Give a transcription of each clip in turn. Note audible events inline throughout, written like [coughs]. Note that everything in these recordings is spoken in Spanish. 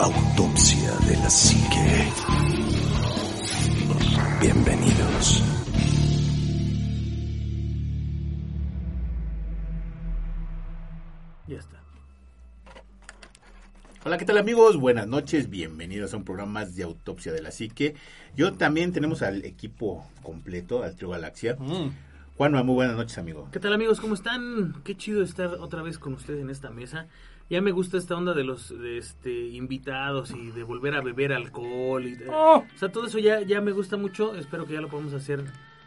Autopsia de la Psique. Bienvenidos. Ya está. Hola, ¿qué tal amigos? Buenas noches, bienvenidos a un programa más de Autopsia de la Psique. Yo también tenemos al equipo completo, al Trio Galaxia. Mm. Juanma, muy buenas noches, amigo. ¿Qué tal amigos? ¿Cómo están? Qué chido estar otra vez con ustedes en esta mesa. Ya me gusta esta onda de los de este, invitados y de volver a beber alcohol. Y Oh. O sea, todo eso ya, ya me gusta mucho. Espero que ya lo podamos hacer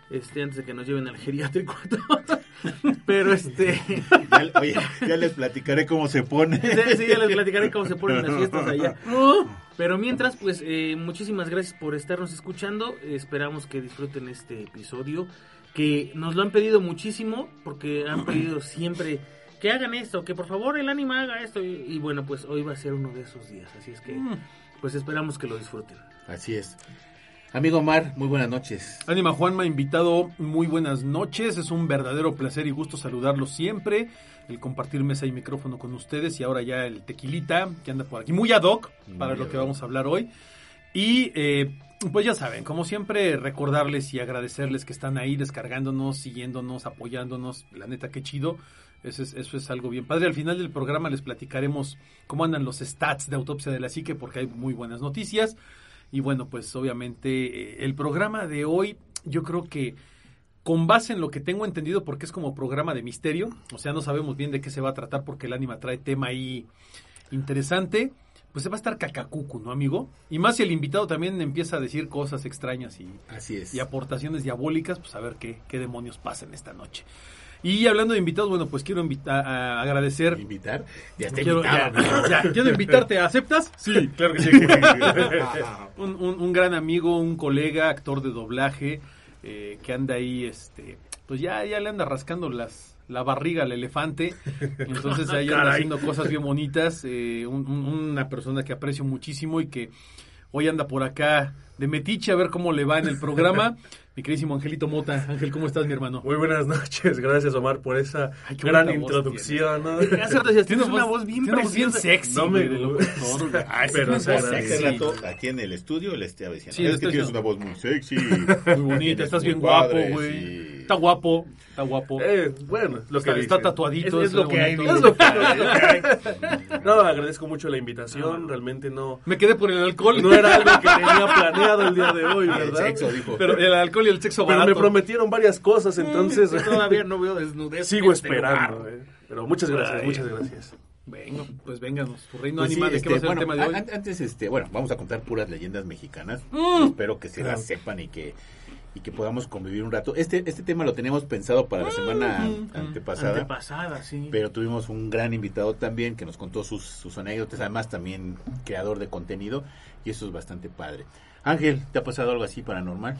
este, antes de que nos lleven al geriátrico. [laughs] Pero este... Ya, oye, ya les platicaré cómo se pone. Sí, sí, ya les platicaré cómo se ponen las fiestas allá. Pero mientras, pues, eh, muchísimas gracias por estarnos escuchando. Esperamos que disfruten este episodio, que nos lo han pedido muchísimo, porque han pedido siempre que hagan esto, que por favor el anima haga esto. Y, y bueno, pues hoy va a ser uno de esos días, así es que, pues esperamos que lo disfruten. Así es. Amigo Omar, muy buenas noches. Ánima Juanma, invitado, muy buenas noches. Es un verdadero placer y gusto saludarlos siempre. El compartir mesa y micrófono con ustedes. Y ahora ya el tequilita que anda por aquí. Muy ad hoc para Muy lo que vamos a hablar hoy. Y eh, pues ya saben, como siempre, recordarles y agradecerles que están ahí descargándonos, siguiéndonos, apoyándonos. La neta, qué chido. Eso es, eso es algo bien padre. Al final del programa les platicaremos cómo andan los stats de autopsia de la psique porque hay muy buenas noticias. Y bueno, pues obviamente eh, el programa de hoy yo creo que con base en lo que tengo entendido porque es como programa de misterio, o sea, no sabemos bien de qué se va a tratar porque el ánima trae tema ahí interesante, pues se va a estar cacacucu, ¿no, amigo? Y más si el invitado también empieza a decir cosas extrañas y, Así es. y aportaciones diabólicas, pues a ver qué, qué demonios pasan esta noche. Y hablando de invitados, bueno, pues quiero invita- a agradecer ¿Invitar? Ya está Quiero, ya, quiero invitarte, ¿aceptas? Sí, claro que sí. [laughs] un, un- un gran amigo, un colega, actor de doblaje, eh, que anda ahí, este, pues ya, ya le anda rascando las, la barriga al elefante. Entonces [laughs] ahí anda haciendo cosas bien bonitas. eh, un- una persona que aprecio muchísimo y que hoy anda por acá de metiche a ver cómo le va en el programa. [laughs] Mi queridísimo Angelito Mota. Ángel, ¿cómo estás, mi hermano? Muy buenas [laughs] noches, gracias Omar por esa Ay, qué gran introducción. ¿no? Hace rato decías, tienes una voz bien tiene una voz bien preciosa. sexy. No me gusta. Pero. Hace rato aquí en el estudio le estaba diciendo. Sí, es que tienes una voz muy sexy. Muy bonita, estás muy bien guapo, güey. Está guapo, está guapo. Eh, bueno, lo está, que está tatuadito. Es- lo que hay. Es lo que, hay. No, agradezco mucho la invitación, realmente no Me quedé por el alcohol. no era algo que tenía planeado el día de hoy, El ¿verdad? sexo, dijo. Pero el alcohol y el sexo Pero me barato. prometieron varias cosas, entonces Todavía no veo desnudez. sigo este esperando. eh. Pero muchas gracias, Ay. muchas gracias. Venga, pues vénganos. Tu reino Pues sí, animal, ¿de este, qué va a ser bueno, el tema de hoy? an- Antes, este, bueno, vamos a contar puras leyendas mexicanas. Mm. Espero que se las sepan y que y que podamos convivir un rato. Este este tema lo teníamos pensado para la semana Mm. antepasada, Antepasada, sí. pero tuvimos un gran invitado también que nos contó sus, sus anécdotas, además también creador de contenido y eso es bastante padre. Ángel, ¿te ha pasado algo así paranormal?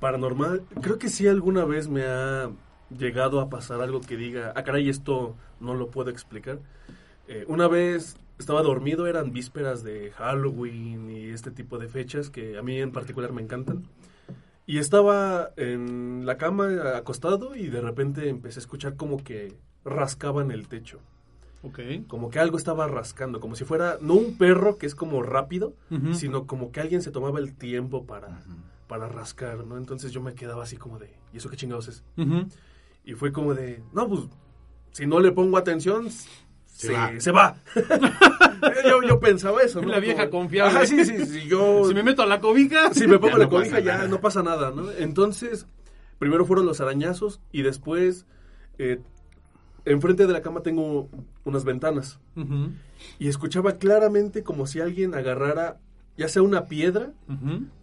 Paranormal, creo que sí alguna vez me ha llegado a pasar algo que diga, ah, caray, esto no lo puedo explicar. Eh, una vez estaba dormido, eran vísperas de Halloween y este tipo de fechas que a mí en particular me encantan. Y estaba en la cama acostado y de repente empecé a escuchar como que rascaban el techo. Ok. Como que algo estaba rascando, como si fuera, no un perro que es como rápido, sino como que alguien se tomaba el tiempo para, para rascar, ¿no? Entonces yo me quedaba así como de, ¿y eso qué chingados es? Y fue como de, no, pues, si no le pongo atención, se, va. se va. [laughs] yo, yo pensaba eso, ¿no? La vieja Como- confiable. Ajá, sí, sí, sí, yo... [laughs] Si me meto a la cobija. Si me pongo la no cobija ya nada. no pasa nada, ¿no? Entonces, primero fueron los arañazos y después, eh, enfrente de la cama tengo unas ventanas y escuchaba claramente como si alguien agarrara ya sea una piedra,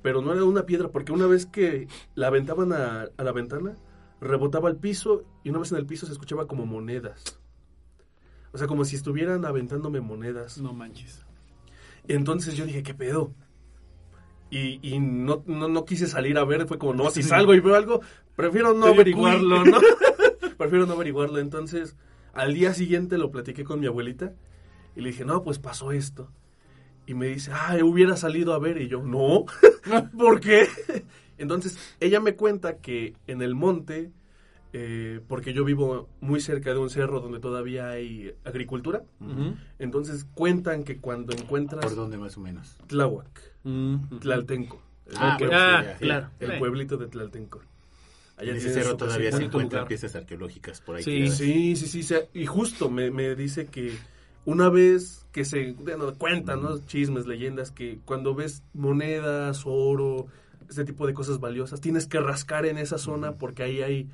pero no era una piedra porque una vez que la aventaban a, a la ventana, rebotaba al piso y una vez en el piso se escuchaba como monedas. O sea, como si estuvieran aventándome monedas. No manches. Entonces yo dije, ¿qué pedo? Y, y no, no, no quise salir a ver, fue como, no, si salgo y veo algo, prefiero no averiguarlo, ¿no? [laughs] prefiero no averiguarlo. Entonces, al día siguiente lo platiqué con mi abuelita y le dije, no, pues pasó esto. Y me dice, ah, hubiera salido a ver. Y yo, no, [laughs] ¿por qué? Entonces, ella me cuenta que en el monte eh, porque yo vivo muy cerca de un cerro donde todavía hay agricultura. Entonces cuentan que cuando encuentras ¿Por dónde más o menos? Tláhuac. Tlaltenco, el, Ah, pueblo- Ah, claro. el Sí. pueblito de Tlaltenco. Allá En ese cerro su todavía se encuentran lugar. piezas arqueológicas por ahí. Sí, tiradas. Sí, sí, sí, y justo me, me dice que una vez que se bueno, cuentan, ¿no? Chismes, leyendas, que cuando ves monedas, oro, este tipo de cosas valiosas, tienes que rascar en esa zona porque ahí hay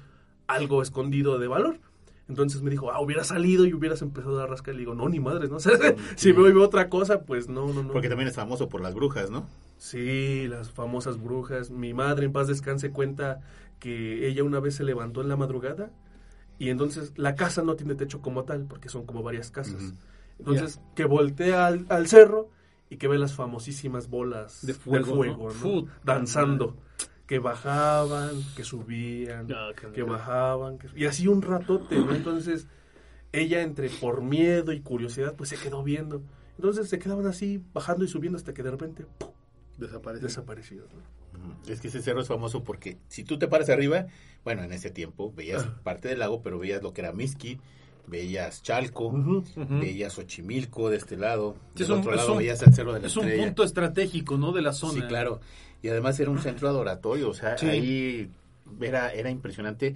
algo escondido de valor. Entonces me dijo, ah, hubiera salido y hubieras empezado a rascar. Le digo, no, ni madres, ¿no? [laughs] O sea, si veo y veo otra cosa, pues no, no, no. Porque también es famoso por las brujas, ¿no? Sí, las famosas brujas. Mi madre, en paz descanse, cuenta que ella una vez se levantó en la madrugada y entonces la casa no tiene techo como tal, porque son como varias casas. Entonces, que voltea al, al cerro y que ve las famosísimas bolas De fuego, ¿no? ¿no? Danzando. Que bajaban, que subían, Ah, que bajaban. que- y así un ratote, ¿no? Entonces, ella entre por miedo y curiosidad, pues se quedó viendo. Entonces se quedaban así, bajando y subiendo hasta que de repente ¡pum! Desaparecidos. ¿no? Ujú. Es que ese cerro es famoso porque si tú te paras arriba, bueno, en ese tiempo veías Ah. parte del lago, pero veías lo que era Miski, veías Chalco, veías Xochimilco de este lado, Sí, del es un- otro lado un- veías el Cerro de la Es un punto estratégico, ¿no? De la zona. Sí, claro. Y además era un centro adoratorio, o sea, Sí. ahí era, era impresionante.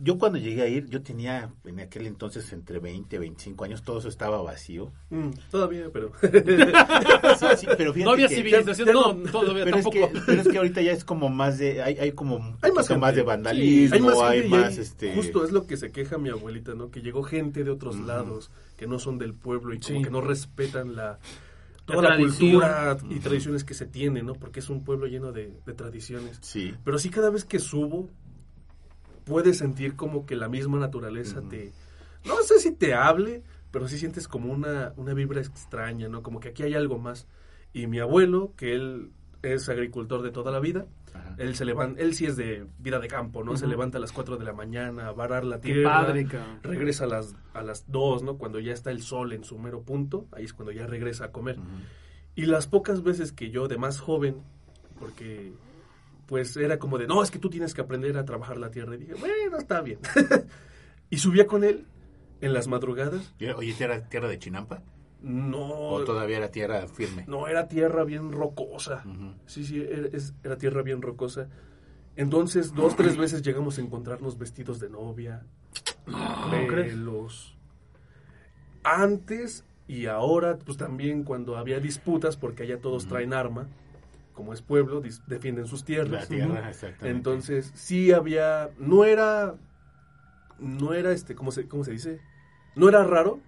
Yo cuando llegué a ir, yo tenía en aquel entonces entre 20 y 25 años, todo eso estaba vacío. Mm, todavía, pero... [laughs] [laughs] Sí, sí, pero No había que- civilización, no, no. todavía pero es, tampoco. que, pero es que ahorita ya es como más de, hay, hay como Hay más más, de vandalismo, hay más, hay gente y más, hay- este... Justo es lo que se queja mi abuelita, ¿no? Que llegó gente de otros lados, que no son del pueblo y como que no respetan la... Toda la, cultura y tradiciones que se tienen, ¿no? Porque es un pueblo lleno de, de tradiciones. Sí, Pero sí cada vez que subo, puedes sentir como que la misma naturaleza te... No sé si te hable, pero sí sientes como una, una vibra extraña, ¿no? Como que aquí hay algo más. Y mi abuelo, que él es agricultor de toda la vida, ajá. él se levanta, él sí es de vida de campo, ¿no? Se levanta a las 4 de la mañana a varar la Qué tierra. padre, cabrón. Regresa a las, a las 2, ¿no? Cuando ya está el sol en su mero punto, ahí es cuando ya regresa a comer. Y las pocas veces que yo, de más joven, porque pues era como de, no, es que tú tienes que aprender a trabajar la tierra. Y dije, bueno, está bien. [laughs] y subía con él en las madrugadas. Oye, ¿era tierra de Chinampa? No, ¿O todavía era tierra firme? no era tierra bien rocosa. Sí, sí, era, es- era tierra bien rocosa. Entonces, dos, tres veces llegamos a encontrarnos vestidos de novia, crees? velos. Antes y ahora, pues también cuando había disputas, porque allá todos traen arma, como es pueblo, defienden sus La tierras. tierra, Ujú. exactamente. Entonces, sí había, no era, no era este, ¿cómo se, cómo se dice? No era raro.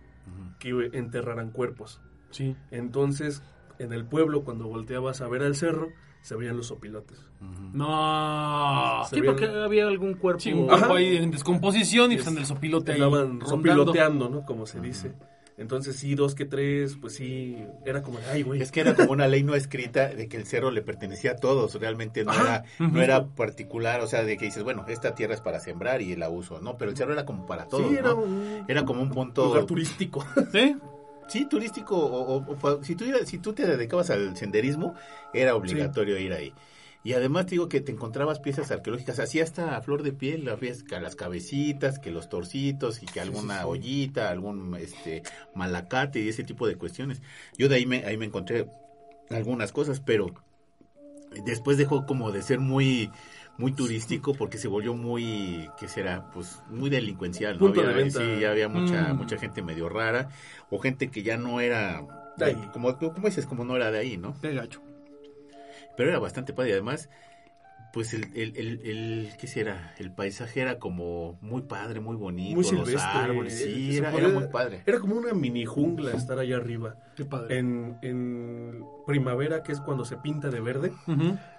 Que enterraran cuerpos. Sí. Entonces, en el pueblo, cuando volteabas a ver al cerro, se veían los opilotes. Ujú. No. Se Sí, veían- porque había algún cuerpo. Sí, un Ajá. cuerpo ahí en descomposición y pues Es- en el sopilote ahí Estaban rondando. sopiloteando, ¿no? Como se dice. Entonces, sí, dos que tres, pues sí, era como, ay, güey. Es que era como una ley no escrita de que el cerro le pertenecía a todos, realmente no Ajá. era no era particular, o sea, de que dices, bueno, esta tierra es para sembrar y la uso, no, pero el cerro era como para todos, sí, era ¿no? un Era como un punto lugar turístico. [laughs] ¿Sí? sí turístico o, o- o si tú si tú te dedicabas al senderismo, era obligatorio ir ahí. Y además te digo que te encontrabas piezas arqueológicas, así hasta a flor de piel, que las cabecitas, que los torcitos y que alguna sí, sí. ollita, algún este malacate y ese tipo de cuestiones. Yo de ahí me ahí me encontré algunas cosas, pero después dejó como de ser muy muy turístico porque se volvió muy qué será pues muy delincuencial ¿no? Punto de Había- venta. sí ya había mucha Mm. mucha gente medio rara o gente que ya no era De ahí. como como dices como no era de ahí no Qué gacho. Pero era bastante padre y además pues el, el, el, el- qué será el paisaje era como muy padre muy bonito Muy los silvestre. árboles sí Se era, muy padre Era como una mini jungla estar allá arriba. Qué padre. En, en primavera, que es cuando se pinta de verde,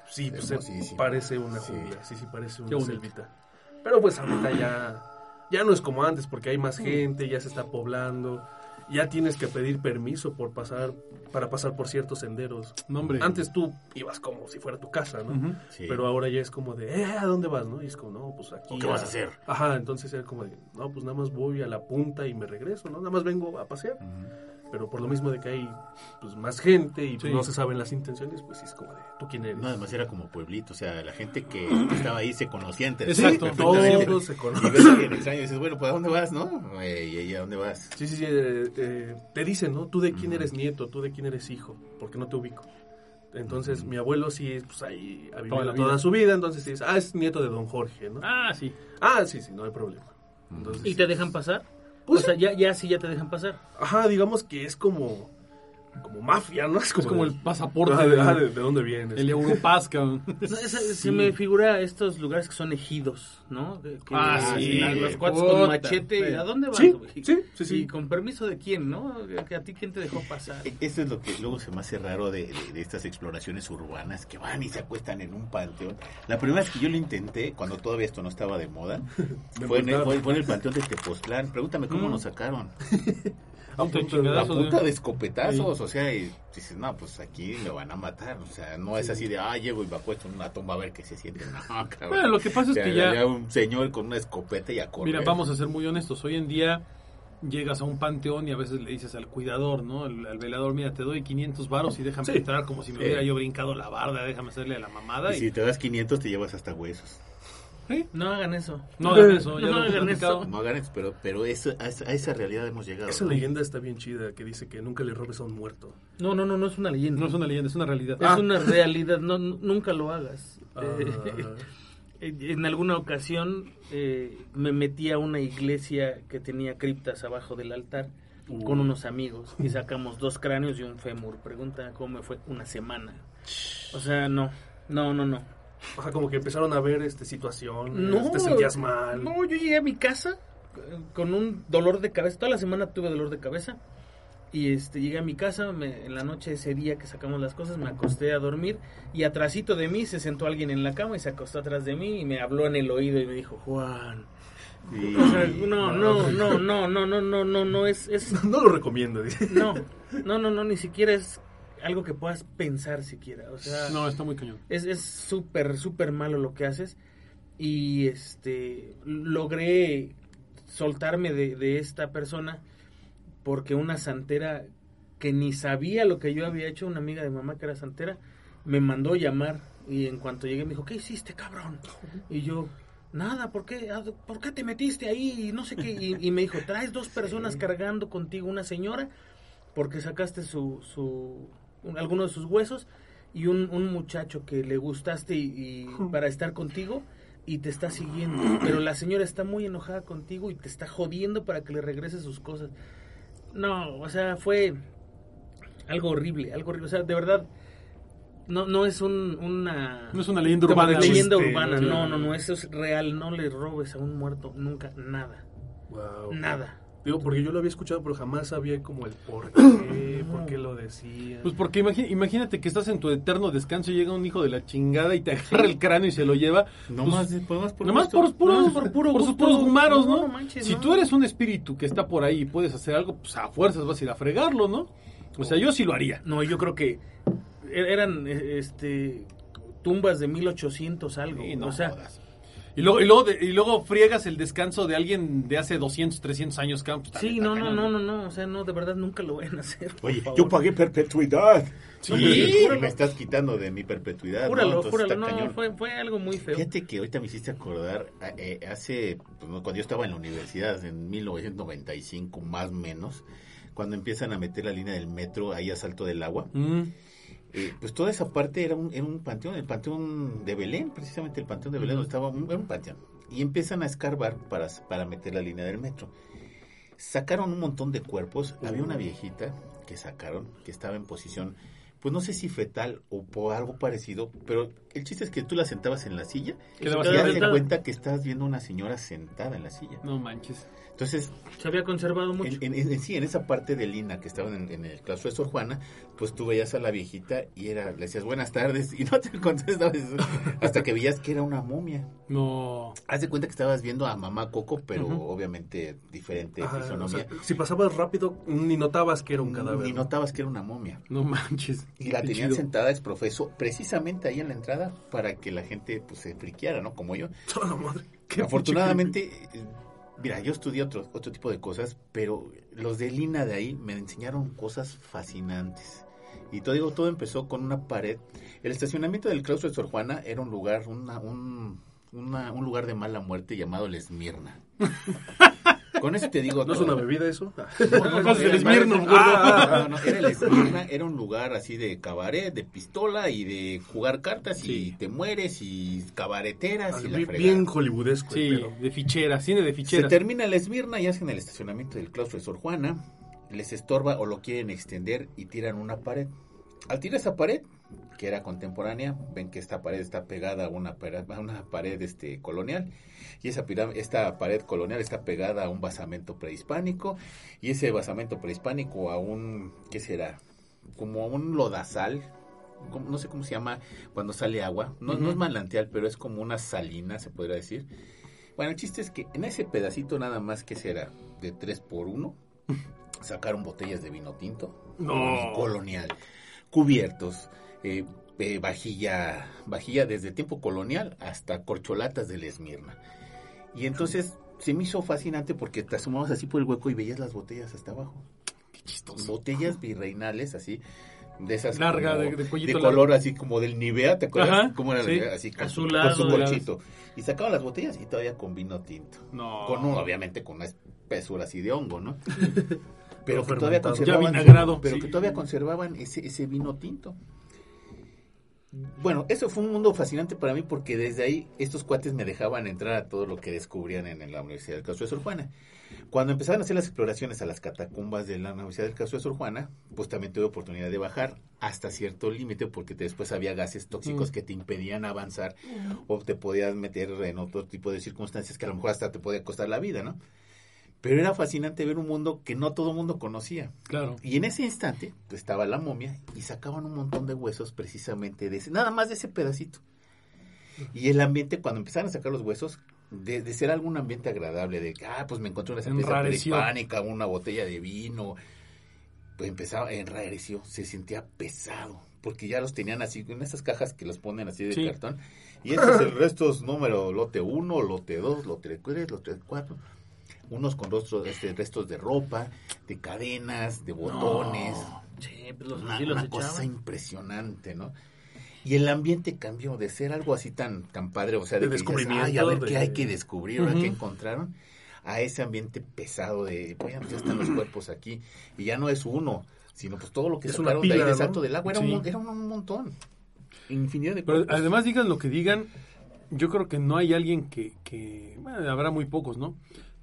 sí, pues se parece una jungla. Sí, sí, parece una selvita. Pero pues ahorita ya, ya no es como antes, porque hay más gente, ya se está poblando. Ya tienes que pedir permiso por pasar, para pasar por ciertos senderos. No, hombre. Antes tú ibas como si fuera tu casa, ¿no? Sí. Pero ahora ya es como de, eh, ¿a dónde vas, no? Y es como, no, pues aquí. ¿O qué vas a hacer? Ajá, entonces era como de, no, pues nada más voy a la punta y me regreso, ¿no? Nada más vengo a pasear. Pero por lo mismo de que hay pues, más gente y pues, Sí. no se saben las intenciones, pues sí es como de, ¿tú quién eres? No, además era como pueblito, o sea, la gente que [clears throat] estaba ahí se conocía entre Exacto. Todos se Y conocen. ves a alguien extraño y dices, bueno, pues ¿a dónde vas, no? Eh, y ella, ¿a dónde vas? Sí, sí, sí, eh, eh, te dicen, ¿no? Tú de quién eres nieto, tú de quién eres hijo, porque no te ubico. Entonces, mi abuelo sí, pues ahí ha vivido Toda su vida, entonces sí, ah, es nieto de don Jorge, ¿no? Ah, sí. Ah, sí, sí, no hay problema. Entonces, ¿Y te dejan pasar? Pues o sea, ya, ya sí ya te dejan pasar. Ajá, digamos que es como, como mafia, ¿no? Es como, Es como el pasaporte Ajá, de, ajá, de- de dónde vienes. el Europass, cabrón. [laughs] Esa- Se me figura estos lugares que son ejidos, ¿no? Que- que- Ah, sí, a los cuates con machete. sí. ¿A dónde vas? Sí, sí, sí, sí. ¿Y con permiso de quién, no? ¿Que ¿A ti quién te dejó pasar? E- Eso es lo que luego se me hace raro de, de- de estas exploraciones urbanas que van y se acuestan en un panteón. La primera vez que yo lo intenté, cuando todavía esto no estaba de moda, [laughs] fue en, el, fue, fue en el panteón de Tepoztlán. Pregúntame cómo Mm. nos sacaron. [laughs] A punta de A de escopetazos, o sea, y dices, no, pues aquí me van a matar. O sea, no es así de, ah, llego y me acuesto en una tumba a ver qué se siente. [laughs] No, cabrón. Bueno, lo que pasa es O sea, que ya- había un señor con una escopeta y a correr. Mira, vamos a ser muy honestos. Hoy en día llegas a un panteón y a veces le dices al cuidador, ¿no? Al, al velador, mira, te doy 500 varos y déjame Sí. entrar como si me hubiera yo brincado la barda, déjame hacerle a la mamada. Y Y, si te das 500 te llevas hasta huesos. ¿Sí? No hagan eso. No hagan eso, ya No lo hagan eso. No hagan eso, pero, pero eso, a, esa, a esa realidad hemos llegado. Esa ¿no? leyenda está bien chida, que dice que nunca le robes a un muerto. No, no, no, no es una leyenda. No es una leyenda, es una realidad. Es Ah. una realidad, no, nunca lo hagas. Ah, Eh, [laughs] en alguna ocasión eh, me metí a una iglesia que tenía criptas abajo del altar Uh. con unos amigos y sacamos dos cráneos y un fémur. Pregunta cómo me fue una semana. O sea, no, no, no, no. Ajá, como que empezaron a ver este situaciones, No, te sentías mal. No, yo llegué a mi casa eh, con un dolor de cabeza. Toda la semana tuve dolor de cabeza. Y este llegué a mi casa me- en la noche ese día que sacamos las cosas, me acosté a dormir y atrásito de mí se sentó alguien en la cama y se acostó atrás de mí y me habló en el oído y me dijo, "Juan." Sí. O sea, no, no, no, no, no, no, no, no, no es es [laughs] No lo recomiendo, dice. no. No, no, no, ni siquiera es algo que puedas pensar siquiera, o sea, No, está muy cañón. es es súper súper malo lo que haces. Y este logré soltarme de, de esta persona porque una santera que ni sabía lo que yo había hecho una amiga de mamá que era santera me mandó llamar y en cuanto llegué me dijo qué hiciste cabrón y yo nada ¿por qué Ah, por qué te metiste ahí y no sé qué. Y, y me dijo traes dos [laughs] personas cargando contigo una señora porque sacaste su su alguno de sus huesos y un, un muchacho que le gustaste y, y para estar contigo y te está siguiendo. [clears throat] Pero la señora está muy enojada contigo y te está jodiendo para que le regreses sus cosas. No, o sea, fue algo horrible, algo horrible. O sea, de verdad, no, no es un, una... No es una leyenda urbana. de leyenda chiste, urbana, ¿no? no, no, no, eso es real. No le robes a un muerto nunca, nada, Wow. nada. Digo, porque yo lo había escuchado, pero jamás sabía como el por qué, [coughs] por qué lo decía. Pues porque imagínate que estás en tu eterno descanso y llega un hijo de la chingada y te agarra el cráneo y se lo lleva. No Pues, más, nomás por Nomás por, puro, No, por puro por sus puros gumaros, ¿no? No, no manches, si no. tú eres un espíritu que está por ahí y puedes hacer algo, pues a fuerzas vas a ir a fregarlo, ¿no? O sea, yo sí lo haría. No, yo creo que e- eran eh, este tumbas de 1800 algo. Sí, no o sea, jodas. Y luego, y, luego de- y luego friegas el descanso de alguien de hace 200, 300 años. pues, sí, está no, no, no, no, no, o sea, no, de verdad nunca lo vayan a hacer. Oye, favor. yo pagué perpetuidad. Sí, me estás quitando de mi perpetuidad. ¿no? Júralo, Entonces júralo, no, fue, fue algo muy feo. Fíjate que ahorita me hiciste acordar, eh, hace, pues, no, cuando yo estaba en la universidad, en 1995 más o menos, cuando empiezan a meter la línea del metro ahí a Salto del Agua, Mm. Eh, pues toda esa parte era un, era un panteón, el panteón de Belén, precisamente el panteón de Belén, donde estaba un, era un panteón. Y empiezan a escarbar para, para meter la línea del metro. Sacaron un montón de cuerpos, había una viejita que sacaron, que estaba en posición, pues no sé si fetal o por algo parecido, pero el chiste es que tú la sentabas en la silla y de sentada. cuenta que estás viendo una señora sentada en la silla. No manches. Entonces, Se había conservado mucho. en, en- en- sí, en esa parte de Lina que estaban en, en el claustro de Sor Juana, pues tú veías a la viejita y era, le decías buenas tardes [laughs] y no te contestabas hasta que veías que era una momia. No. Haz de cuenta que estabas viendo a mamá Coco, pero obviamente diferente o fisonomía. sea, si pasabas rápido, ni notabas que era un cadáver. ¿no? notabas que era una momia. No manches. Y la tenían chido. sentada exprofeso precisamente ahí en la entrada para que la gente pues se friqueara, ¿no? Como yo. [laughs] Toda madre. Qué Afortunadamente, Mira, yo estudié otro, otro tipo de cosas, pero los de Lina de ahí me enseñaron cosas fascinantes. Y todo, digo, todo empezó con una pared. El estacionamiento del claustro de Sor Juana era un lugar, una, un, un lugar de mala muerte llamado el Esmirna. [laughs] Con eso te digo ¿No es una bebida eso? No, [laughs] Esmirna, no, no, no, era el Esmirna, era un lugar así de cabaret, de pistola y de jugar cartas y te mueres y cabareteras y la Bien, fregada. hollywoodesco. Sí, de fichera, cine de Se fichera. termina el Esmirna y hacen el estacionamiento del claustro de Sor Juana, les estorba o lo quieren extender y tiran una pared. Al tirar esa pared, que era contemporánea, ven que esta pared está pegada a una pared, a una pared este, colonial, y esa esta pared colonial está pegada a un basamento prehispánico, y ese basamento prehispánico a un, ¿qué será? Como a un lodazal, como- no sé cómo se llama cuando sale agua, no, no es manantial, pero es como una salina, se podría decir. Bueno, el chiste es que en ese pedacito nada más que será de 3 por 1 [laughs] sacaron botellas de vino tinto No. colonial, cubiertos, eh, eh, vajilla, vajilla desde tiempo colonial hasta corcholatas del Esmirna. Y entonces se me hizo fascinante porque te asomabas así por el hueco y veías las botellas hasta abajo. Qué chistoso. Botellas virreinales así. De esas Larga, como de- de cuellito color así como del Nivea, ¿te acuerdas? Ajá, ¿Cómo era? sí. Así con, su- Azulado, con su azuladas. colchito. Y sacaban las botellas y todavía con vino tinto. No. Con un, obviamente con una espesura así de hongo, ¿no? [laughs] Pero que todavía conservaban, Ya vinagrado, pero sí. que todavía conservaban ese, ese vino tinto. Bueno, eso fue un mundo fascinante para mí porque desde ahí estos cuates me dejaban entrar a todo lo que descubrían en, en la Universidad del Castro de Sor Juana. Cuando empezaron a hacer las exploraciones a las catacumbas de la Universidad del Castro de Sor Juana, pues también tuve oportunidad de bajar hasta cierto límite porque después había gases tóxicos Mm. que te impedían avanzar o te podías meter en otro tipo de circunstancias que a lo mejor hasta te podía costar la vida, ¿no? Pero era fascinante ver un mundo que no todo el mundo conocía. Claro. Y en ese instante pues, estaba la momia y sacaban un montón de huesos precisamente de ese, nada más de ese pedacito. Y el ambiente, cuando empezaron a sacar los huesos, de, de ser algún ambiente agradable, de que, ah, pues me encontré una cerveza prehispánica, una botella de vino, pues empezaba, enrareció, se sentía pesado, porque ya los tenían así, en esas cajas que los ponen así de Sí. cartón. Y ese es el resto, es número lote 1, lote 2, lote 3, lote 4 unos con rostros, este, restos de ropa, de cadenas, de botones. Sí, pues los Una, los una cosa impresionante, ¿no? Y el ambiente cambió de ser algo así tan, tan padre, o sea, de, De que dices, descubrimiento, "Ay, a ver de- qué hay que descubrir, Ujú. qué encontraron, a ese ambiente pesado de, bueno, ya están los cuerpos aquí, y ya no es uno, sino pues todo lo que Es sacaron de ahí pila, del ¿no? salto del agua, era, Sí. un, mon- era un, un montón, infinidad de Pero cuerpos. además digan lo que digan, yo creo que no hay alguien que, que bueno, habrá muy pocos, ¿no?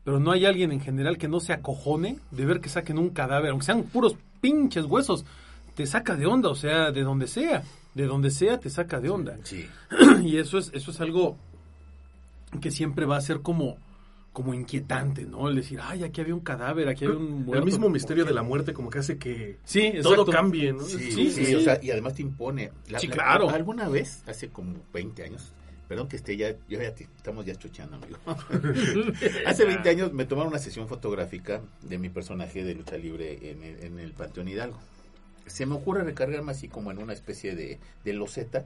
Pero no hay alguien en general que no se acojone de ver que saquen un cadáver, aunque sean puros pinches huesos, te saca de onda, o sea, de donde sea, de donde sea te saca de onda. Sí. [clears throat] y eso es eso es algo que siempre va a ser como como inquietante, ¿no? El decir, ay, aquí había un cadáver, aquí había un muerto. El mismo misterio de la muerte como que hace que Sí, exacto. todo cambie, ¿no? Sí, Sí, sí, sí, o sea, y además te impone. La- Sí, la- claro. Alguna vez, hace como 20 años, perdón que esté ya, yo ya te- estamos ya chuchando, amigo. [laughs] hace 20 años me tomaron una sesión fotográfica de mi personaje de lucha libre en el, en el Panteón Hidalgo. Se me ocurre recargarme así como en una especie de, de loseta,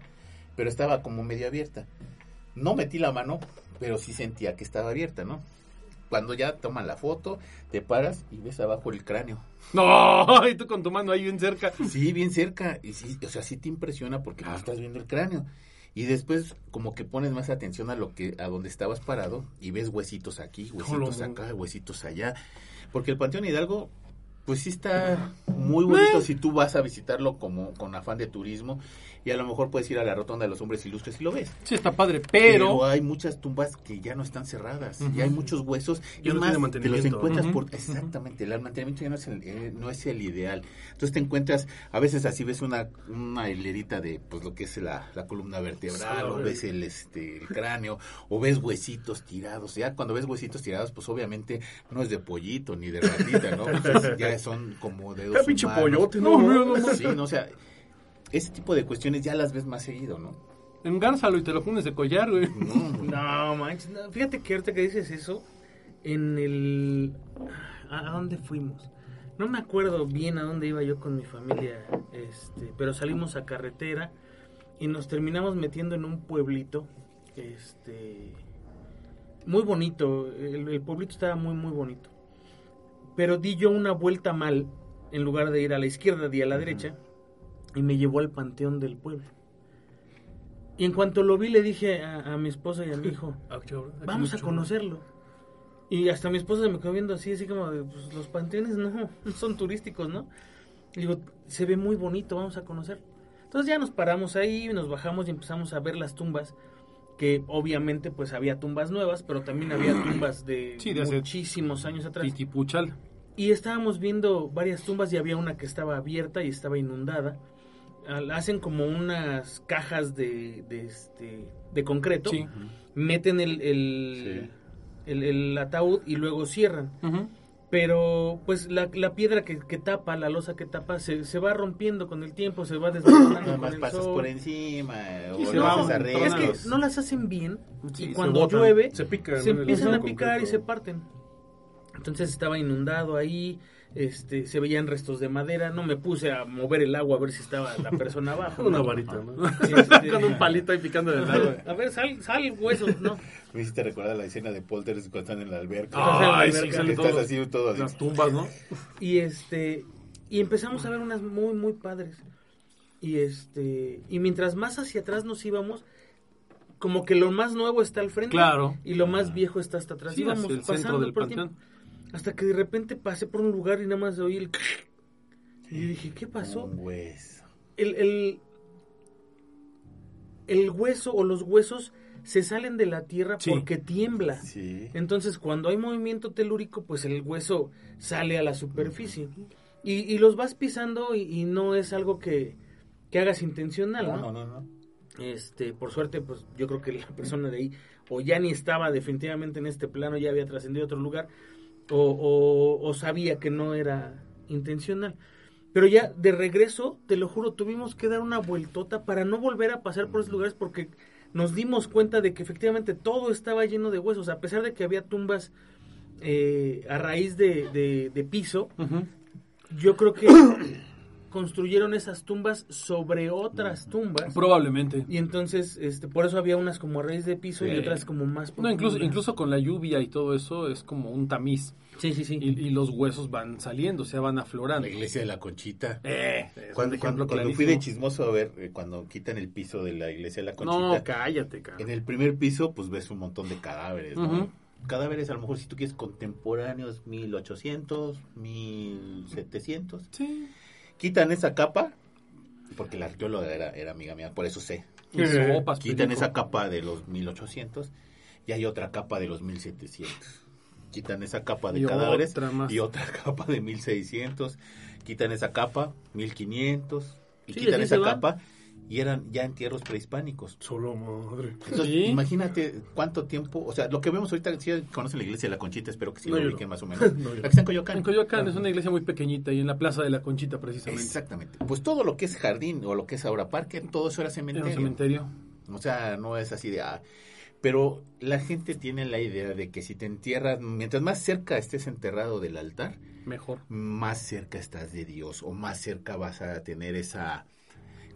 pero estaba como medio abierta. No metí la mano, pero sí sentía que estaba abierta, ¿no? Cuando ya toman la foto, te paras y ves abajo el cráneo. [laughs] No, y tú con tu mano ahí bien cerca. Sí, bien cerca. Y sí, o sea, sí te impresiona porque no estás viendo el cráneo. Y después como que pones más atención a lo que a donde estabas parado y ves huesitos aquí, huesitos acá, huesitos allá. Porque el Panteón Hidalgo pues sí está muy bonito si tú vas a visitarlo como con afán de turismo y a lo mejor puedes ir a la rotonda de los hombres ilustres y lo ves. Sí, está padre, Pero, pero... hay muchas tumbas que ya no están cerradas y hay muchos huesos y no más te los encuentras por exactamente el mantenimiento ya no es el, eh, no es el ideal. Entonces te encuentras a veces así ves una una hilerita de pues lo que es la, la columna vertebral o ves el este el cráneo o ves huesitos tirados. Ya cuando ves huesitos tirados pues obviamente no es de pollito ni de ratita no [laughs] Pues, ya son como de ¡Qué pinche pollote! No, No, no, no, no. sí no o sea ese tipo de cuestiones ya las ves más seguido no Engánzalo y te lo pones de collar, güey. no, [laughs] No, manches, no. fíjate que ahorita que dices eso, en el... ¿A dónde fuimos? No me acuerdo bien a dónde iba yo con mi familia, este, pero salimos a carretera y nos terminamos metiendo en un pueblito, este, muy bonito, el, el pueblito estaba muy, muy bonito. Pero di yo una vuelta mal, en lugar de ir a la izquierda, di a la derecha, y me llevó al panteón del pueblo. Y en cuanto lo vi, le dije a, a mi esposa y a mi hijo, [laughs] Ah, vamos a conocerlo. Y hasta mi esposa se me quedó viendo así, así como de, pues, los panteones no, [laughs] son turísticos, ¿no? Y digo, se ve muy bonito, vamos a conocerlo. Entonces ya nos paramos ahí, nos bajamos y empezamos a ver las tumbas, que obviamente pues había tumbas nuevas, pero también había [clears throat] tumbas de, Sí, de hace- muchísimos años atrás. Titipuchal. Y estábamos viendo varias tumbas y había una que estaba abierta y estaba inundada. Hacen como unas cajas de, de, este, de concreto, Sí. meten el, el, el- el ataúd y luego cierran. Pero pues la, la piedra que, que tapa, la losa que tapa, se, se va rompiendo con el tiempo, se va [coughs] desmoronando Nada con más el pasas sol. por encima, o se. Es que no las hacen bien Sí, y se cuando botan, llueve se pican, se empiezan a concreto. picar y se parten. Entonces estaba inundado ahí, este, se veían restos de madera, no me puse a mover el agua a ver si estaba la persona abajo. [laughs] Una ¿no? varita, ¿no? Este, [laughs] Con un palito ahí picando del lado. a ver, sal, sal huesos, ¿no? Me hiciste recordar la escena de Poltergeist cuando están en la alberca. Ay, sí, estás todos. así, todo así. Las tumbas, ¿no? Y este y empezamos a ver unas muy muy padres. Y este y mientras más hacia atrás nos íbamos, como que lo más nuevo está al frente Claro. y lo más viejo está hasta atrás. Sí, íbamos el centro pasando del por el panteón. tiempo, hasta que de repente pasé por un lugar y nada más oí el y yo dije, ¿qué pasó? Un hueso. El, el el hueso o los huesos se salen de la tierra Sí. porque tiembla. Sí. Entonces, cuando hay movimiento telúrico, pues el hueso sale a la superficie. Y, y los vas pisando y, y no es algo que, que hagas intencional, No, ¿no? no, no, no. Este, por suerte, pues yo creo que la persona de ahí o ya ni estaba definitivamente en este plano, ya había trascendido a otro lugar, o, o- o sabía que no era intencional. Pero ya de regreso, te lo juro, tuvimos que dar una vueltota para no volver a pasar por esos lugares porque nos dimos cuenta de que efectivamente todo estaba lleno de huesos, a pesar de que había tumbas eh, a raíz de, de- de piso, yo creo que construyeron esas tumbas sobre otras tumbas. Probablemente. Y entonces, este, por eso había unas como a raíz de piso y otras como más No, incluso, incluso con la lluvia y todo eso es como un tamiz. Sí, sí, sí. Y, y los huesos van saliendo, o sea, van aflorando. La iglesia de la Conchita. Eh, Cuando, cuando, cuando fui de chismoso a ver, eh, cuando quitan el piso de la iglesia de la Conchita, No, cállate, cara. en el primer piso, pues ves un montón de cadáveres, ¿no? Ujú. Cadáveres, a lo mejor, si tú quieres, contemporáneos, 1800, 1700. Sí. Quitan esa capa, porque la arqueóloga era, era amiga mía, por eso sé. Sopas, Quitan perico. esa capa de los 1800 y hay otra capa de los 1700. Quitan esa capa de Y cadáveres otra y otra [laughs] capa de 1600. Quitan esa capa, 1500. Y Sí, quitan esa van. Y eran ya entierros prehispánicos. Solo madre. Entonces, Sí. imagínate cuánto tiempo, o sea, lo que vemos ahorita, si conocen la iglesia de la Conchita, espero que sí No, lo ubiquen no. más o [laughs] menos. No. Aquí está en Coyoacán. En Coyoacán es una iglesia muy pequeñita y en la plaza de la Conchita precisamente. Exactamente. Pues todo lo que es jardín o lo que es ahora parque, todo eso era Era cementerio. un cementerio. O sea, no es así de... ah, pero la gente tiene la idea de que si te entierras, mientras más cerca estés enterrado del altar, Mejor. más cerca estás de Dios o más cerca vas a tener esa...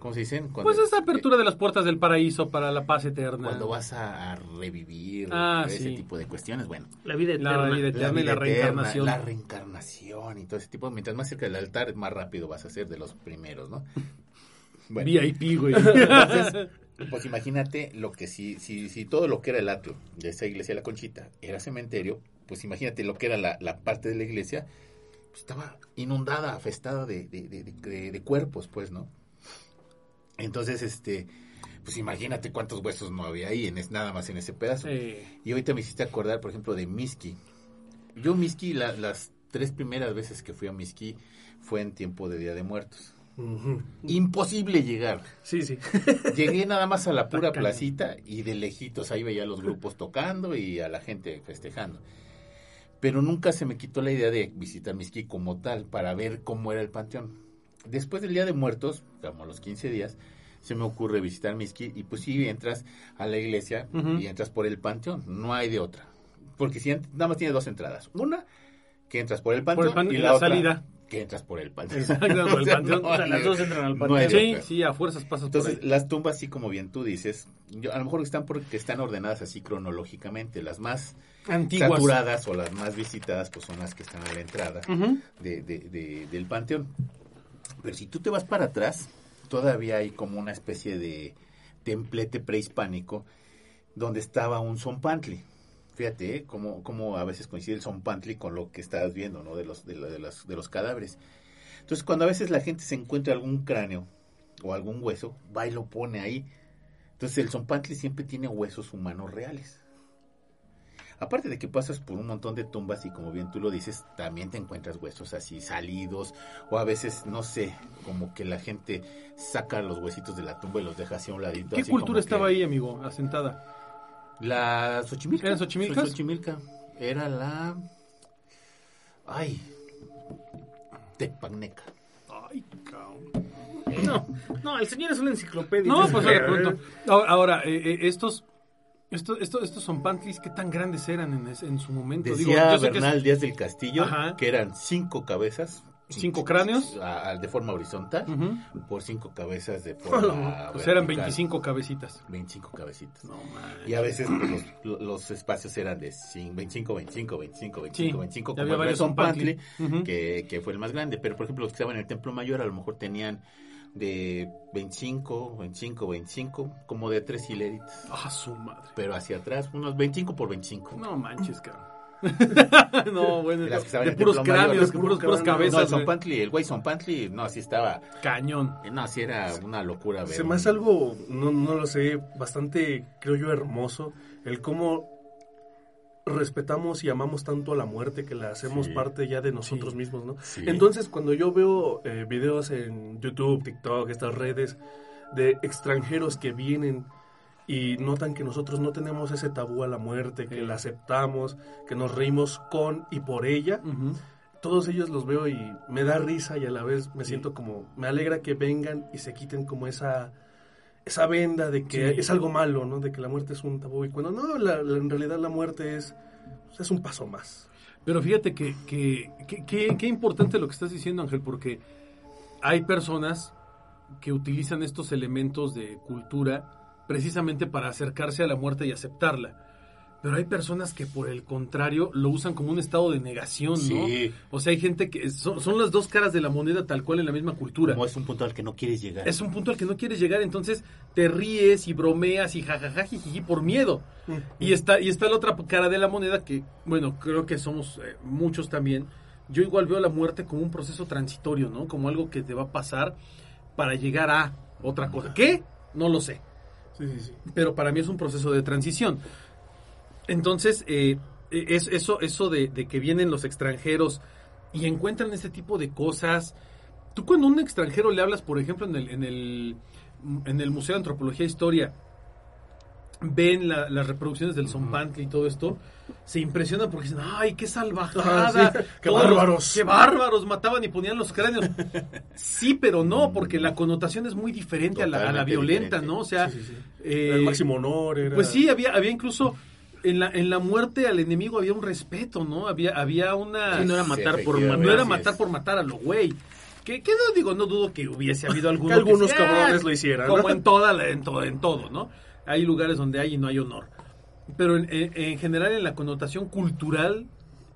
¿Cómo se dicen? Cuando, Pues esa apertura de las puertas del paraíso para la paz eterna. Cuando vas a, a revivir Ah, ese sí. tipo de cuestiones, bueno. La vida eterna. La vida eterna y la reencarnación. la reencarnación y todo ese tipo. Mientras más cerca del altar, más rápido vas a ser de los primeros, ¿no? [laughs] Bueno, VIP, güey. [laughs] entonces, [laughs] pues imagínate lo que si, si, si todo lo que era el atrio de esa iglesia de la Conchita era cementerio, pues imagínate lo que era la, la parte de la iglesia, pues estaba inundada, afestada de, de, de- de- de cuerpos, pues, ¿no? Entonces, este, pues imagínate cuántos huesos no había ahí, en es, nada más en ese pedazo. Sí. Y ahorita me hiciste acordar, por ejemplo, de Miski. Yo Miski, la- las tres primeras veces que fui a Miski fue en tiempo de Día de Muertos. Imposible llegar. Sí, sí. [laughs] Llegué nada más a la pura placita y de lejitos ahí veía a los grupos tocando y a la gente festejando. Pero nunca se me quitó la idea de visitar Miski como tal para ver cómo era el panteón. Después del Día de Muertos, como los 15 días, se me ocurre visitar Miski y pues sí, entras a la iglesia y entras por el panteón. No hay de otra. Porque si nada más tiene dos entradas. Una, que entras por el panteón pan- y la, la otra salida. que entras por el panteón. Exacto, por el [laughs] panteón. No O sea, hay- las dos entran al panteón. Sí, a fuerzas pasas por Entonces, ahí. las tumbas, sí, como bien tú dices, yo, a lo mejor están porque están ordenadas así cronológicamente. Las más Antiguas. saturadas o las más visitadas, pues son las que están a la entrada de, de- de- del panteón. Pero si tú te vas para atrás, todavía hay como una especie de templete prehispánico donde estaba un zompantli. Fíjate, ¿eh? cómo, cómo a veces coincide el zompantli con lo que estás viendo, ¿no? De los, de, la- de de los cadáveres. Entonces, cuando a veces la gente se encuentra algún cráneo o algún hueso, va y lo pone ahí. Entonces, el zompantli siempre tiene huesos humanos reales. Aparte de que pasas por un montón de tumbas y como bien tú lo dices, también te encuentras huesos así salidos o a veces, no sé, como que la gente saca los huesitos de la tumba y los deja así a un ladito. ¿Qué así como cultura estaba que- ahí, amigo, asentada? La Xochimilca. ¿Era Xochimilcas? Xochimilca. Era la... Ay. Tecpagneca. Ay, cabrón. No, no, el señor es una enciclopedia. No, pues "Eh, pronto. Ahora, [laughs] ahora, eh, eh, estos, estos, estos, estos son pantlis, ¿qué tan grandes eran en, su momento? Digo, Decía yo es- Bernal Díaz del Castillo Ajá. que eran cinco cabezas. ¿Cinco cráneos? a- a- de forma horizontal por cinco cabezas de forma Pues eran vertical. 25 cabecitas. 25 cabecitas. No, man. Y a veces los, los espacios eran de cin- 25, 25, 25, 25, Sí, 25, ya como había el Pantli, Ujú. que, que fue el más grande. Pero, por ejemplo, los que estaban en el Templo Mayor a lo mejor tenían de 25, 25, 25, como de tres hileritas. Ah, su madre. Pero hacia atrás, unos 25 por 25. No manches, cabrón. [laughs] no, bueno, De las que estaban de puros cráneos, los que puros, puros no, cabezas. el güey. Zompantli, el güey Zompantli, no, así estaba, Cañón. no, así era una locura. ver Se me hace algo, no, no lo sé, bastante, creo yo, hermoso, el cómo respetamos y amamos tanto a la muerte que la hacemos Sí. parte ya de nosotros mismos, ¿no? Sí. Entonces, cuando yo veo eh, videos en YouTube, TikTok, estas redes de extranjeros que vienen y notan que nosotros no tenemos ese tabú a la muerte, que la aceptamos, que nos reímos con y por ella, todos ellos los veo y me da risa y a la vez me siento como, me alegra que vengan y se quiten como esa, esa venda de que Sí. es algo malo, ¿no? De que la muerte es un tabú y cuando no, la- la- en realidad la muerte es, es un paso más. Pero fíjate que, que, que- importante lo que estás diciendo, Ángel, porque hay personas que utilizan estos elementos de cultura precisamente para acercarse a la muerte y aceptarla. Pero hay personas que por el contrario lo usan como un estado de negación, ¿no? Sí. O sea, hay gente que son, son las dos caras de la moneda tal cual en la misma cultura. Como es un punto al que no quieres llegar. Es un punto al que no quieres llegar, entonces te ríes y bromeas y jajaja jijiji por miedo. Y está, y está la otra cara de la moneda que, bueno, creo que somos eh, muchos también. Yo igual veo la muerte como un proceso transitorio, ¿no? Como algo que te va a pasar para llegar a otra cosa. ¿Qué? No lo sé. Sí, sí, sí. Pero para mí es un proceso de transición. Entonces, eh, es, eso, eso de, de que vienen los extranjeros y encuentran este tipo de cosas. Tú cuando a un extranjero le hablas, por ejemplo, en el, en el, en el Museo de Antropología e Historia, ven la- las reproducciones del Zompantli y todo esto, se impresionan porque dicen, ¡ay, qué salvajada! Ah, sí, [laughs] qué Todos los- bárbaros. ¡Qué bárbaros! Mataban y ponían los cráneos. [laughs] Sí, pero no, porque la connotación es muy diferente a la, a la Totalmente violenta, diferente. ¿no? O sea, Sí, sí, sí. eh, Era el máximo honor. Era... pues sí, había, había incluso en la, en la muerte al enemigo había un respeto, ¿no? Había, había una... Sí, no era Sí, matar por efectivamente. no era matar por matar a lo güey. Que, que no digo, no dudo que hubiese [laughs] habido alguno Que algunos sea, cabrones lo hicieran, Como ¿no? en toda la- en todo, en todo, ¿no? Hay lugares donde hay y no hay honor. Pero en, en- en general en la connotación cultural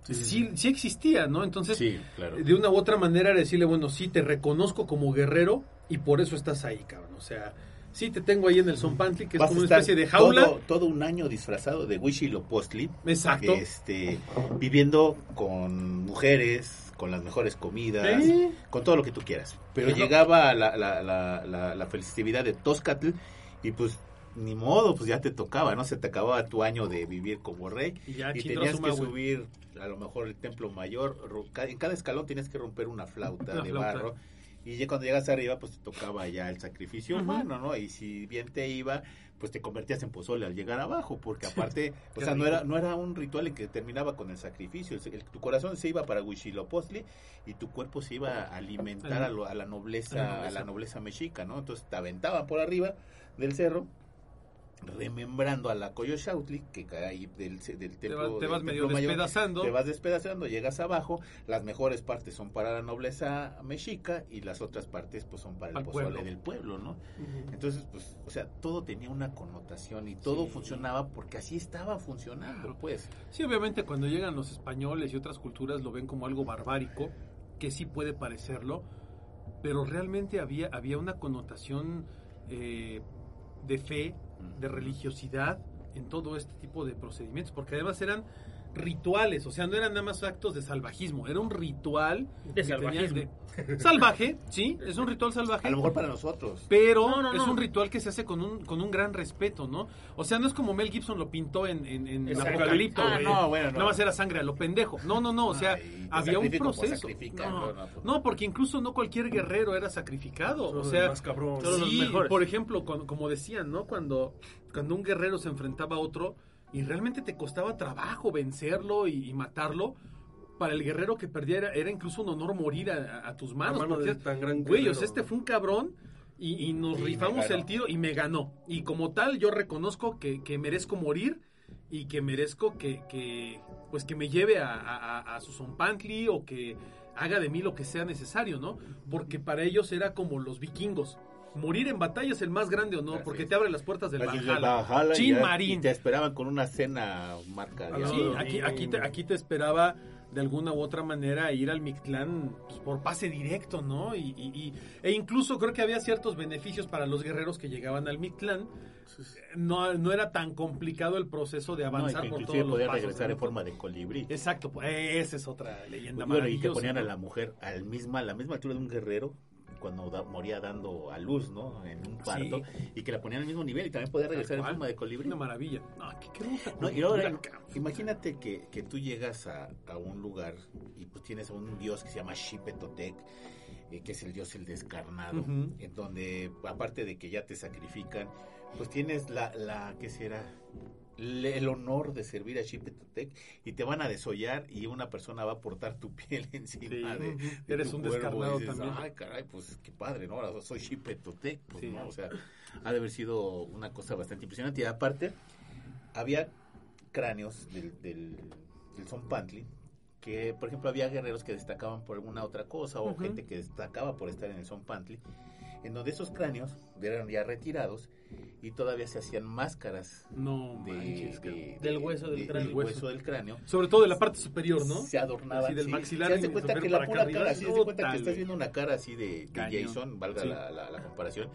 sí, sí, existía, ¿no? Entonces, Sí, claro. de una u otra manera era decirle, bueno, sí, te reconozco como guerrero y por eso estás ahí, cabrón. O sea, sí te tengo ahí en el Zompantli, que es como una especie de jaula. Todo, todo un año disfrazado de Huitzilopochtli. Exacto. Este, viviendo con mujeres, con las mejores comidas, con todo lo que tú quieras. Pero llegaba la, la, la, la, la festividad de Toscatl y pues ni modo, pues ya te tocaba, ¿no? Se te acababa tu año de vivir como rey Y ya, y chingó tenías que subir a lo mejor el templo mayor, en cada escalón tenías que romper una flauta Una de flauta. barro y ya cuando llegas arriba pues te tocaba ya el sacrificio humano, ¿no? Y si bien te iba, pues te convertías en pozole al llegar abajo, porque aparte, [laughs] o sea, no era no era un ritual en que terminaba con el sacrificio, el- el- tu corazón se iba para Huitzilopochtli y tu cuerpo se iba a alimentar a, lo- a la nobleza, A la nobleza mexica, ¿no? Entonces te aventaban por arriba del cerro remembrando a la Coyoshautli, que cae ahí del, del templo. vas- te vas medio templo mayor, despedazando. Te vas despedazando, llegas abajo, las mejores partes son para la nobleza mexica y las otras partes pues son para el Al pozole pueblo. del pueblo, ¿no? Entonces, pues, o sea, todo tenía una connotación y todo Sí. funcionaba porque así estaba funcionando, pues. Sí, obviamente cuando llegan los españoles y otras culturas lo ven como algo barbárico, que sí puede parecerlo, pero realmente había, había una connotación eh, de fe, de religiosidad en todo este tipo de procedimientos, porque además eran rituales, o sea, no eran nada más actos de salvajismo, era un ritual De que tenías salvajismo. de- salvaje, sí, es un ritual salvaje. A lo mejor para nosotros. Pero No, no, es no. un ritual que se hace con un, con un gran respeto, ¿no? O sea, no es como Mel Gibson lo pintó en, en, en. Apocalipto, Ah, no, bueno, no. Nada más era sangre a lo pendejo. No, no, no, o sea, Ay, había un proceso. sacrificar, No, no, no, pues. no, porque incluso no cualquier guerrero era sacrificado. Solo O sea, más cabrón. Los mejores. por ejemplo, cuando- como decían, ¿no? Cuando, cuando un guerrero se enfrentaba a otro y realmente te costaba trabajo vencerlo y, y matarlo, para el guerrero que perdía era, incluso un honor morir a, a tus manos. mano porque de tan gran Güey, o guerrero, sea, este fue un cabrón y, y nos Y rifamos el tiro y me ganó. Y como tal, yo reconozco que, que merezco morir y que merezco que, que, pues que me lleve a, a, a- a su Zompantli o que haga de mí lo que sea necesario, ¿no? Porque para ellos era como los vikingos. Morir en batalla es el más grande honor, Así porque es. te abre las puertas del Valhalla. Chin Marín. y te esperaban con una cena marca. Sí, aquí, aquí, te, aquí te esperaba de alguna u otra manera ir al Mictlán pues, por pase directo, ¿no? Y, y- y- e incluso creo que había ciertos beneficios para los guerreros que llegaban al Mictlán. No, no era tan complicado el proceso de No, avanzar que por todos los podía pasos. regresar ¿no? en forma de colibrí. Exacto, pues, esa es otra leyenda Bueno, y que maravillosa, ponían a ¿no? la mujer al misma, a la misma altura de un guerrero cuando da- moría dando a luz, ¿no? En un parto. Y que la ponían al mismo nivel y también podía regresar en forma de colibrí. Una maravilla. No, qué, qué No, y ahora, imagínate que, que tú llegas a, a un lugar y pues tienes a un dios que se llama Xipetotec, eh, que es el dios el descarnado, en donde aparte de que ya te sacrifican, pues tienes la, la ¿qué será? Le- el honor de servir a Xipetotec y te van a desollar y una persona va a portar tu [laughs] piel encima Sí. de, Eres tu un cuerpo, descarnado dices, también. Ay, caray, pues qué padre, ¿no? Ahora soy Xipetotec, pues, Sí. ¿no? O sea, ha de haber sido una cosa bastante impresionante. Y aparte, había cráneos del, del, del Zompantli que, por ejemplo, había guerreros que destacaban por alguna otra cosa o gente que destacaba por estar en el Zompantli, en donde esos cráneos eran ya retirados y todavía se hacían máscaras No de, manches, de- cabrón. Del hueso del de- cráneo. del hueso del cráneo. Sobre todo de la parte superior, ¿no? Se adornaban. Así del sí. maxilar Se hace y cuenta que la pura arriba. cara, se cuenta tal, que estás viendo una cara así de. Jason, valga Sí. la, la- la comparación,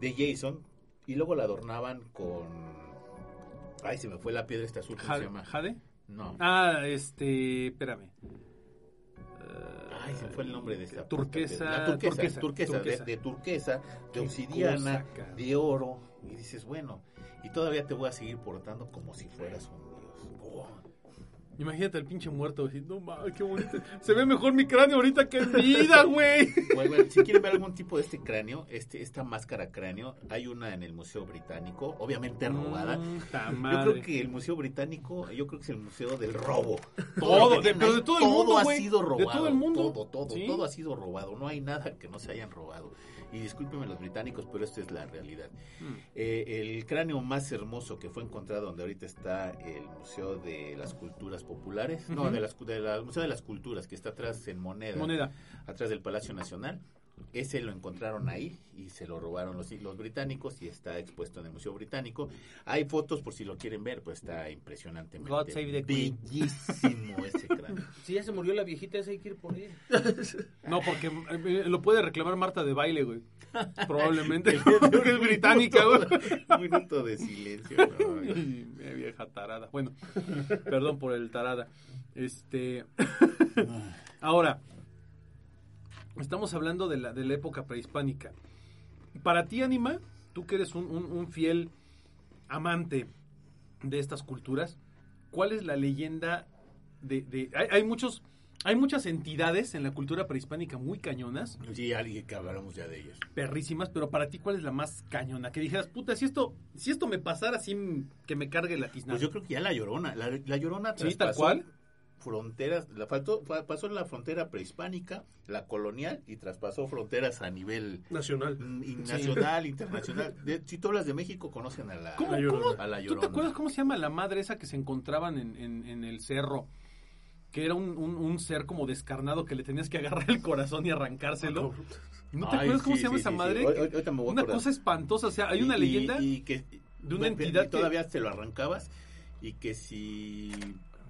de Jason, y luego la adornaban con... Ay, se me fue la piedra esta azul, ¿cómo se Jade. llama? ¿Jade? No. Ah, este, espérame. Ay, se fue el nombre de esta Turquesa, La turquesa, turquesa, turquesa, turquesa. De, de turquesa, de obsidiana, de oro, y dices, bueno, y todavía te voy a seguir portando como si fueras un. Imagínate al pinche muerto diciendo, no mames, qué bonito. Se ve mejor mi cráneo ahorita que en vida, güey. [laughs] Bueno, bueno, si quieren ver algún tipo de este cráneo, este, esta máscara cráneo, hay una en el Museo Británico, obviamente robada. Mm, Yo creo que el Museo Británico, yo creo que es el museo del robo. Todo, de- pero de todo el mundo, ha sido De robado. todo el mundo. Todo, todo, Sí. todo ha sido robado. No hay nada que no se hayan robado. Y discúlpenme los británicos, pero esta es la realidad. Mm. Eh, el cráneo más hermoso que fue encontrado donde ahorita está el Museo de las Culturas Populares, no, de las, de la- el Museo de las Culturas, que está atrás en Moneda, Moneda. atrás del Palacio Nacional. Ese lo encontraron ahí y se lo robaron los, los británicos y está expuesto en el Museo Británico. Hay fotos por si lo quieren ver, pues está impresionantemente God save the Queen. bellísimo ese cráneo. [laughs] Si ya se murió la viejita, esa hay que ir por él. [laughs] No, porque eh, lo puede reclamar Marta de baile, güey. Probablemente. [laughs] Porque es británica, güey. Un minuto de silencio. ¿no? Ay, mi vieja tarada. Bueno, perdón por el tarada. Este. Ahora, estamos hablando de la, de la época prehispánica. Para ti, Anima, tú que eres un, un- un fiel amante de estas culturas, ¿cuál es la leyenda de. de- hay, hay muchos. Hay muchas entidades en la cultura prehispánica muy cañonas, Sí, alguien que hablamos ya de ellos. perrísimas, pero para ti, ¿cuál es la más cañona? Que dijeras, puta, si esto, si esto me pasara, así que me cargue la tiznada. Pues yo creo que ya la llorona. La, la llorona Sí, tal cual. Fronteras, la faltó, fa- pasó la frontera prehispánica, la colonial y traspasó fronteras a nivel Nacional. mm, y nacional, internacional. De- si tú hablas de México, conocen a la, ¿Cómo, La Llorona. cómo- a la ¿Tú te acuerdas cómo se llama la madre esa que se encontraban en, en- en el cerro? Que era un, un- un ser como descarnado que le tenías que agarrar el corazón y arrancárselo. ¿No te Ay, acuerdas cómo sí, se llama sí, esa sí, madre? voy a una cosa espantosa. O sea, hay una Y- leyenda. y, que de una y entidad que- todavía te lo arrancabas y que si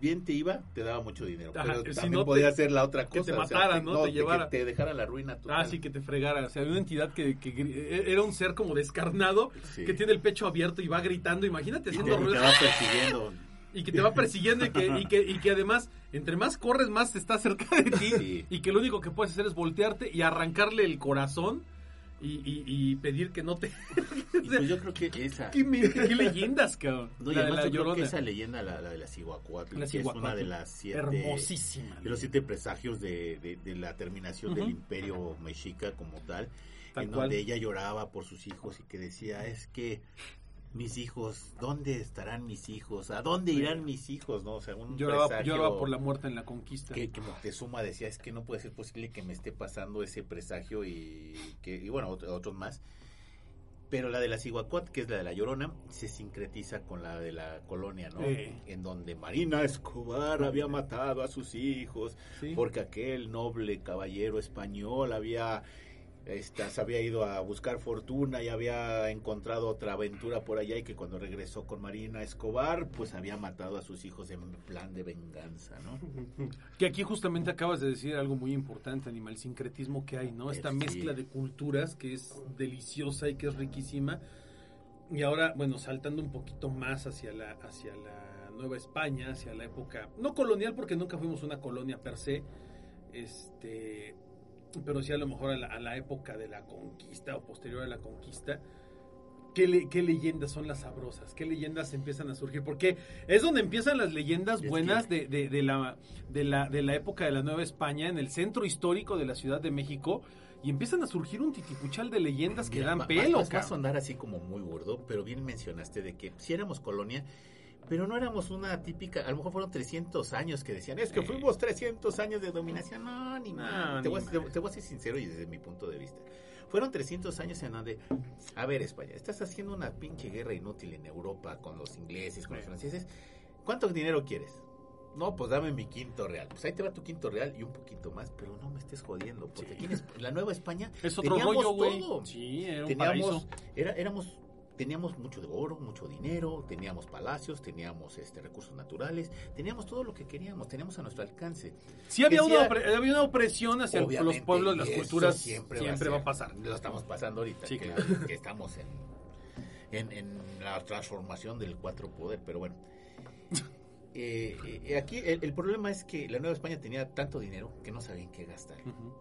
bien te iba te daba mucho dinero Ajá, pero si también no te- podía hacer la otra que cosa te o sea, matara, ¿no? Te que llevara. te dejara la ruina total. Ah, sí, que te fregara. O sea, una entidad que, que e- era un ser como descarnado, Sí. que tiene el pecho abierto y va gritando. Imagínate te, haciendo y te ruido. va persiguiendo [laughs] y que te va persiguiendo y que, y que, y que además, entre más corres, más te está cerca de ti. Sí. Y que lo único que puedes hacer es voltearte y arrancarle el corazón y, y- y pedir que no te... [laughs] pues yo creo que esa ¿Qué, leyendas, cabrón? no, y la de además la yo creo que esa leyenda la, la de la Cihuacuatl que es una de las siete Hermosísima. de los siete presagios de, de- de la terminación del imperio mexica como tal, en cual. donde ella lloraba por sus hijos y que decía, es que mis hijos, ¿dónde estarán mis hijos? ¿A dónde irán mis hijos? ¿No? O sea, un Lloraba, lloraba por la muerte en la conquista. que, que Moctezuma decía, es que no puede ser posible que me esté pasando ese presagio y que y bueno, ot- otros más. Pero la de la Cihuacuat, que es la de la Llorona, se sincretiza con la de la colonia, ¿no? Eh. En donde Marina Escobar había matado a sus hijos Sí. porque aquel noble caballero español había esta, se había ido a buscar fortuna y había encontrado otra aventura por allá y que cuando regresó con Marina Escobar, pues había matado a sus hijos en plan de venganza, ¿no? [laughs] Que aquí justamente acabas de decir algo muy importante, animal, el sincretismo que hay, ¿no? Esta Sí. mezcla de culturas que es deliciosa y que es riquísima. Y ahora, bueno, saltando un poquito más hacia la, hacia la Nueva España, hacia la época, no colonial porque nunca fuimos una colonia per se, este, pero sí a lo mejor a la, a la época de la conquista o posterior a la conquista. ¿Qué, le- ¿Qué leyendas son las sabrosas? ¿Qué leyendas empiezan a surgir? Porque es donde empiezan las leyendas buenas de, de- de la, de, la, de la época de la Nueva España, en el centro histórico de la Ciudad de México, y empiezan a surgir un titipuchal de leyendas que Mira, dan va- pelo, vas- vas a cabrón. sonar así como muy gordo, pero bien mencionaste de que si éramos colonia, pero no éramos una típica, a lo mejor fueron 300 años que decían, es que fuimos 300 años de dominación. No, ni más. Te, voy a- más. te- te voy a ser sincero y desde mi punto de vista. Fueron 300 años en donde, a ver España, estás haciendo una pinche guerra inútil en Europa con los ingleses, con los franceses. ¿Cuánto dinero quieres? No, pues dame mi quinto real. Pues ahí te va tu quinto real y un poquito más, pero no me estés jodiendo, porque Sí. aquí en Esp- la Nueva España Es otro teníamos rollo, todo Sí, era un teníamos paraíso. era, éramos teníamos mucho de oro mucho dinero teníamos palacios teníamos este recursos naturales teníamos todo lo que queríamos teníamos a nuestro alcance Sí había, Decía- una, había una opresión hacia los pueblos, las culturas, siempre, va, ser. a pasar. lo estamos pasando ahorita Sí, que, claro. que estamos en, en en la transformación del cuatro poder pero bueno [laughs] Eh, eh, aquí el, el problema es que la Nueva España tenía tanto dinero que no sabían qué gastar.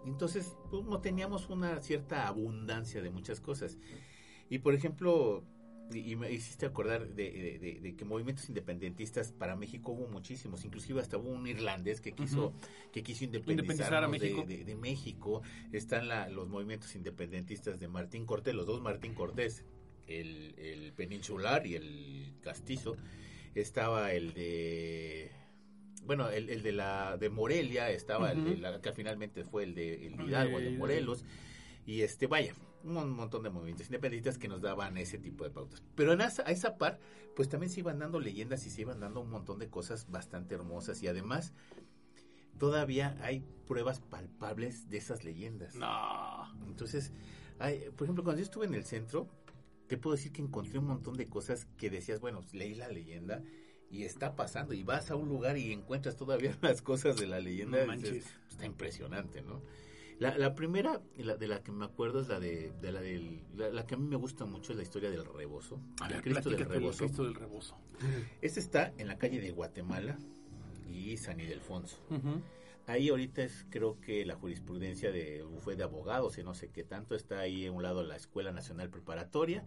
Entonces, pues, no teníamos una cierta abundancia de muchas cosas. Y por ejemplo, y, me hiciste acordar de, de- de- de que movimientos independentistas para México hubo muchísimos, inclusive hasta hubo un irlandés que quiso, que quiso Independizar México. de- México. Están la- los movimientos independentistas de Martín Cortés, los dos Martín Cortés, el, el peninsular y el castizo. Estaba el de bueno, el, el de la de Morelia estaba el de la que finalmente fue el de, el Hidalgo, de Morelos y este vaya, un mon- montón de movimientos independentistas que nos daban ese tipo de pautas. Pero en esa, a esa par, pues también se iban dando leyendas y se iban dando un montón de cosas bastante hermosas y además todavía hay pruebas palpables de esas leyendas. No. Entonces, hay- por ejemplo, cuando yo estuve en el centro, te puedo decir que encontré un montón de cosas que decías, bueno, leí la leyenda y está pasando y vas a un lugar y encuentras todavía [laughs] las cosas de la leyenda. No dices, está impresionante, ¿no? La, la primera la, de la que me acuerdo es la de, de la del la, la que a mí me gusta mucho es la historia del rebozo, A el Cristo del rebozo. Cristo del rebozo. Este está en la calle de Guatemala y San Ildefonso. Ujú. Ahí ahorita es creo que la jurisprudencia de fue de abogados y no sé qué tanto está ahí a un lado la Escuela Nacional Preparatoria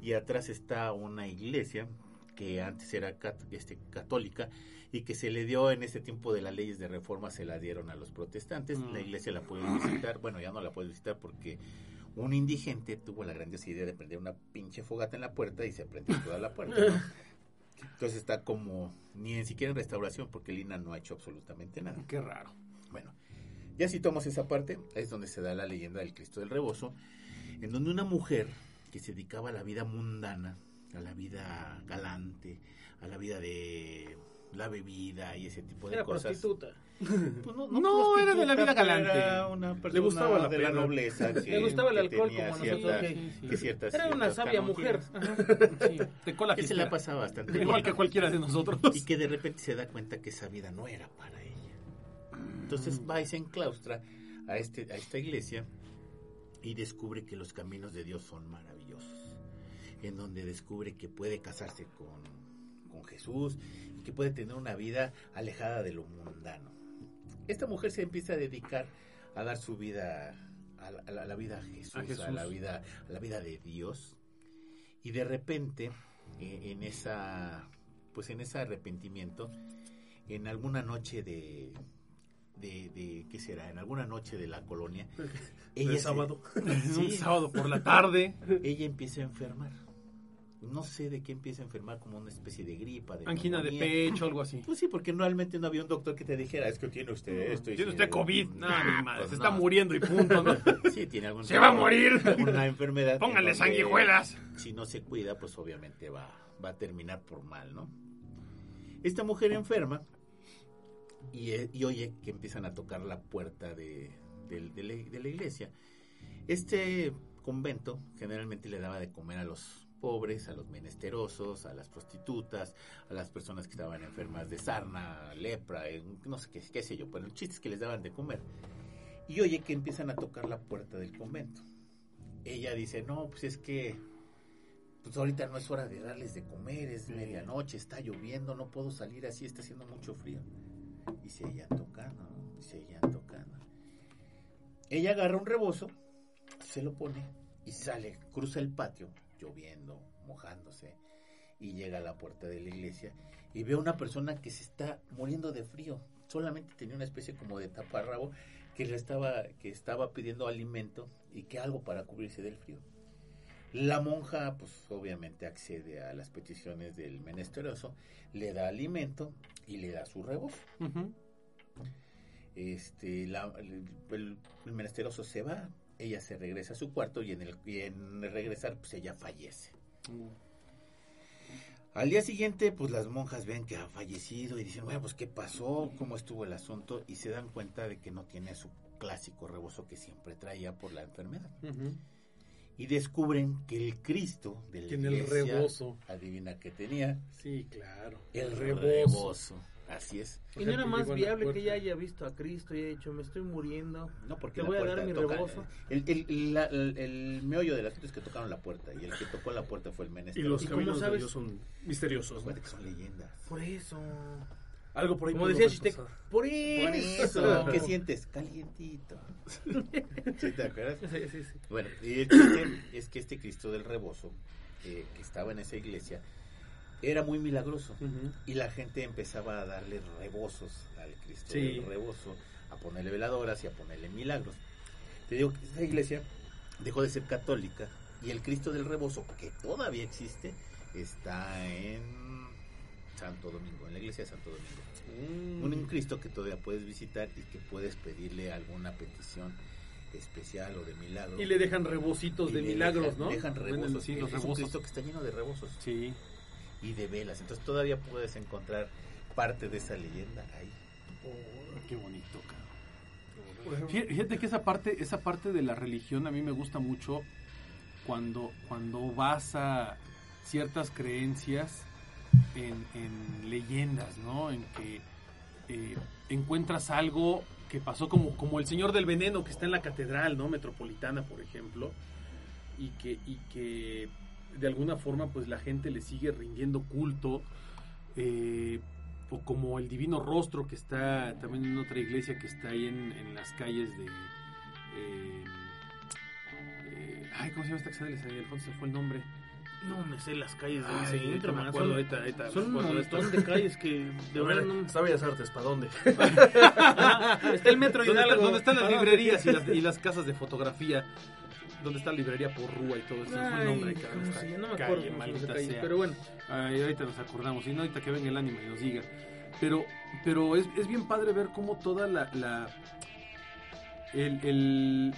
y atrás está una iglesia que antes era cat- este, católica y que se le dio en este tiempo de las leyes de reforma se la dieron a los protestantes. Mm. La iglesia la puedes visitar, bueno ya no la puedes visitar porque un indigente tuvo la grandiosa idea de prender una pinche fogata en la puerta y se prendió toda la puerta. ¿no? [laughs] Entonces está como ni en siquiera en restauración porque Lina no ha hecho absolutamente nada. Qué raro. Bueno, ya citamos esa parte, es donde se da la leyenda del Cristo del Rebozo, en donde una mujer que se dedicaba a la vida mundana, a la vida galante, a la vida de la bebida y ese tipo de Era cosas. prostituta. [laughs] Pues no, No, era de la vida galante. Era una persona gustaba la de la nobleza. que- [laughs] Le gustaba el alcohol como cierta- nosotros. Sí, sí. que ciertas- Era una sabia mujer. [laughs] Sí. De cola Que se la pasaba bastante bien. Igual que cualquiera de nosotros. y que de repente se da cuenta que esa vida no era para ella. Entonces va y se enclaustra a, este, a esta iglesia y descubre que los caminos de Dios son maravillosos. En donde descubre que puede casarse con, con Jesús y que puede tener una vida alejada de lo mundano. Esta mujer se empieza a dedicar a dar su vida a la, a la- a la vida a Jesús, A la vida a la vida de Dios y de repente eh, en esa pues en ese arrepentimiento en alguna noche de de, de qué será en alguna noche de la colonia [laughs] El se- sábado. [laughs] Un sábado por la tarde. ella empieza a enfermar no sé de qué empieza a enfermar como una especie de gripa de Angina de pecho, algo así. pues sí porque realmente no había un doctor que te dijera es que tiene usted esto y Tiene sí". usted COVID. No, mi [laughs] madre. Pues se está muriendo y punto, ¿no? [laughs] sí tiene algún Se va a morir. una enfermedad en Póngale sanguijuelas. si no se cuida, pues obviamente va, va a terminar por mal, ¿no? Esta mujer enferma y, eh, y oye que empiezan a tocar la puerta de, de- de la, de la iglesia. Este convento generalmente le daba de comer a los pobres, a los menesterosos, a las prostitutas, a las personas que estaban enfermas de sarna, lepra, eh, no sé qué, qué sé yo, pero el chiste es que les daban de comer. Y oye que empiezan a tocar la puerta del convento. Ella dice, no, pues es que pues ahorita no es hora de darles de comer, es medianoche, está lloviendo, no puedo salir así, está haciendo mucho frío. Y se ella tocando, ¿no? Y se ella tocando. Ella agarra un rebozo, se lo pone y sale, cruza el patio, lloviendo, mojándose, y llega a la puerta de la iglesia y ve a una persona que se está muriendo de frío. Solamente tenía una especie como de taparrabo que le estaba, que estaba pidiendo alimento y que algo para cubrirse del frío. La monja, pues obviamente accede a las peticiones del menesteroso, le da alimento y le da su rebozo. Este, la- el, el- el menesteroso se va, ella se regresa a su cuarto y en el, y en el regresar, pues ella fallece. Al día siguiente, pues las monjas ven que ha fallecido y dicen, bueno, pues qué pasó, cómo estuvo el asunto y se dan cuenta de que no tiene su clásico rebozo que siempre traía por la enfermedad. Y descubren que el Cristo de la Tiene el rebozo. adivina qué tenía, Sí, claro. el rebozo. rebozo. Así es. Y no era más viable que ella haya visto a Cristo y haya dicho, me estoy muriendo. No, porque Te voy a dar mi toca- rebozo. El, el, la- el- el meollo del asunto es que tocaron la puerta y el que tocó la puerta fue el Y menester. los ¿Y caminos de sabes? Dios son misteriosos. ¿no? Acuérdate que son leyendas. Por eso. Algo por ahí Como decía Chitec, por Por eso. eso, ¿qué sientes? Calientito. [laughs] ¿Sí te acuerdas? Sí, sí, sí. Bueno, y el chiste es que este Cristo del rebozo, eh, que estaba en esa iglesia, era muy milagroso. Y la gente empezaba a darle rebozos al Cristo Sí. del rebozo, a ponerle veladoras y a ponerle milagros. Te digo que esa iglesia dejó de ser católica y el Cristo del rebozo, que todavía existe, está en Santo Domingo, en la iglesia de Santo Domingo. Un, un Cristo que todavía puedes visitar y que puedes pedirle alguna petición especial o de milagro. Y le dejan rebocitos Y de milagros, dejan- ¿no? Dejan Bueno, rebozos. sí, los es un. Cristo que está lleno de rebozos Sí. Y de velas. Entonces todavía puedes encontrar parte de esa leyenda ahí. Qué bonito, cabrón. Fí- Fíjate que esa parte, esa parte de la religión a mí me gusta mucho cuando, cuando vas a ciertas creencias en, en leyendas, ¿no? En que eh, encuentras algo que pasó como, como el Señor del Veneno que está en la catedral, ¿no? Metropolitana, por ejemplo, y que, y que de alguna forma pues la gente le sigue rindiendo culto. eh, o como el Divino Rostro que está también en otra iglesia que está ahí en, en las calles de... eh, eh, ay, ¿cómo se llama esta que sale de Alfonso? Se fue el nombre. No me sé las calles centro, no me acuerdo, Son, ahorita- ahorita son un de montón de calles que [laughs] de A ver, verdad no... Está Bellas Artes, ¿para dónde? [laughs] Está el metro [laughs] ¿Dónde, está- Hidalgo. dónde están las Ah, librerías y las, y las casas de fotografía? Donde está la librería por Rúa y todo eso. es un Ay, nombre, cabrón, ¿cómo esta se llama? no me calle, acuerdo sea. pero bueno. Ay, ahorita nos acordamos, y no ahorita que venga el ánimo y nos diga. Pero, pero es, es bien padre ver cómo toda la... la el, el-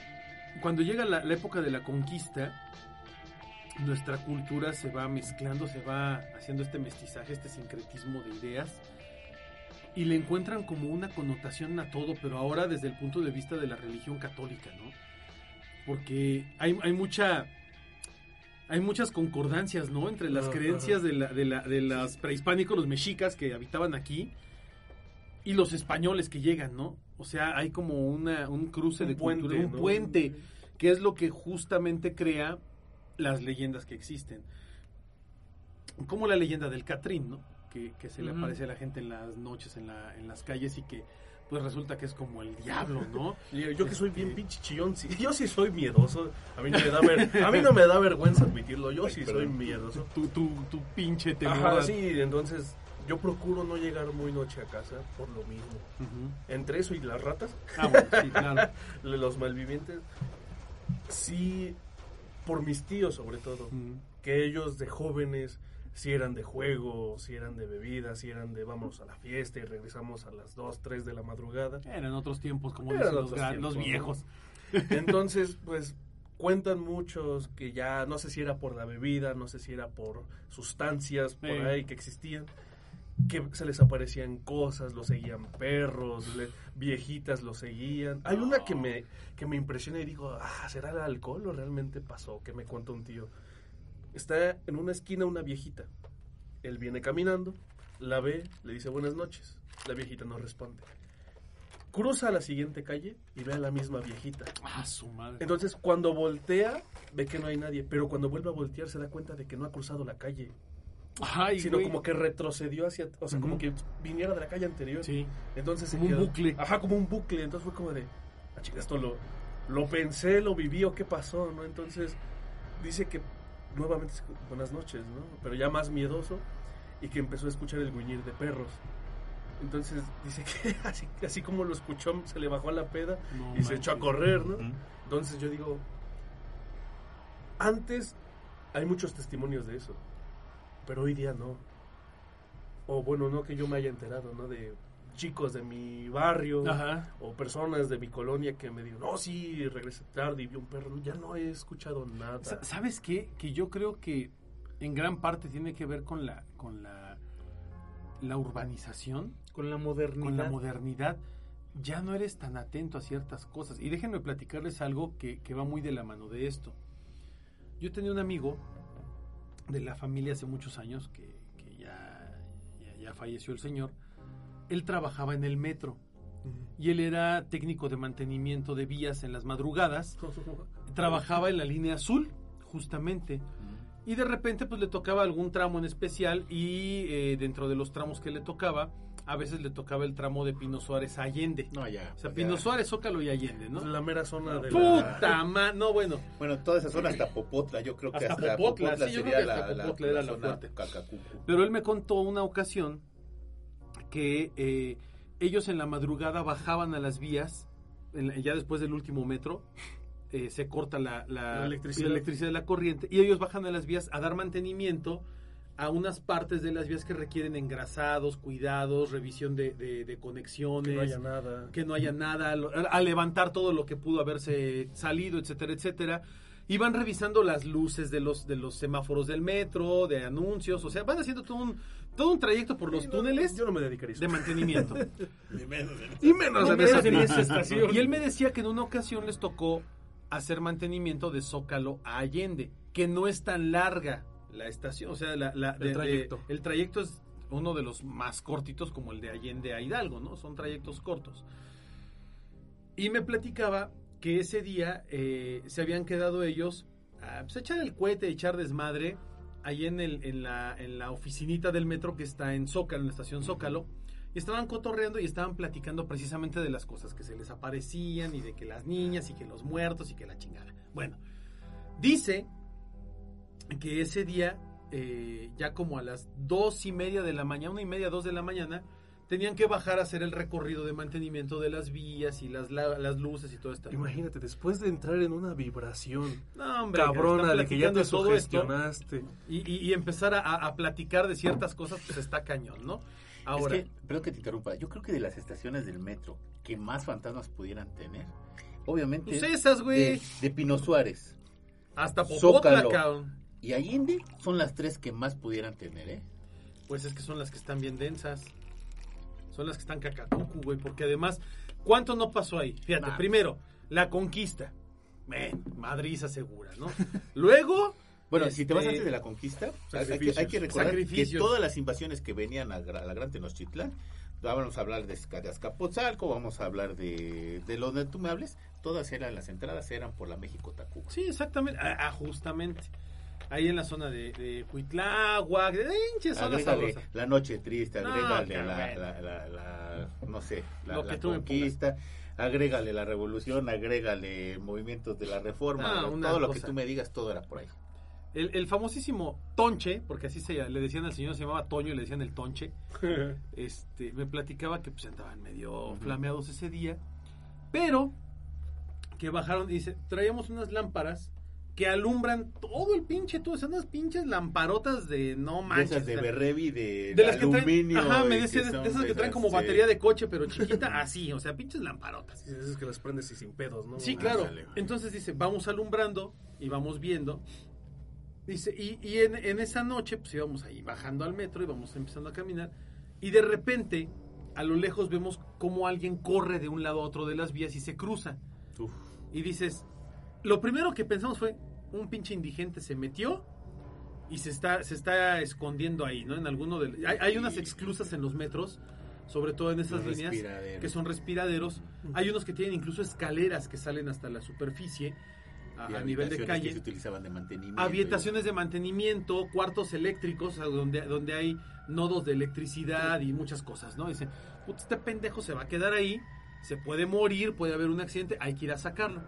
cuando llega la, la época de la conquista, nuestra cultura se va mezclando, se va haciendo este mestizaje, este sincretismo de ideas. Y le encuentran como una connotación a todo, pero ahora desde el punto de vista de la religión católica, ¿no? Porque hay, hay mucha hay muchas concordancias, ¿no? Entre las Ajá. creencias de, la, de, la, de los prehispánicos, los mexicas que habitaban aquí, y los españoles que llegan, ¿no? O sea, hay como una, un cruce Un de puente, cultura, un ¿no? puente, que es lo que justamente crea las leyendas que existen. Como la leyenda del Catrín, ¿no? Que, que se le aparece a la gente en las noches, en, la, en las calles, y que pues resulta que es como el diablo, ¿no? Yo que soy bien Este, pinche chillón, sí, yo sí soy miedoso. A mí no me da, ver- a mí no me da vergüenza admitirlo, yo sí soy miedoso. Tu, tu, tu pinche temor. Ajá, sí, entonces yo procuro no llegar muy noche a casa por lo mismo. Entre eso y las ratas, Ah, bueno, sí, [laughs] claro. los malvivientes, sí, por mis tíos sobre todo, que ellos de jóvenes si eran de juego, si eran de bebida, si eran de vamos a la fiesta y regresamos a las 2, 3 de la madrugada. Eran otros tiempos, como dicen los, otros gra- tiempos, los ¿no? viejos. Entonces, pues cuentan muchos que ya no sé si era por la bebida, no sé si era por sustancias por Sí. ahí que existían, que se les aparecían cosas, los seguían perros, le- viejitas los seguían. Hay una que me, que me impresiona y digo, ah, ¿será el alcohol o realmente pasó? Que me cuenta un tío. Está en una esquina una viejita. Él viene caminando, la ve, le dice buenas noches. La viejita no responde. Cruza a la siguiente calle y ve a la misma viejita. Ah, su madre. Entonces, cuando voltea, ve que no hay nadie, pero cuando vuelve a voltear se da cuenta de que no ha cruzado la calle, Ay, sino güey. como que retrocedió hacia, o sea, como Ujú. que viniera de la calle anterior. Sí. Entonces Como un bucle. Ajá, como un bucle. Entonces fue como de, ah, chica, esto lo, lo pensé, lo viví o qué pasó, ¿no? Entonces dice que nuevamente, buenas noches, ¿no? Pero ya más miedoso y que empezó a escuchar el gruñir de perros. Entonces dice que [laughs] así, así como lo escuchó, se le bajó a la peda No y se echó a correr, ¿no? Entonces yo digo, antes hay muchos testimonios de eso, pero hoy día no. O bueno, no que yo me haya enterado, ¿no? De chicos de mi barrio Ajá. o personas de mi colonia que me digan, no, sí, regresé tarde y vi un perro. Ya no he escuchado nada. Sa- ¿Sabes qué? Que yo creo que en gran parte tiene que ver con la con la la urbanización, Con la modernidad. con la modernidad. Ya no eres tan atento a ciertas cosas. Y déjenme platicarles algo que, que va muy de la mano de esto. Yo tenía un amigo de la familia hace muchos años que, que ya, ya, ya falleció el señor. Él trabajaba en el metro y él era técnico de mantenimiento de vías en las madrugadas. Trabajaba en la línea azul, justamente. Y de repente pues le tocaba algún tramo en especial y eh, dentro de los tramos que le tocaba, a veces le tocaba el tramo de Pino Suárez a Allende. No, ya. O sea, ya. Pino Suárez, Zócalo y Allende, ¿no? La mera zona de la... Puta ma- no bueno. Bueno, toda esa zona hasta Popotla, yo creo que Hasta hasta, Popotla, Popotla, sí, yo sería creo que hasta la, la- era la la zona fuerte. Cacacuco. Pero él me contó una ocasión que eh, ellos en la madrugada bajaban a las vías, en la- ya después del último metro, eh, se corta la, la- La electricidad. la electricidad de la corriente, y ellos bajan a las vías a dar mantenimiento a unas partes de las vías que requieren engrasados, cuidados, revisión de, de- de conexiones, Que no haya nada. que no haya nada, a levantar todo lo que pudo haberse salido, etcétera, etcétera. Y van revisando las luces de los, de los semáforos del metro, de anuncios, o sea, van haciendo todo un, todo un trayecto por los no, túneles Yo no me dedicaría de mantenimiento. [laughs] Menos Y menos No, en menos esa en esa pinche estación. Y él me decía que en una ocasión les tocó hacer mantenimiento de Zócalo a Allende, que no es tan larga la estación, o sea, la, la- El de- de- trayecto. el trayecto es uno de los más cortitos como el de Allende a Hidalgo, ¿no? Son trayectos cortos. Y me platicaba que ese día eh, se habían quedado ellos a pues, echar el cohete, echar desmadre, ahí en, el, en, la, en la oficinita del metro que está en Zócalo, en la estación Zócalo. Y estaban cotorreando y estaban platicando precisamente de las cosas que se les aparecían y de que las niñas y que los muertos y que la chingada. Bueno, dice que ese día, eh, ya como a las dos y media de la mañana, una y media, dos de la mañana, tenían que bajar a hacer el recorrido de mantenimiento de las vías y las, la- las luces y todo esto. Imagínate, después de entrar en una vibración No, hombre, cabrona de que ya te de todo esto sugestionaste. y, y- y empezar a, a- platicar de ciertas cosas, pues está cañón, ¿no? Ahora, Es que, perdón que te interrumpa, yo creo que de las estaciones del metro que más fantasmas pudieran tener, obviamente pues esas, güey, de, de Pino Suárez hasta Popotla, Zócalo. y Allende son las tres que más pudieran tener, ¿eh? Pues es que son las que están bien densas. Son las que están cacacucu, güey. Porque además, ¿cuánto no pasó ahí? Fíjate, Nah. primero, la conquista. Men, Madrid se asegura, ¿no? [laughs] Luego. Bueno, si te vas este, antes de la conquista, hay que, hay que recordar que todas las invasiones que venían a, la Gran Tenochtitlán, vamos a hablar de, de Azcapotzalco, vamos a hablar de, de lo donde tú me hables, todas eran, las entradas eran por la México-Tacuba. Sí, exactamente. Ah, justamente. Ahí en la zona de, de de hinches, zona Agrégale sabrosa. la noche triste, agrégale la, la, la- la- no sé, la, la conquista, agrégale la revolución, agrégale movimientos de la reforma, Ah, todo lo que tú me digas, todo era por ahí. El, el famosísimo Tonche, porque así se le decían al señor, se llamaba Toño y le decían el Tonche. [laughs] este, me platicaba que pues andaban medio flameados ese día, pero que bajaron, dice, traíamos unas lámparas que alumbran todo el pinche todo, son unas pinches lamparotas de no De manches. esas de o sea, Berrevi, de, de las que traen, ajá, me decía, que de, de esas que traen como sí. batería de coche, pero chiquita, [laughs] así, o sea, pinches lamparotas. Y dices que las prendes y sin pedos, ¿no? Sí, Ah, claro. Entonces dice, vamos alumbrando y vamos viendo. Dice, y, y en, en esa noche, pues íbamos ahí bajando al metro, íbamos empezando a caminar. Y de repente, a lo lejos vemos cómo alguien corre de un lado a otro de las vías y se cruza. Uf. Y dices, lo primero que pensamos fue, un pinche indigente se metió y se está, se está escondiendo ahí, ¿no? En alguno de... Hay, hay unas exclusas en los metros, sobre todo en esas Los líneas, que son respiraderos. Hay unos que tienen incluso escaleras que salen hasta la superficie, a, nivel de calle. que se utilizaban de mantenimiento. Habitaciones de mantenimiento, cuartos eléctricos, donde, donde hay nodos de electricidad y muchas cosas, ¿no? Dicen, "Puta, este pendejo se va a quedar ahí, se puede morir, puede haber un accidente, hay que ir a sacarlo.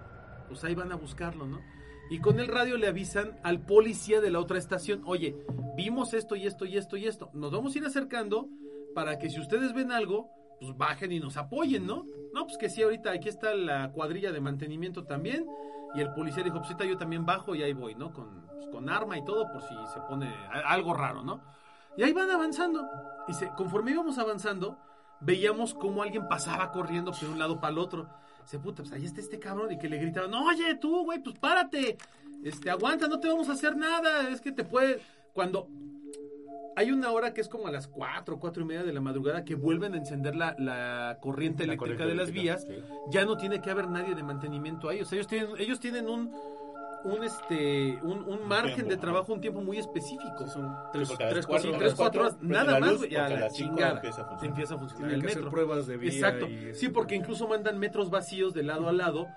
Pues ahí van a buscarlo, ¿no? Y con el radio le avisan al policía de la otra estación, oye, vimos esto y esto y esto y esto, nos vamos a ir acercando para que si ustedes ven algo, pues bajen y nos apoyen, ¿no? No, pues que sí, ahorita aquí está la cuadrilla de mantenimiento también. Y el policía dijo, pues yo también bajo y ahí voy, ¿no? Con, pues, con arma y todo por si se pone algo raro, ¿no? Y ahí van avanzando. Y se, conforme íbamos avanzando, veíamos cómo alguien pasaba corriendo de un lado para el otro. Se puta, pues ahí está este cabrón y que le gritaban, no, oye, tú, güey, pues párate. Este, aguanta, no te vamos a hacer nada. Es que te puede... Cuando hay una hora que es como a las 4, 4 y media de la madrugada que vuelven a encender la, la corriente La eléctrica corriente de las eléctrica, vías, sí. ya no tiene que haber nadie de mantenimiento ahí. O sea, ellos tienen, ellos tienen un, un este, un, un margen tiempo, de trabajo, un tiempo muy específico. Sí, son tres, cuatro- cuatro a tres, las cuatro horas, nada la más, güey, a la chingada. empieza a funcionar. Empieza a funcionar el que metro. pruebas de vía Exacto. y- Sí, porque incluso mandan metros vacíos de lado a lado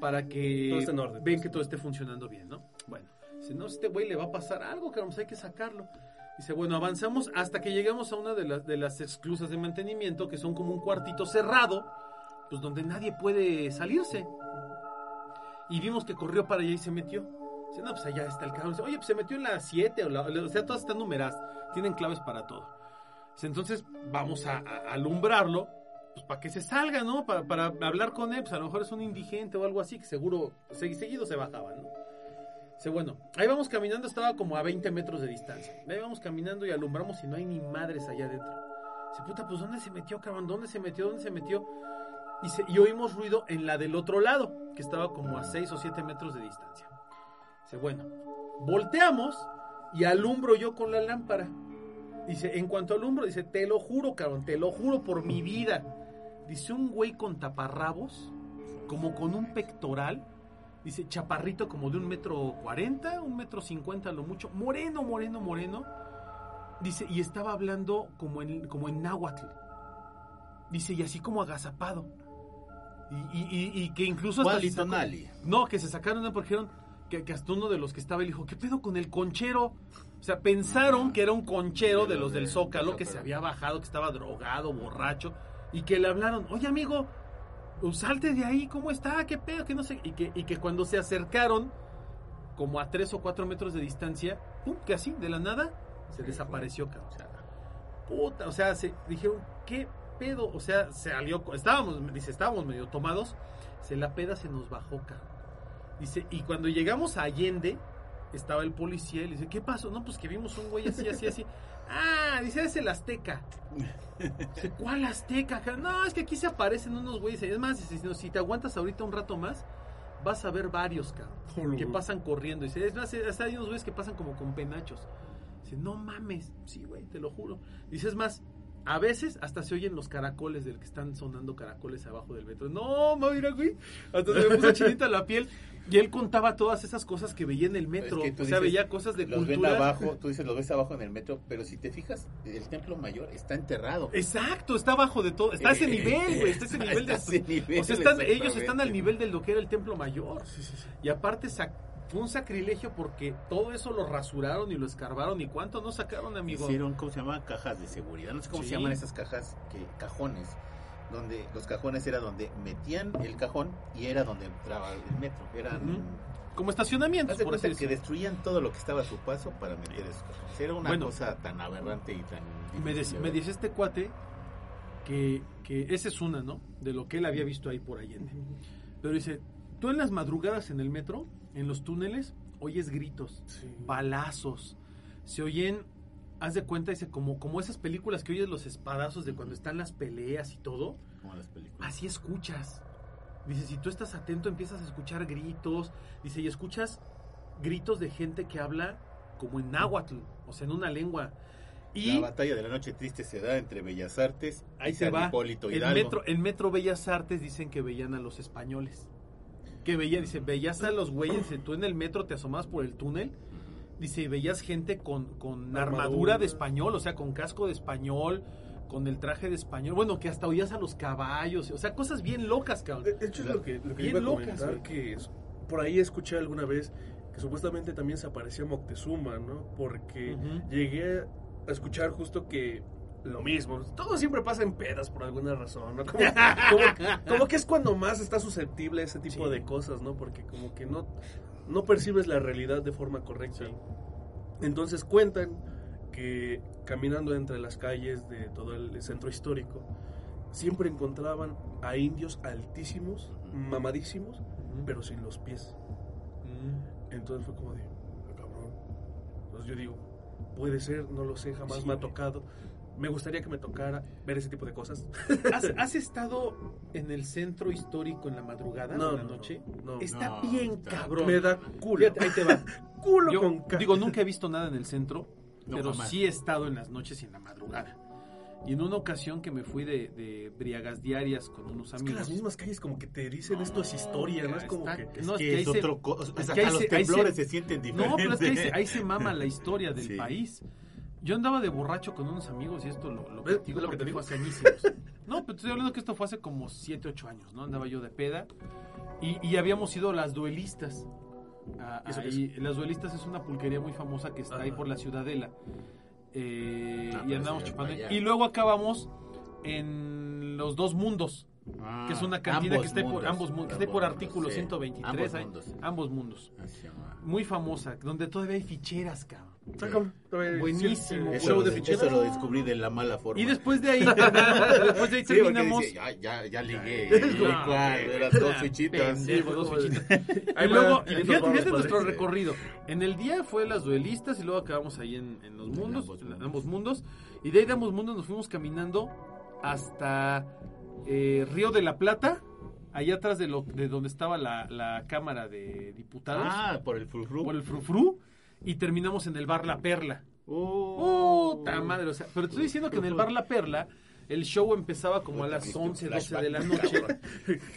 para que Todo esté en orden, ven pues. que todo esté funcionando bien, ¿no? Bueno, dice, no, este güey le va a pasar algo, pues hay que sacarlo. Dice, bueno, avanzamos hasta que llegamos a una de las, de las exclusas de mantenimiento, que son como un cuartito cerrado, pues donde nadie puede salirse. Y vimos que corrió para allá y se metió. Dice, no, pues allá está el cabrón. Dice, oye, pues se metió en la 7, o, o sea, todas están numeradas, tienen claves para todo. Dice, entonces vamos a, alumbrarlo, pues para que se salga, ¿no? Para, para hablar con él, pues a lo mejor es un indigente o algo así, que seguro, segui- seguido se bajaba, ¿no? Dice, bueno, ahí vamos caminando, estaba como a 20 metros de distancia. Ahí vamos caminando y alumbramos y no hay ni madres allá adentro. Dice, puta, pues ¿dónde se metió, cabrón? ¿Dónde se metió? ¿Dónde se metió? Y oímos ruido en la del otro lado, que estaba como a 6 o 7 metros de distancia. Dice, bueno, volteamos y alumbro yo con la lámpara. Dice, en cuanto alumbro, dice, te lo juro, cabrón, te lo juro por mi vida. Dice, un güey con taparrabos, como con un pectoral, dice, chaparrito como de un metro cuarenta, un metro cincuenta lo mucho, moreno, moreno, moreno. Dice, y estaba hablando como en, como en náhuatl. Dice, y así como agazapado. Y, y- y- y que incluso hasta se sacó- no, que se sacaron una porque dijeron que, que hasta uno de los que estaba, él dijo, ¿qué pedo con el conchero? O sea, pensaron que era un conchero de los del Zócalo, que se había bajado, que estaba drogado, borracho, y que le hablaron, oye amigo, salte de ahí, ¿cómo está? ¿Qué pedo? Que no sé. Y que, y que cuando se acercaron, como a tres o cuatro metros de distancia, pum, que así, de la nada, se desapareció, cabrón. O sea, puta, o sea, se dijeron, ¿qué pedo, o sea, salió, estábamos, dice, estábamos medio tomados, se la peda se nos bajó, cabrón. Dice, y cuando llegamos a Allende, estaba el policía y le dice, ¿qué pasó? No, pues que vimos un güey así, así, así. Ah, dice, es el Azteca. Dice, ¿cuál Azteca? No, es que aquí se aparecen unos güeyes. Es más, si- te aguantas ahorita un rato más, vas a ver varios, cabrón, que pasan corriendo. Dice, es más, hasta hay unos güeyes que pasan como con penachos. Dice, no mames. Sí, güey, te lo juro. Dice, es más, a veces hasta se oyen los caracoles del que están sonando caracoles abajo del metro. No, mira, güey. Hasta se me puso chinita la piel. Y él contaba todas esas cosas que veía en el metro. Es que o sea, dices, veía cosas de los ven cultura. abajo, tú dices, lo ves abajo en el metro, pero si te fijas, el templo mayor está enterrado. Exacto, está abajo de todo. Está a ese Eh, nivel, güey. Está a ese nivel de. A ese nivel, o sea, están, ellos están al nivel de lo que era el templo mayor. Y aparte, fue un sacrilegio porque todo eso lo rasuraron y lo escarbaron. ¿Y cuánto no sacaron, amigo? Hicieron, ¿cómo se llama? Cajas de seguridad. No sé cómo Sí. se llaman esas cajas, que cajones. Donde los cajones era donde metían el cajón y era donde entraba el metro. Eran. Ujú. Como estacionamientos, por así que destruían todo lo que estaba a su paso para meter esos cajones. Era una Bueno. cosa tan aberrante y tan. Me, de me dice este cuate que, que esa es una, ¿no? De lo que él había visto ahí por Allende. Pero dice, tú en las madrugadas en el metro, en los túneles, oyes gritos, Sí. balazos, se oyen, haz de cuenta, dice, como, como esas películas que oyes los espadazos de cuando están las peleas y todo, Como las películas. así escuchas. Dice, si tú estás atento empiezas a escuchar gritos, dice, y escuchas gritos de gente que habla como en náhuatl, o sea, en una lengua. Y La batalla de la noche triste se da entre Bellas Artes Ahí y se San va. Hipólito Hidalgo. metro, el metro Bellas Artes dicen que veían a los españoles. Que veía, dice, veías a los güeyes, dice, tú en el metro te asomabas por el túnel, dice, y veías gente con, con Armadura. armadura de español, o sea, con casco de español, con el traje de español, bueno, que hasta oías a los caballos, o sea, cosas bien locas, De, cabrón. de hecho, es lo que, lo que Bien iba a locas, comentar, que es- por ahí escuché alguna vez que supuestamente también se aparecía Moctezuma, ¿no? Porque llegué a escuchar justo que lo mismo, todo siempre pasa en pedas por alguna razón, ¿no? Como, como- como que es cuando más está susceptible a ese tipo Sí. de cosas, ¿no? Porque como que no, no percibes la realidad de forma correcta. Sí. Entonces cuentan que caminando entre las calles de todo el centro histórico, siempre encontraban a indios altísimos, mamadísimos, pero sin los pies. Mm. Entonces fue como de, "Ah, cabrón. Entonces yo digo, puede ser, no lo sé, jamás Sí. me ha tocado. Me gustaría que me tocara ver ese tipo de cosas. ¿Has, has estado en el centro histórico en la madrugada, No, en la no, noche? no, no. Está No, bien, está- cabrón. Me da culo. Fíjate, ahí te va. [laughs] culo Yo con digo, nunca he visto nada en el centro, No, pero jamás. sí he estado en las noches y en la madrugada. Y en una ocasión que me fui de, de briagas diarias con unos Es que amigos. las mismas calles como que te dicen esto es historia, ¿no? Es como está- que... Es No, es que que ahí es otro co- o sea, es que los temblores se- se, sienten No, diferentes. pero es que ahí se, ahí se mama la historia del [laughs] Sí. país. Yo andaba de borracho con unos amigos y esto lo, lo ¿Es lo que te digo? hace añísimos. [laughs] No, pero te estoy hablando que esto fue hace como 7, 8 años, ¿no? Andaba yo de peda y, y habíamos ido las duelistas. ¿Y eso las duelistas es una pulquería muy famosa que está ahí por la Ciudadela. Eh, Ah, y andamos chupando. Y luego acabamos en los dos mundos. Ah, que es una cantina que está por ambos mundos, que está por artículo mundos, sí. 123, Ambos mundos. ambos mundos. Muy famosa, donde todavía hay ficheras, cabrón. Buenísimo. Eso, show lo, de ficheras. eso lo descubrí de la mala forma. Y después de ahí, [laughs] después de ahí Sí, porque terminamos. ya, ya, ya ligué. [laughs] No, ah, fichitas. pendejo, Sí, dos fichitas. [laughs] Ahí Y luego, va, fíjate, 500 fíjate baros, nuestro recorrido. En el día fue las duelistas y luego acabamos ahí en, en los En mundos, ambos en ambos mundos. Y de ahí de ambos mundos nos fuimos caminando hasta eh, Río de la Plata, allá atrás de, lo, de donde estaba la, la Cámara de Diputados, Ah, por el frufru. por el Frufru, y terminamos en el bar La Perla. Uh, Puta madre, o sea, pero te estoy diciendo que en el bar La Perla el show empezaba como a las viste 11, un 12 de la noche.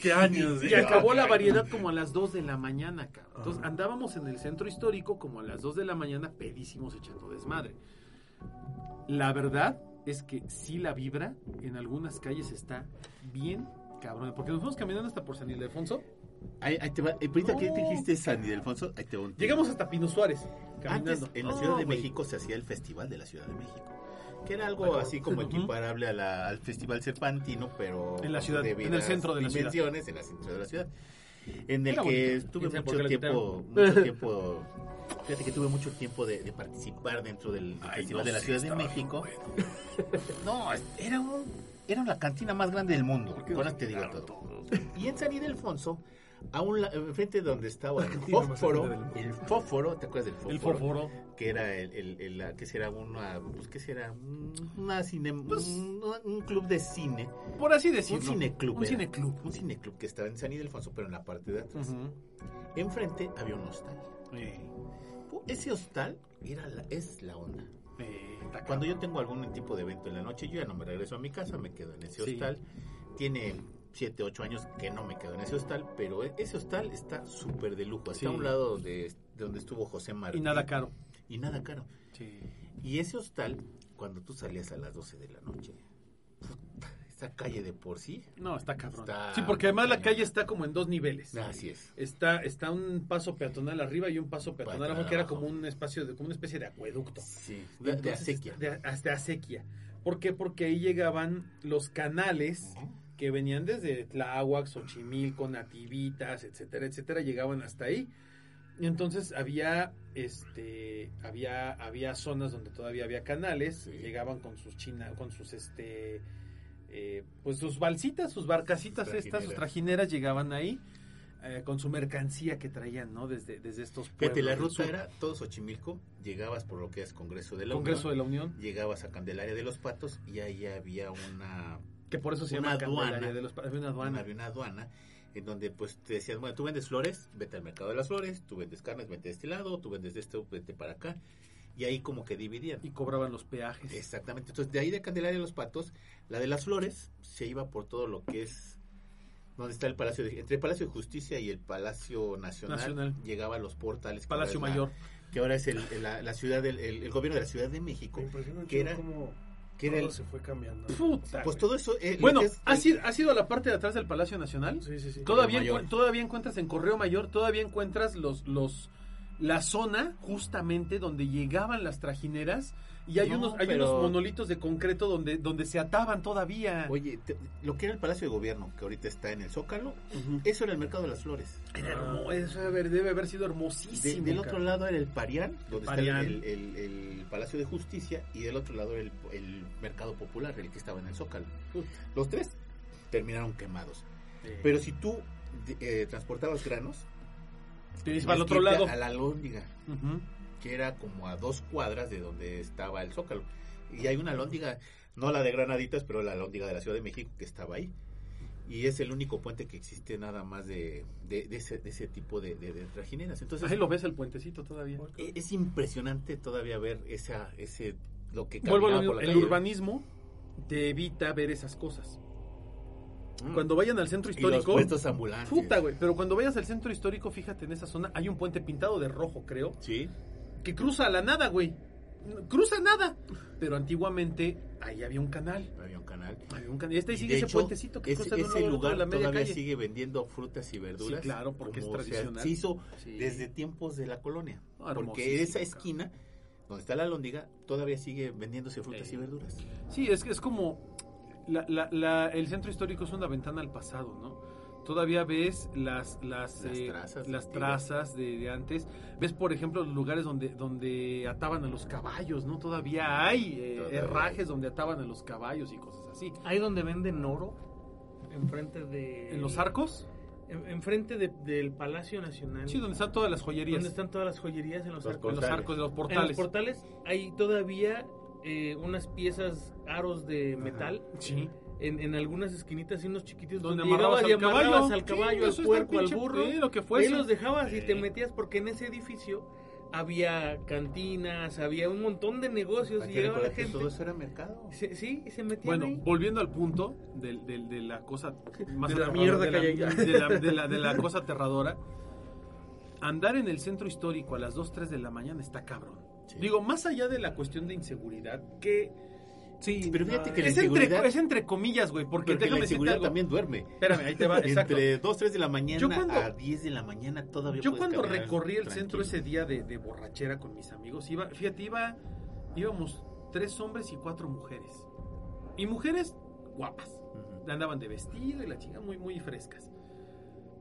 ¿Qué años? Y acabó la variedad como a las 2 de la mañana, cabrón. Entonces andábamos en el centro histórico como a las 2 de la mañana pedísimos echando desmadre. La verdad es que sí la vibra en algunas calles está bien cabrón. Porque nos fuimos caminando hasta por San Ildefonso. Ahí, ahí te va. eh, Ahorita No. te dijiste San Ildefonso, ahí te va un. Llegamos hasta Pino Suárez caminando. Antes, en la Ciudad de. México se hacía el Festival de la Ciudad de México. Que era algo Bueno, así como equiparable a la- al Festival Cervantino, pero En la ciudad, en el centro de la ciudad. dimensiones, en el centro de la ciudad. En el Era que bonito. estuve mucho tiempo, mucho [laughs] tiempo Fíjate que tuve mucho tiempo de, de participar dentro del Ay, Festival no de la sé, Ciudad de México. [laughs] No, era un era la cantina más grande del mundo. ¿Por qué Con nos eso te digo todo. todo? Y en San Ildefonso, a un la- enfrente de donde estaba el fósforo, el fósforo, ¿te acuerdas del fósforo? El fósforo. Que era el, el, el- la- que será una, pues que será Un- una cine, Pues- un, un club de cine, Por así decirlo. un cineclub, Un cineclub. un cineclub que estaba en San Ildefonso, pero en la parte de atrás. Ujú. Enfrente había un hostal. Eh, Ese hostal era la, es la onda. eh, Cuando yo tengo algún tipo de evento en la noche, yo ya no me regreso a mi casa, me quedo en ese Sí. hostal. Tiene 7, 8 años que no me quedo en ese hostal, pero e- ese hostal está súper de lujo. Está Sí. a un lado de, de donde estuvo José Martí. Y nada caro. Y nada caro. Sí. Y ese hostal, cuando tú salías a las 12 de la noche, puta, esa calle de por sí, No, está cabrón. Está sí, porque además la calle está como en dos niveles. así es. Está, está un paso peatonal arriba y un paso peatonal abajo que era como un espacio de, como una especie de acueducto. Sí, de, de Entonces, acequia. de- hasta acequia. ¿Por qué? Porque ahí llegaban los canales que venían desde Tláhuac, Xochimilco, Nativitas, etcétera, etcétera, llegaban hasta ahí. Y entonces había este había había zonas donde todavía había canales, Sí. llegaban con sus china, con sus este eh, pues sus balsitas, sus barcasitas Sus estas, sus trajineras. llegaban ahí eh, con su mercancía que traían, ¿no? Desde, desde estos Fíjate, pueblos la del ruta era todo Xochimilco, llegabas por lo que es Congreso de la Congreso de Unión, la Unión, llegabas a Candelaria de los Patos y ahí había una que por eso se Una llama aduana. de los había una aduana. Había una aduana en donde pues te decían, bueno, tú vendes flores, vete al mercado de las flores, tú vendes carnes, vete de este lado, tú vendes de esto, vete para acá. Y ahí como que dividían. y cobraban los peajes. Exactamente. Entonces, de ahí de Candelaria de los Patos, la de las flores se iba por todo lo que es donde está el Palacio de, entre el Palacio de Justicia y el Palacio Nacional, Nacional. llegaba a los portales Palacio Mayor. la- que ahora es el, el- la, la ciudad del el, el gobierno de la Ciudad de México Me que era cómo que era todo el- se fue cambiando. Puta, pues todo eso eh, Bueno, es- ¿has ido, has ido a la parte de atrás del Palacio Nacional? Sí, sí, sí. Todavía, encu- todavía encuentras en Correo Mayor, todavía encuentras los, los, la zona justamente donde llegaban las trajineras y hay No, unos, hay pero- unos monolitos de concreto donde, donde se ataban todavía. Oye, te- lo que era el Palacio de Gobierno, que ahorita está en el Zócalo, Ujú. eso era el Mercado de las Flores. Era hermo- eso debe haber, sido De- hermosísimo. del otro lado era el Parián, donde Parián. está el, el- el Palacio de Justicia, y del otro lado era el, el Mercado Popular, el que estaba en el Zócalo. Los tres terminaron quemados. Eh, Pero si tú eh, transportabas granos, tienes para el otro lado. a la Lóndiga, Ujú. Que era como a dos cuadras de donde estaba el Zócalo. Y hay una lóndiga, no la de Granaditas, pero la lóndiga de la Ciudad de México que estaba ahí. Y es el único puente que existe nada más de, de, de ese, de ese tipo de, trajineras. Entonces, Ahí lo ves el puentecito todavía. e- es impresionante todavía ver esa, ese, lo que Vuelvo a lo caminaba mismo, por la el calle. urbanismo te evita ver esas cosas. Mm. Cuando vayan al centro Y los histórico, ambulantes. puta, güey, pero cuando vayas al centro histórico, fíjate en esa zona, hay un puente pintado de rojo, creo, Sí. Que cruza la nada, güey. Cruza nada. Pero antiguamente ahí había un canal. Había un canal. Había un canal. Y este Y sigue ese hecho, puentecito que ese, cruza de ese lugar de la media todavía calle. sigue vendiendo frutas y verduras. Sí, claro, porque es tradicional. Se, hizo Sí. desde tiempos de la colonia. Ah, porque esa esquina, donde está la lóndiga, todavía sigue vendiéndose frutas y verduras. Sí, es que es como la- la- la- el centro histórico es una ventana al pasado, ¿no? Todavía ves las las, Las eh, trazas las antiguas. trazas de, de antes. Ves, por ejemplo, los lugares donde donde ataban a los caballos, ¿no? Todavía hay eh, Todavía herrajes hay. donde ataban a los caballos y cosas así. Ahí donde venden oro, enfrente de... ¿En los arcos? En- Enfrente de- del Palacio Nacional. Sí, donde están todas las joyerías. donde están todas las joyerías en los, Los arcos. En los portales. arcos de los En portales. los portales hay todavía eh, unas piezas, aros de metal. Sí. En, en algunas esquinitas y unos chiquititos Donde donde llegabas y al caballo. amarrabas al caballo, puerco, al burro. sí, lo que fuese. los dejabas y te metías porque en ese edificio había cantinas, había un montón de negocios Hay y llegaba la gente. todo eso era mercado. Se- sí, y se metían Bueno, ahí. volviendo al punto de, la cosa más De la mierda de que la, de la- de la- de la cosa aterradora. Andar en el centro histórico a las 2, 3 de la mañana está cabrón. Sí. Digo, más allá de la cuestión de inseguridad, que Sí, Pero fíjate que la es entre, inseguridad, es entre comillas, güey, porque porque la inseguridad también duerme. Espérame, ahí te va, [laughs] exacto. Entre 2, 3 de la mañana Yo cuando- a 10 de la mañana todavía Yo cuando recorrí el tranquilo. centro ese día de, de borrachera con mis amigos, iba, fíjate, iba, íbamos tres hombres y cuatro mujeres. Y mujeres guapas. Ujú. Andaban de vestido y la chinga muy, muy frescas.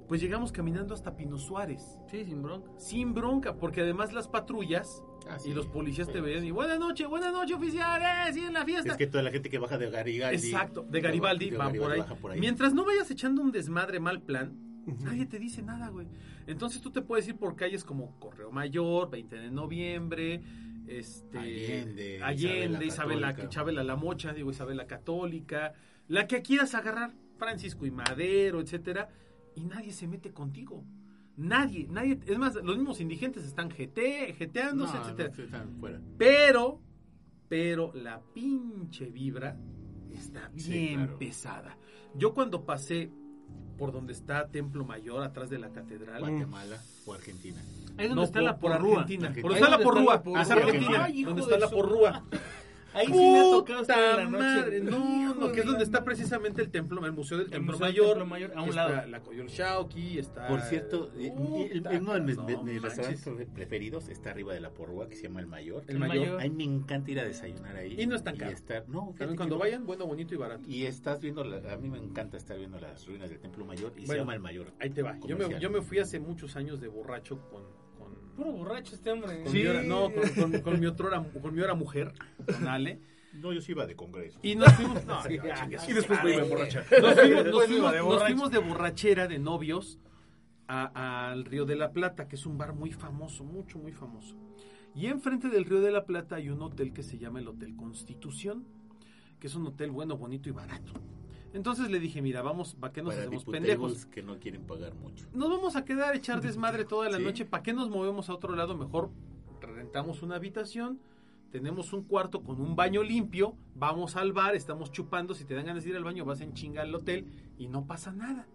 Pues llegamos caminando hasta Pino Suárez. Sí, sin bronca. Sin bronca, porque además las patrullas Y los policías te veían y buenas noches, buenas noches oficiales, sí en la fiesta. Es que toda la gente que baja de Garibaldi. Exacto, de Garibaldi de van por ahí. baja por ahí. Mientras no vayas echando un desmadre mal plan, nadie te dice nada, güey. Entonces tú te puedes ir por calles como Correo Mayor, 20 de noviembre, este Allende, Allende, Isabela Isabela. Isabela la Mocha, digo Isabela Católica, la que quieras agarrar, Francisco y Madero, etcétera, y nadie se mete contigo. Nadie, nadie, es más, los mismos indigentes están GT, jeteándose, No, etcétera. no, están fuera. Pero, pero la pinche vibra está bien Sí, claro. pesada. Yo cuando pasé por donde está Templo Mayor, atrás de la catedral. Guatemala o Argentina. Ahí donde No, está por- la por porrúa. Argentina. Argentina. Por donde está la porrúa. Argentina. Donde de está la porrúa. Ahí sí me ha tocado estar Puta en la noche. madre. No, no, que es donde de está precisamente el templo, el museo del El templo Museo del mayor. Templo Mayor, a un está lado. La Coyol Shauki, está. Por cierto, eh, el- uno de mis, restaurantes preferidos está arriba de la porrúa, que se llama El Mayor. El mayor. A mí me encanta ir a desayunar ahí. Y no es tan caro. estar- no, cuando vayan, bueno, bonito y barato. Y estás viendo, la- a mí me encanta estar viendo las ruinas del Templo Mayor y se llama El Mayor. Ahí te va. Yo me, yo me fui hace muchos años de borracho con. Con Puro borracho este hombre. con mi hora- no, con, con- con mi otrora- con mi hora mujer, con Ale. No, yo sí iba de congreso. Y nos fuimos. no, Sí, ya, ya, Y después me iba a emborrachar. Nos fuimos, nos Después fuimos- iba de nos fuimos de borrachera de novios al Río de la Plata, que es un bar muy famoso, mucho, muy famoso. Y enfrente del Río de la Plata hay un hotel que se llama el Hotel Constitución, que es un hotel bueno, bonito y barato. Entonces le dije, mira, vamos, ¿para qué nos Para hacemos pendejos? que no quieren pagar mucho. Nos vamos a quedar a echar [laughs] desmadre toda la Sí. noche. ¿Para qué nos movemos a otro lado? Mejor rentamos una habitación, tenemos un cuarto con un baño limpio, vamos al bar, estamos chupando. Si te dan ganas de ir al baño, vas en chinga al hotel y no pasa nada.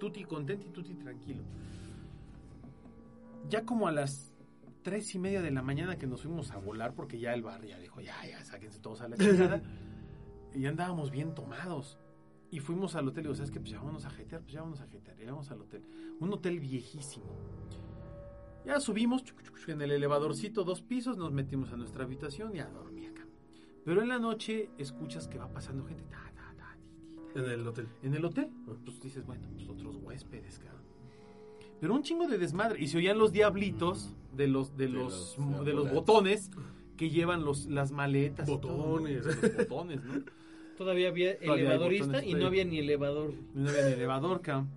Tuti contento y tuti tranquilo. Ya como a las tres y media de la mañana que nos fuimos a volar, porque ya el bar ya dijo, ya, ya, sáquense todos a la chingada. [laughs] y andábamos bien tomados. Y fuimos al hotel y digo, ¿sabes qué? Pues ya vámonos a jetear, pues ya vámonos a jetear. Y vamos al hotel. Un hotel viejísimo. Ya subimos chuc, chuc, chuc, en el elevadorcito, dos pisos, nos metimos a nuestra habitación y a dormir acá. Pero en la noche escuchas que va pasando gente. ta, ta, ta, ti, ti, ta. En el hotel. En el hotel, pues dices, bueno, pues otros huéspedes, cabrón. Pero un chingo de desmadre. Y se oían los diablitos de los, de De los, los de los botones que llevan los, las maletas. y todo. Botones. Los botones, ¿no? [laughs] Todavía había Todavía elevadorista y no había ni elevador. No había ni elevador, cabrón.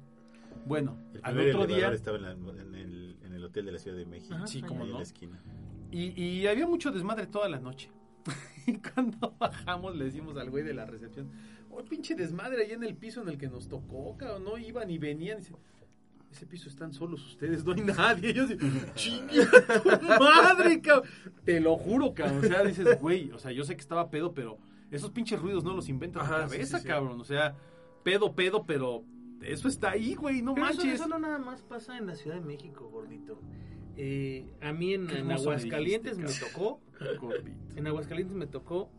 Bueno, El al otro día. estaba en, la- en el, en el hotel de la Ciudad de México. Ajá, Sí, cómo ahí en no. la esquina. Y, y había mucho desmadre toda la noche. [laughs] y cuando bajamos le decimos al güey de la recepción, oh, pinche desmadre ahí en el piso en el que nos tocó, cabrón, no iban y venían. Dice, ese piso están solos ustedes, no hay nadie. Y yo chingue tu madre, cabrón. Te lo juro, cabrón. O sea, dices, güey, o sea, yo sé que estaba pedo, pero esos pinches ruidos no los inventas en Ajá, la cabeza, sí, sí. cabrón. O sea, pedo, pedo, pero eso está ahí, güey, no Pero eso, manches. eso no nada más pasa en la Ciudad de México, gordito. Eh, a mí en, me Aguascalientes me, tocó, Gordito. en Aguascalientes me tocó,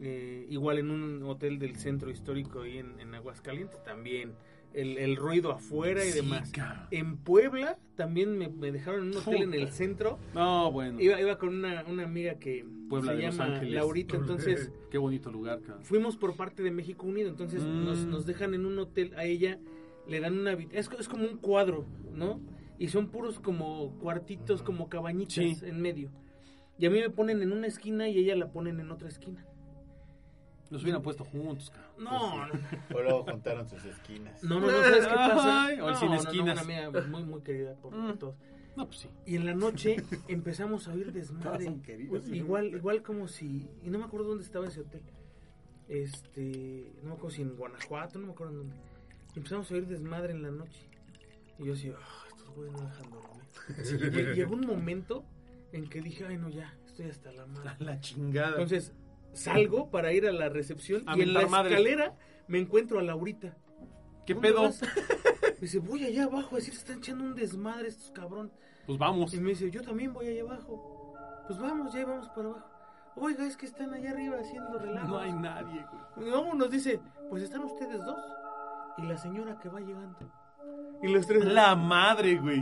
eh, igual en un hotel del centro histórico ahí en, en Aguascalientes también, el, el ruido afuera y Sí, demás. En Puebla también me, me dejaron en un hotel en el centro. No, bueno. Iba, iba con una, una amiga que Puebla se de llama. Laurita, entonces [laughs] Qué bonito lugar, fuimos por parte de México Unido, entonces Mm. nos, nos dejan en un hotel, a ella le dan una es, es como un cuadro, ¿no? Y son puros como cuartitos, como cabañitas Sí. en medio. Y a mí me ponen en una esquina y ella la ponen en otra esquina. Nos hubieran puesto juntos, cabrón. No, no, O luego juntaron sus esquinas. no, no, no, ¿sabes qué pasa? Ay, o el No, sin no, no, esquinas. una amiga muy, muy querida por Mm. todos. No, pues sí. Y en la noche empezamos a oír desmadre. Igual, igual como si. Y no me acuerdo dónde estaba ese hotel. Este. No me acuerdo si en Guanajuato, no me acuerdo en dónde. Y empezamos a oír desmadre en la noche. Y yo así, "Ah, estos güeyes no dejan dormir. Lle- Llegó un momento en que dije, ay no, ya, estoy hasta la madre. A [laughs] la chingada. Entonces salgo para ir a la recepción A y en la escalera me encuentro a Laurita. ¿qué ¿Dónde pedo? vas? Me dice, voy allá abajo a decir, están echando un desmadre estos cabrón. Pues vamos. Y me dice, yo también voy allá abajo. Pues vamos, ya vamos para abajo. Oiga, es que están allá arriba haciendo relajos. No hay nadie, güey. Y vámonos, dice, pues están ustedes dos. Y la señora que va llegando. Y los tres. La madre, güey.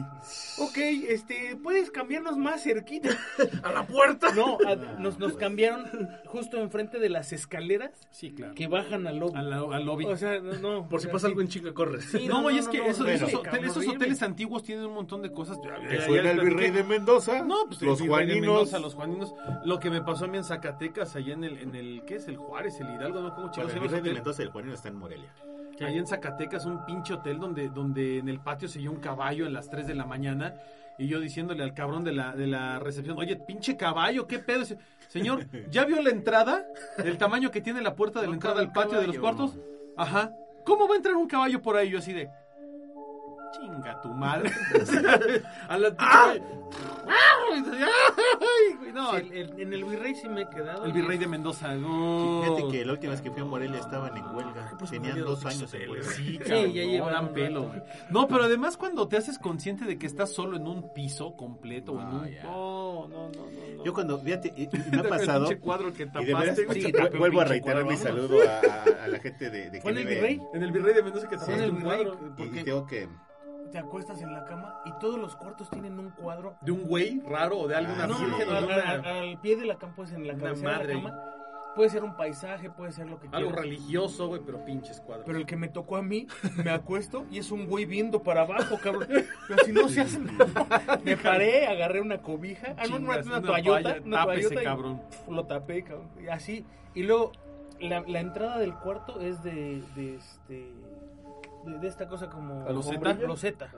Ok, este, ¿puedes cambiarnos más cerquita? [laughs] ¡A la puerta! No, a- nos, nos cambiaron justo enfrente de las escaleras Sí, claro. que bajan al lobby. Al, al lobby. O sea, no, no, Por si o sea, pasa sí. algo en chica, corres. Sí, no, no, y es no, que no, esos, esos hoteles, esos hoteles antiguos tienen un montón de cosas. Ya- ya- ¿Te ya suena el platiqué. virrey de Mendoza? No, pues los el Virrey de Juaninos. Mendoza, los Juaninos. Lo que me pasó a mí en Zacatecas, allá en el, en el ¿qué es? El Juárez, el Hidalgo, no cómo se el virrey de? Mendoza, el Juanino está en Morelia. Allá en Zacatecas, un pinche hotel donde, donde en el patio se oía un caballo a las 3 de la mañana. Y yo diciéndole al cabrón de la, de la recepción, oye, pinche caballo, ¿qué pedo? Señor, [laughs] ¿ya vio la entrada? El tamaño que tiene la puerta de la entrada al patio de los cuartos. Ajá. ¿Cómo va a entrar un caballo por ahí? Yo así de... Chinga tu madre. [laughs] A la. ¡Ay, güey! No, Sí, el- el- en el virrey sí me he quedado. el virrey de Mendoza. no. Fíjate que la última vez que fui a Morelia estaban en huelga. pues, Tenían dos años en huelga. Sí, ya no, llevan pelo. No, pero además cuando te haces consciente de que estás solo en un piso completo o en Ah, un... No, no, no. Yo cuando, fíjate, me ha [laughs] El pasado... cuadro que Y de veras, tapaste. Sí, vuelvo a reiterar mi saludo a, la gente de, de ¿Fue en el Virrey? En el virrey de Mendoza que tapaste en el un virrey. Y porque tengo que... te acuestas en la cama y todos los cuartos tienen un cuadro. De un güey raro o de alguna Ah, No, sí. virgen o de al, una- al- al pie de la cama, pues en la Una madre de la cama. Puede ser un paisaje, puede ser lo que Algo quieras. religioso, güey, pero pinches cuadros. Pero el que me tocó a mí, me acuesto y es un güey viendo para abajo, cabrón. Pero si no se hace nada. Me paré, agarré una cobija, ah, no, una, Chingas, una una toallota, una tápese, toallota y cabrón. lo tapé, cabrón. Y así. Y luego, la, la entrada del cuarto es de, de este... De, de esta cosa como... ¿Loseta? loseta.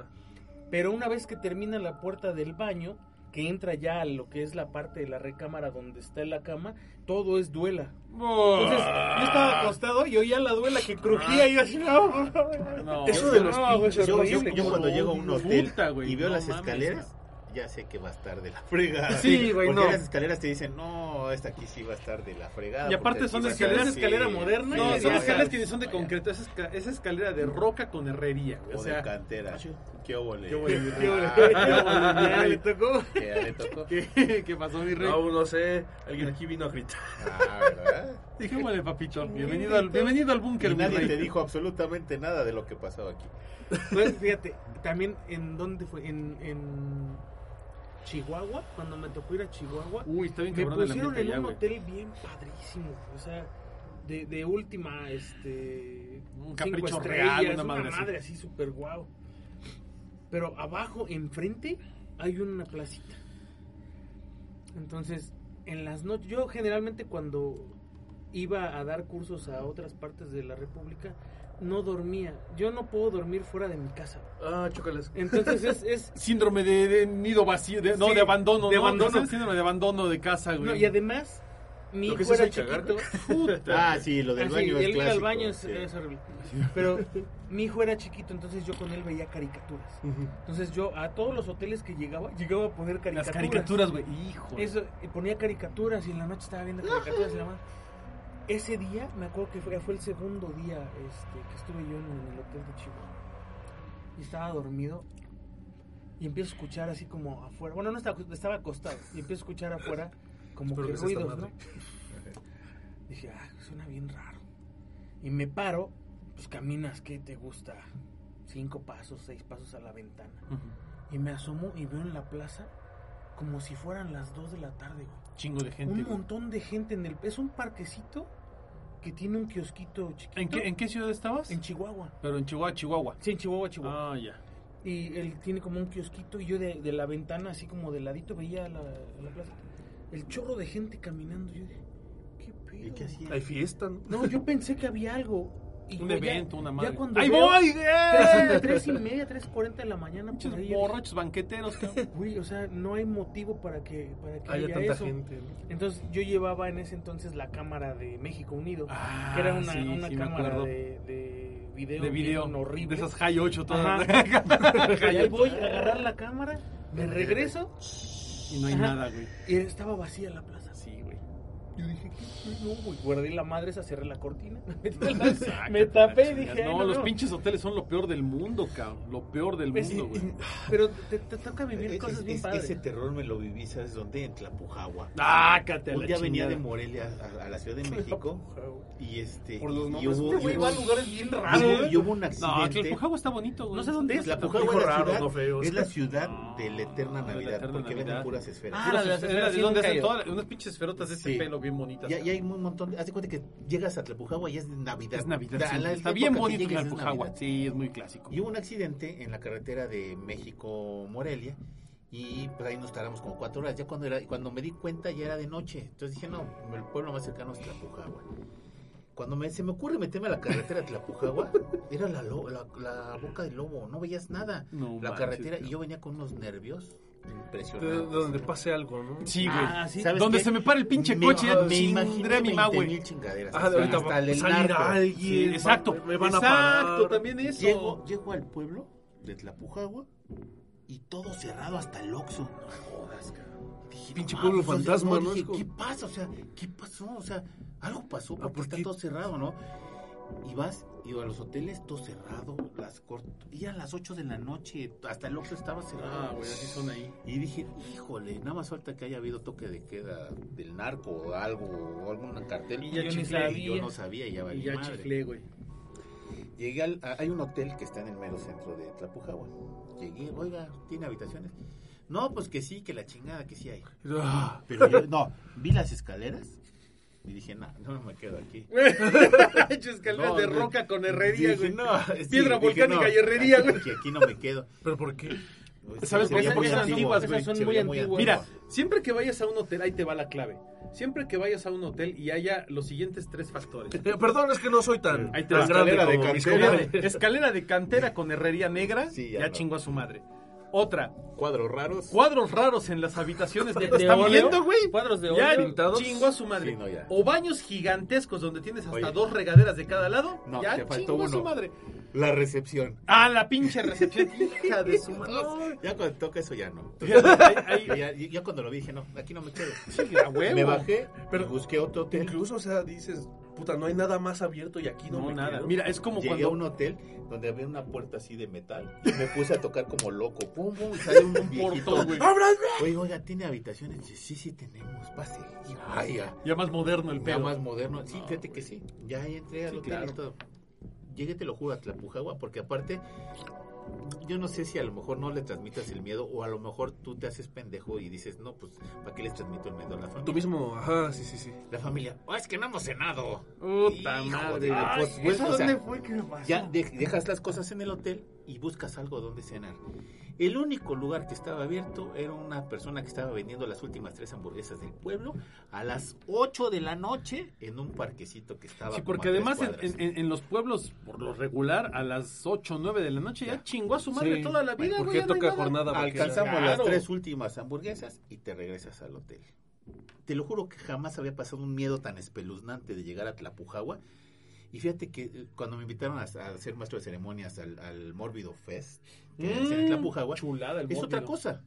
Pero una vez que termina la puerta del baño, que entra ya a lo que es la parte de la recámara donde está la cama, todo es duela. Entonces, yo estaba acostado y oía la duela que crujía y yo así, no, Eso de los No, pinches Yo, yo- espacios yo cuando llego a un hotel puta, y veo no las mames. Ya sé que va a estar de la fregada. Sí, güey, Porque no. las escaleras te dicen, no, esta aquí sí va a estar de la fregada. Y aparte son escaleras, estar escalera así". moderna No, son escaleras que son de concreto, esa, esca- esa escalera de roca con herrería, güey. O O de sea, cantera. ¿Qué óvole? Qué óvole, Qué ole, [laughs] Ah, ya le tocó. Que [laughs] ya le tocó. [laughs] ¿qué, qué pasó, mi rey? No, no sé. Alguien aquí vino a gritar. Ah, ¿verdad? Dijémosle, papito. Bienvenido al, bienvenido al búnker, nadie te dijo absolutamente nada de lo que pasaba aquí. Pues, fíjate, también en dónde fue, en, en Chihuahua, cuando me tocó ir a Chihuahua, Uy, está bien me pusieron en un hotel bien padrísimo, o sea, de, de última, este, Un capricho real, una madre así. así súper guau. Pero abajo, enfrente, hay una placita. Entonces, en las noches, yo generalmente cuando iba a dar cursos a otras partes de la República, no dormía. Yo no puedo dormir fuera de mi casa. Ah, chócalas. Entonces es, es [laughs] Síndrome de, de nido vacío, de, no, Sí, de abandono, de ¿no? abandono. ¿No es el Síndrome de abandono de casa, güey. no, y además mi hijo era chiquito. [laughs] Ah, sí, lo del Ah, sí, baño es el ir al clásico. baño es, sí. es horrible. Pero mi hijo era chiquito, entonces yo con él veía caricaturas. Entonces yo a todos los hoteles que llegaba, llegaba a poner caricaturas. Las caricaturas, güey. Hijo. Eso, y ponía caricaturas y en la noche estaba viendo caricaturas y la madre. Ese día, me acuerdo que fue, fue el segundo día este, que estuve yo en, el hotel de Chihuahua. Y estaba dormido y empiezo a escuchar así como afuera. Bueno, no estaba, estaba acostado y empiezo a escuchar afuera como Espero que ruidos, ¿no? [laughs] Dije, ah, suena bien raro. Y me paro, pues caminas, ¿qué te gusta? Cinco pasos, seis pasos a la ventana. Y me asomo y veo en la plaza como si fueran las dos de la tarde, güey. Chingo de gente. un güey. montón de gente en el... Es un parquecito que tiene un kiosquito chiquito. ¿En qué, ¿En qué ciudad estabas? En Chihuahua. Pero en Chihuahua, Chihuahua. Sí, en Chihuahua, Chihuahua. Ah, ya. Y él tiene como un kiosquito y yo de, de la ventana, así como de ladito, veía la, la plaza. El chorro de gente caminando. Yo dije, ¿qué pedo? ¿Y qué hacía? Hay fiesta, ¿no? No, yo pensé que había algo. Un ya- evento, una madre. ¡Ahí voy! Tres, ¡Eh! tres y media, tres cuarenta de la mañana. Por ahí, borrachos banqueteros. [laughs] Güey, o sea, no hay motivo para que, para que Haya haya tanta eso. gente. ¿no? Entonces yo llevaba en ese entonces la cámara de México Unido, Ah, que era una, sí, una sí, cámara de, de video, De video. bien horrible. De esas High 8 todas. [laughs] Ahí voy a agarrar la cámara, me regreso y no hay Ajá. nada, güey. y estaba vacía la plaza. Yo dije, ¿qué? No, güey, guardé la madre esa, cerré la cortina. [laughs] [laughs] me tapé y dije, No, "Ay, los pinches hoteles son lo peor del mundo, cabrón. Lo peor del Pues, mundo, güey. Pero te, te toca vivir Es- cosas bien es- padres. Ese terror me lo viví, ¿sabes dónde? En Tlapujagua. Ah, cállate Un día venía de. Morelia a, a la Ciudad de [laughs] México y este Por los y nombres, hubo, güey, y va a hubo- lugares bien y raros. hubo- y hubo un No, accidente. Tlapujagua está bonito, güey. No sé dónde es. Tlapujagua Dijo es la ciudad, no feos. es la ciudad No, de la eterna Navidad, porque venden puras esferas. Ah, de las Es esferas, donde hacen todas unas pinches esferotas de este Sí. pelo bien bonitas. Ya, ya hay un montón, haz de cuenta que llegas a Tlapujagua y es Navidad. Es Navidad. Da- sí. la- Está bien bonito. Navidad. Sí, es muy clásico. Y hubo un accidente en la carretera de México-Morelia y pues ahí nos tardamos como cuatro horas. Ya cuando era cuando me di cuenta ya era de noche. Entonces dije, no, el pueblo más cercano es Tlapujagua. Cuando me, se me ocurre meterme a la carretera de Tlapujagua, [laughs] era la, la, la boca del lobo, no veías nada. No la manches, carretera, cabrón. y yo venía con unos nervios De donde pase algo, ¿no? Sí, güey. Ah, sí. ¿Sabes Donde qué? se me para el pinche Me- coche, ya me imaginé a mi ma, 20 güey. mil chingaderas. Ah, de ahorita va a el salir narco. alguien. Sí, exacto. Me van a exacto, parar. también eso. Llego, llego al pueblo de Tlapujagua y todo cerrado hasta el Oxxo. Dije, Pinche no pueblo mames, o sea, fantasma, no, dije, ¿qué pasa? O sea, ¿qué pasó? O sea, algo pasó porque Ah, ¿por está todo cerrado, ¿no? Y vas, y a los hoteles todo cerrado, las y a las 8 de la noche, hasta el Oxxo estaba cerrado. Ah, güey, así son ahí. Y dije, híjole, nada más falta que haya habido toque de queda del narco o algo, o algún cartel. Y ya yo, chiflé, sabía, yo no sabía, y ya Y valí ya madre. chiflé, güey. Llegué al, a- hay un hotel que está en el mero centro de Tlapujagua. Llegué, oiga, ¿tiene habitaciones? No, pues que sí, que la chingada, que sí hay. [laughs] Pero yo, no, vi las escaleras y dije, no, no me quedo aquí. [laughs] Hecho escaleras No, de roca con herrería, Dije, güey. no, sí, Piedra dije, volcánica no, y herrería, güey. aquí, aquí no me quedo. ¿Pero por qué? ¿Sabes Se por qué? veía muy Porque son antiguo, antiguas, güey, esas son muy antiguas. Mira, siempre que vayas a un hotel, ahí te va la clave. Siempre que vayas a un hotel y haya los siguientes tres factores. Eh, perdón, es que no soy tan, Ahí te tan va. grande Escalera de como cantera. Escalera de cantera con herrería negra, Sí, ya, ya no. chingó a su madre. Otra, Cuadros raros. cuadros raros en las habitaciones De- están óleo, viendo, güey. Cuadros de Ya óleo. chingó a su madre. Sí, no, ya. O baños gigantescos donde tienes hasta Oye. dos regaderas de cada lado. No, ya te faltó chingó a su madre. La recepción. Ah, la pinche recepción. [laughs] hija de su madre. No, Ya cuando toca eso ya no. fíjate, ahí- ahí- Ya, ya cuando lo vi dije, no, aquí no me quedo. sí, a huevo. Me bajé, Pero- busqué otro hotel. Incluso, o sea, dices, puta, no hay nada más abierto y aquí no, No, me nada. quedo. Mira, es como Llegué cuando... a un hotel donde había una puerta así de metal y me puse a tocar como loco. Pum, pum, y sale un viejito. portón, güey. Oye, oiga, ¿tiene habitaciones? Dice, sí, sí tenemos, pase. Ay, ya, Ya más moderno el ya pedo. más moderno. Sí, fíjate que sí. Ya ahí entré al Sí, hotel claro. y todo. Llegué, te lo juro, a Tlapujagua, porque aparte, yo no sé si a lo mejor no le transmitas el miedo o a lo mejor tú te haces pendejo y dices, no, pues, ¿para qué les transmito el miedo a la familia? Tú mismo, ajá, sí, sí, sí. La familia, oh, es que no hemos cenado. Puta madre. Ay, pues, pues, ¿Eso o sea, dónde fue que me pasó? Ya de- dejas las cosas en el hotel y buscas algo donde cenar. El único lugar que estaba abierto era una persona que estaba vendiendo las últimas tres hamburguesas del pueblo a las 8 de la noche en un parquecito que estaba. Sí, porque además en, cuadras. en- en los pueblos, por lo regular, a las 8 o 9 de la noche ya Ya. chingó a su madre Sí. toda la vida, ¿Por qué no toca nada. jornada? Alcanzamos Claro. las tres últimas hamburguesas y te regresas al hotel. Te lo juro que jamás había pasado un miedo tan espeluznante de llegar a Tlapujagua. Y fíjate que eh, cuando me invitaron a, a ser maestro de ceremonias al, al Mórbido Fest, que es en Mm, Tlapujagua, Chulada el es otra cosa.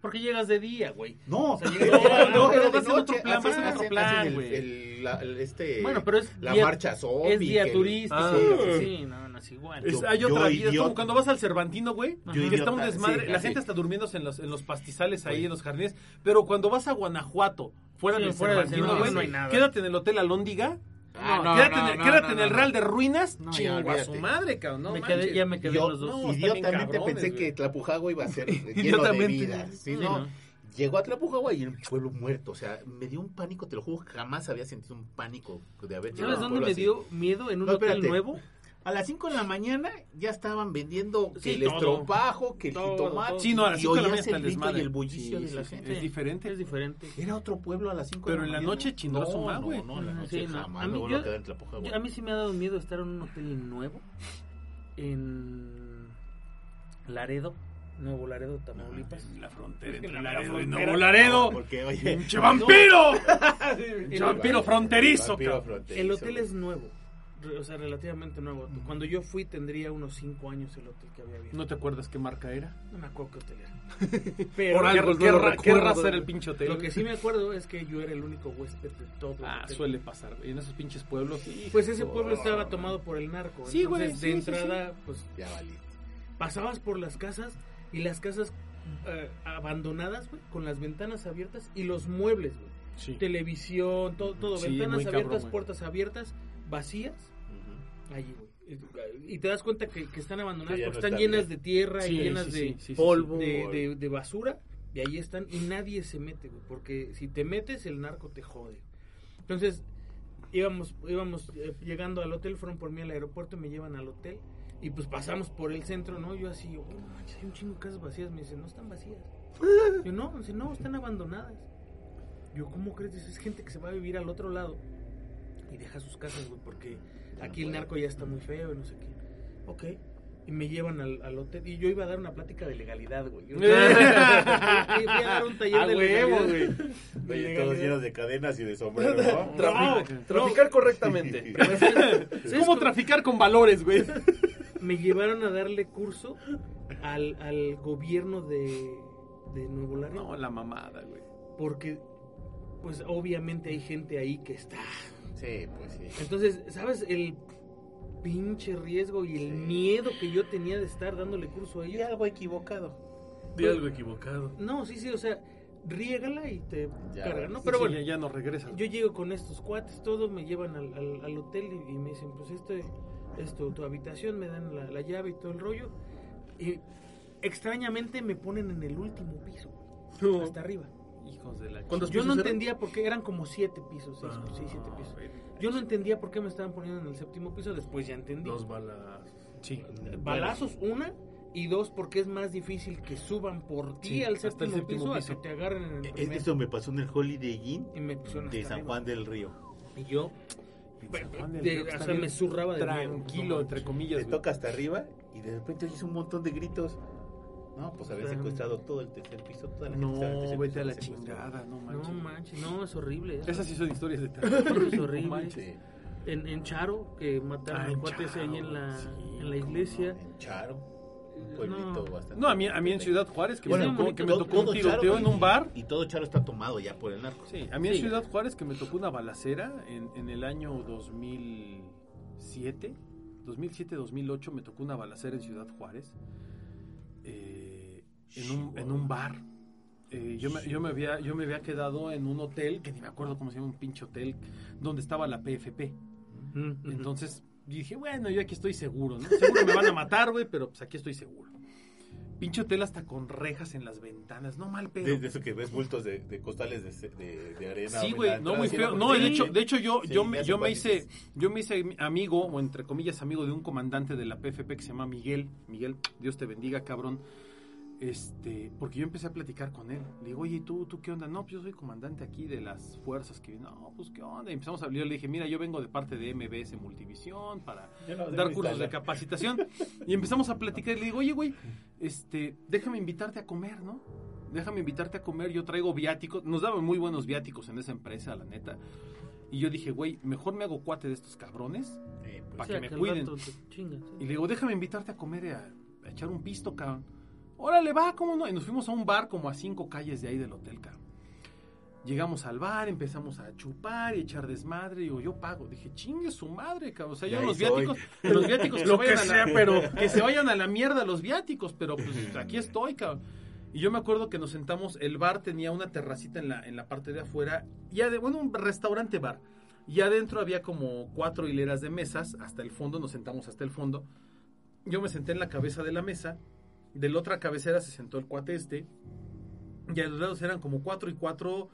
Porque llegas de día, güey. No, sea, [laughs] no, llega- no, no, de vas en otro plan, hacen- vas en otro plan, hacen güey. el- la- el- este, Bueno, pero es la día- marcha zombie. Es día turístico. Ah. sí, no, no es igual. Es- Yo- hay otra yo vida, es idiota. como cuando vas al Cervantino, güey, que está un idiota, desmadre, sí, la así. gente está durmiéndose en los, en los pastizales ahí, Sí. en los jardines, pero cuando vas a Guanajuato, fuera Sí, del fuera Cervantino, güey, no hay nada. quédate en el Hotel Alóndiga, Ah, no, no, quédate, no, en el, quédate en el. Real de Ruinas, chingo a su madre, cabrón, no me quedé, ya me quedé Yo, los dos. idiotamente cabrones, pensé güey. que Tlapujagua iba a ser [laughs] lleno de vida. Sí. Llegó a Tlapujagua y el pueblo muerto. O sea, me dio un pánico, te lo juro, jamás había sentido un pánico de haber llegado ¿Sabes a un dónde me así. dio miedo? En un hotel nuevo. A las 5 de la mañana ya estaban vendiendo que Sí, el todo. estropajo, que el Todo, jitomate. todo. Sí, no, a las y 5 de la mañana está el el desmadre. y el bullicio Sí, de la gente. Es diferente. Es diferente. Era otro pueblo a las 5 Pero de la en la mañana. noche no, más, güey. No, no, en la noche sí, no. jamás A mí yo- en. Yo- a mí sí me ha dado miedo estar en un hotel nuevo. En Laredo. Nuevo Laredo, Tamaulipas. La frontera entre La Laredo y frontera. Nuevo Laredo. Porque, oye, ¡Pinche vampiro! [laughs] ¡Pinche vampiro fronterizo, El hotel es nuevo. O sea, relativamente nuevo. Cuando yo fui tendría unos 5 años el hotel que había abierto. ¿No te acuerdas qué marca era? No me acuerdo qué hotel era. [laughs] Pero Por algo, ¿Qué, no qué raza era el pinche hotel? lo que sí me acuerdo es que yo era el único huésped de todo el Ah, hotel. suele pasar, güey. En esos pinches pueblos. Pues ese pueblo estaba tomado por el narco. Sí, güey, Entonces, sí, de sí, entrada, pues Ya valí. pasabas por las casas y las casas eh, abandonadas, güey, con las ventanas abiertas y los muebles, güey. Sí. Televisión, todo, todo. Sí, ventanas cabrón, abiertas, güey. puertas abiertas, vacías. Allí, güey. Y te das cuenta que, que están abandonadas porque no están está llenas bien. de tierra Sí, y llenas sí, de sí, sí, sí, polvo, de, de- de basura. Y ahí están y nadie se mete, güey. Porque si te metes, el narco te jode. Entonces, íbamos, íbamos eh, llegando al hotel, fueron por mí al aeropuerto, me llevan al hotel. Y pues pasamos por el centro, ¿no? Yo así, yo, "Oh, manches, hay un chingo de casas vacías. Me dicen, no están vacías. [laughs] Yo, no, dice, no, están abandonadas. Yo, ¿cómo crees? Dice, es gente que se va a vivir al otro lado y deja sus casas, güey, porque aquí el narco ya está muy feo y no sé qué. Ok. Y me llevan al, al hotel. Y yo iba a dar una plática de legalidad, güey. Yo- [laughs] a dar un taller de huevo, legalidad. güey. [laughs] De Oye, todos llenos de cadenas y de sombrero, ¿no? [laughs] Trafic- No, traficar correctamente. Es como traficar con valores, güey. Me llevaron a darle curso al, al gobierno de, de Nuevo Laredo. No, la mamada, güey. Porque, pues obviamente hay gente ahí que está. Sí, pues sí. Entonces, ¿sabes el pinche riesgo y el miedo que yo tenía de estar dándole curso a Y ellos? algo equivocado. Di algo equivocado. No, sí, sí, o sea, riégala y te Ya, cargan, ¿no? Pero sí, bueno, ya, ya no regresa. yo llego con estos cuates, todos me llevan al, al- al hotel y, y me dicen, pues este, esto, tu habitación, me dan la, la llave y todo el rollo. Y extrañamente me ponen en el último piso, No. hasta arriba. Hijos de la ¿Cuántos Yo no eran? entendía por qué eran como siete pisos, seis, Ah, seis, siete pisos. Yo no entendía por qué me estaban poniendo en el séptimo piso, después ya entendí. Dos balas. Sí. Balazos, una, y dos, porque es más difícil que suban por ti Sí, al hasta el séptimo, séptimo piso, a piso. que te agarren en el primer. Esto me pasó en el Holiday Inn y me pusieron de San arriba. Juan del Río. Y yo, de- o sea, me zurraba de. Tranquilo, entre Te comillas, güey. toca hasta arriba y de repente oyes un montón de gritos. No, pues habían secuestrado todo el tercer piso, toda la gente estaba en el No, tercer vete piso, a la secuestró. chingada, no No manches. manches, no, es horrible. eso. Esas sí son historias de [laughs] terror. Es horrible. No manches. En, en Charo, que mataron Ah, al en cuate ese ahí en la, sí, en la iglesia. En Charo, un No. pueblito bastante. No, a mí, a mí en Ciudad Juárez, que, Bueno, me, tocó, bonito. que me Todo- tocó un todo tiroteo en un bar. Y todo Charo está tomado ya por el narco. Sí, a mí en Sí. Ciudad Juárez que me tocó una balacera en, en el año 2007, 2007-2008 me tocó una balacera en Ciudad Juárez, eh, en, un, en un bar. Eh, yo, me, yo, me había, yo me había quedado en un hotel, que ni me acuerdo cómo se llama, un pinche hotel, donde estaba la PFP. Mm, ujú. Entonces dije, bueno, yo aquí estoy seguro, ¿no? Seguro me van a matar, güey, pero pues aquí estoy seguro. Pinche hotel hasta con rejas en las ventanas, no mal pedo. De, de eso que ves bultos de, de costales de, de, de arena. Sí, güey, no muy feo. No, de hecho, de hecho yo, Sí, yo, me yo me hice, yo me hice amigo, o entre comillas amigo de un comandante de la PFP que se llama Miguel. Miguel, Dios te bendiga, cabrón. Este, porque yo empecé a platicar con él. Le digo, oye, ¿y tú, tú qué onda? No, pues yo soy comandante aquí de las fuerzas que no, pues qué onda. Y empezamos a hablar. Yo le dije, mira, yo vengo de parte de MBS Multivisión para no, dar cursos de capacitación. Y empezamos a platicar. Y le digo, oye, güey, este, déjame invitarte a comer, ¿no? Déjame invitarte a comer. Yo traigo viáticos. Nos daban muy buenos viáticos en esa empresa, la neta. Y yo dije, güey, mejor me hago cuate de estos cabrones. Eh, pues, Pa' O sea, que me cuiden. rato te chingas, sí. Y le digo, déjame invitarte a comer, a, a echar un pisto, cabrón. Órale, va, ¿cómo no? Y nos fuimos a un bar como a cinco calles de ahí del hotel, cabrón. Llegamos al bar, empezamos a chupar y echar desmadre. Digo, yo pago. Dije, chingue su madre, cabrón. O sea, Ya ya ahí los viáticos, los viáticos [laughs] que Lo se vayan que a sea, la, pero- [laughs] que se vayan a la mierda los viáticos, pero pues [laughs] aquí estoy, cabrón. Y yo me acuerdo que nos sentamos, el bar tenía una terracita en la, en la parte de afuera, ya de, bueno, un restaurante bar. Y adentro había como cuatro hileras de mesas, hasta el fondo, nos sentamos hasta el fondo. Yo me senté en la cabeza de la mesa, de la otra cabecera se sentó el cuate este, y a los lados eran como cuatro y cuatro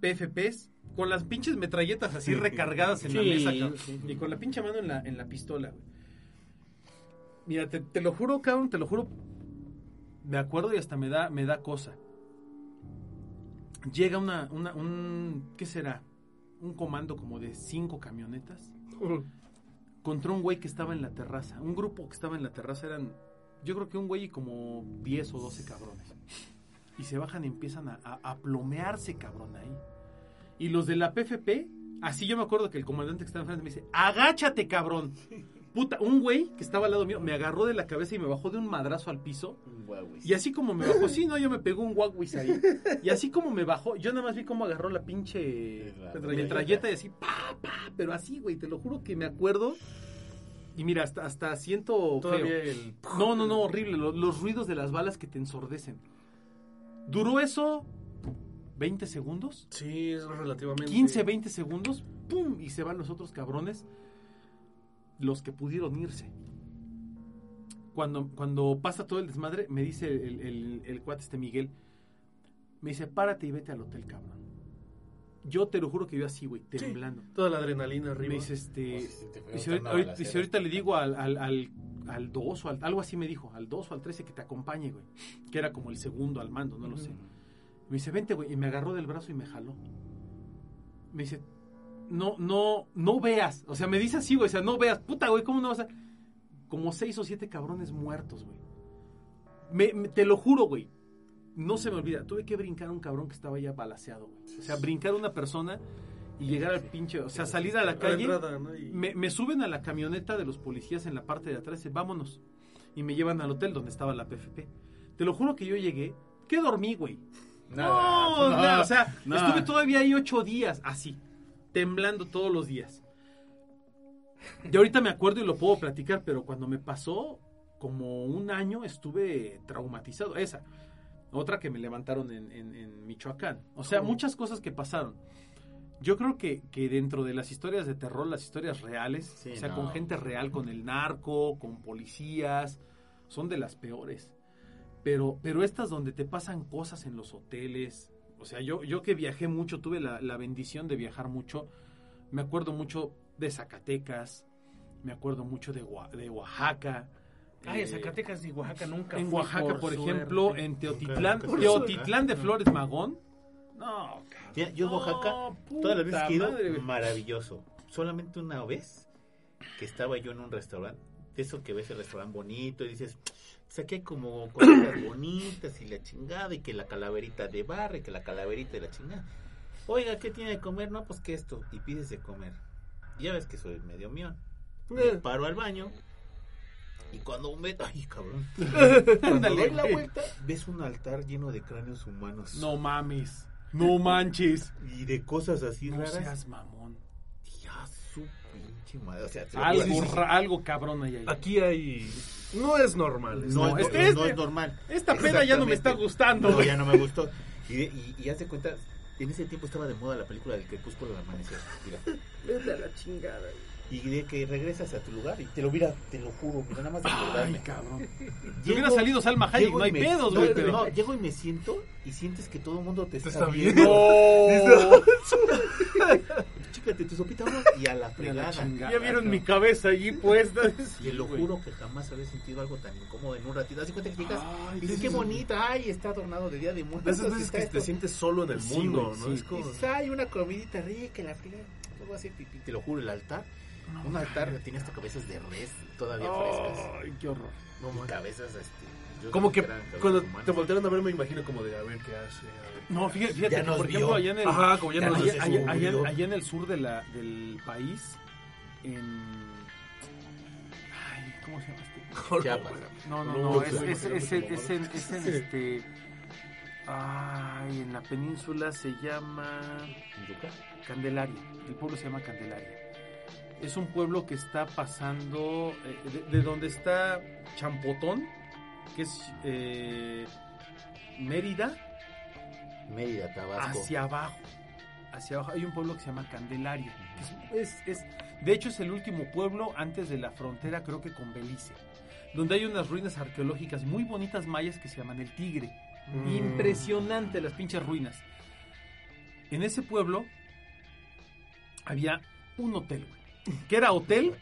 PFPs, con las pinches metralletas así recargadas en la Sí, mesa, cabrón. y con la pinche mano en la, en la pistola, güey. Mira, te, te lo juro, cabrón, te lo juro. Me acuerdo y hasta me da, me da cosa. Llega una, una, un, ¿qué será? Un comando como de cinco camionetas contra un güey que estaba en la terraza. Un grupo que estaba en la terraza eran, yo creo que un güey y como 10 o 12 cabrones. Y se bajan y empiezan a, a- a plomearse, cabrón, ahí. Y los de la PFP Así yo me acuerdo que el comandante que estaba enfrente me dice, agáchate, cabrón. Puta, un güey que estaba al lado mío me agarró de la cabeza y me bajó de un madrazo al piso. Y así como me bajó, sí, no, yo me pegó un guaguis ahí. Y así como me bajó, yo nada más vi cómo agarró la pinche Metralleta. metralleta y así, pa, pa, pero así, güey, te lo juro que me acuerdo. Y mira, hasta, hasta siento Todavía feo. el... No, no, no, horrible. lo- Los, ruidos de las balas que te ensordecen. ¿Duró eso 20 segundos? Sí, es relativamente... 15, 20 segundos. ¡Pum! Y se van los otros cabrones. Los que pudieron irse. Cuando, cuando pasa todo el desmadre, me dice el, el, el cuate este Miguel. Me dice, párate y vete al hotel, cabrón. Yo te lo juro que yo así, güey, Sí, temblando. Toda la adrenalina arriba. Me dice, este... Si dice, ahorita, dice, le digo al, al, al, al 2 o al, algo así me dijo, al 2 o al 13 que te acompañe, güey. Que era como el segundo al mando, no lo sé. Me dice, vente, güey. Y me agarró del brazo y me jaló. Me dice, no, no, no veas. O sea, me dice así, güey. O sea, no veas. Puta, güey, ¿cómo no vas a...? Como seis o siete cabrones muertos, güey. Me, me- te lo juro, güey. No se me olvida. Tuve que brincar a un cabrón que estaba ya balaseado, güey. O sea, brincar a una persona y llegar al pinche... O sea, salir a la calle... ¿no? Me, me suben a la camioneta de los policías en la parte de atrás y dicen, vámonos. Y me llevan al hotel donde estaba la PFP. Te lo juro que yo llegué, que dormí, güey. Nada, no, no, nada, o sea, nada. estuve todavía ahí ocho días, así, temblando todos los días. Y ahorita me acuerdo y lo puedo platicar, pero cuando me pasó, como un año, estuve traumatizado. Esa. Otra que me levantaron en, en- en Michoacán. O sea, muchas cosas que pasaron. Yo creo que, que dentro de las historias de terror, las historias reales, Sí, o sea, no. con gente real, con el narco, con policías, son de las peores. Pero, pero estas donde te pasan cosas en los hoteles, o sea, yo, yo que viajé mucho, tuve la, la bendición de viajar mucho, me acuerdo mucho de Zacatecas, me acuerdo mucho de Oaxaca. Ay, eh, Zacatecas y Oaxaca nunca En fui, Oaxaca, por, suerte. ejemplo, en Teotitlán, Nunca- nunca Teotitlán de Flores Magón. No. Ya, yo en No, Oaxaca, puta todas las veces que he ido, madre, maravilloso. Solamente una vez que estaba yo en un restaurante, de eso que ves el restaurante bonito y dices, pues aquí hay como cosas [coughs] bonitas y la chingada y que la calaverita de barra y que la calaverita de la chingada. Oiga, ¿qué tiene de comer? No, pues que esto. Y pides de comer. Y ya ves que soy medio mión. Me Eh. paro al baño y cuando me... Ay, cabrón. [laughs] Cuando doy la güey. vuelta, ves un altar lleno de cráneos humanos. No mames. No manches. Y de cosas así No raras. seas mamón. Ya su pinche madre. O sea, te lo Algo, ra- algo cabrón ahí. ahí. Aquí hay... No es normal. es No, No, es, este no- es normal. Esta pena ya no me está Exactamente. gustando. No, güey. ya no me gustó. Y, de- y, y haz de cuenta, en ese tiempo estaba de moda la película del crepúsculo del amanecer. Mira. Vete a la chingada. Y de que regresas a tu lugar y te lo mira, te lo juro, mira, nada más de Ay, cabrón. Si Llego- hubiera salido Salma Hayek, no y hay me- pedos, no, güey. pero- no, llego y me siento y sientes que todo el mundo te, está, está viendo. [laughs] No. [laughs] Chícate tu sopita ¿no? y a la Y fregada. Ya vieron mi cabeza allí puesta. [laughs] Te lo juro que jamás había sentido algo tan incómodo en un ratito. Así cuenta que llegas Ay, y dices, qué bonita, ay, está adornado de día de muertos. Esas veces está que esto". te sientes solo en el Sí, mundo, güey, ¿no? sí. Es como... Dices, ay, una comidita rica, la fregada. Luego hacer pipí. Te lo juro, el altar. Un altar tiene hasta cabezas de res todavía frescas. Ay, qué horror. No, Y cabezas, este. yo Como que cuando te voltearon a ver me imagino como de a ver qué hace. ver. No, fíjate, fíjate Ya que, nos por vio. ejemplo, allá en el, Ajá, como ya Ya nos nos allá, allá- allá- subió. allá en el sur de la, del país, en... Ay, ¿cómo se llama este? Chiapas. No, no, No, no, no, es, no, es, no, es, no, en- no, es en, es en este... Ay, en la península se llama. Candelaria. El pueblo se llama Candelaria. Es un pueblo que está pasando eh, de, de donde está Champotón, que es eh, Mérida, Mérida, Tabasco. hacia abajo. Hacia abajo hay un pueblo que se llama Candelaria. que es, es- es- de hecho, es el último pueblo antes de la frontera, creo que con Belice. Donde hay unas ruinas arqueológicas muy bonitas mayas que se llaman el Tigre. Mm. Impresionante las pinches ruinas. En ese pueblo había un hotel, güey. Que era hotel,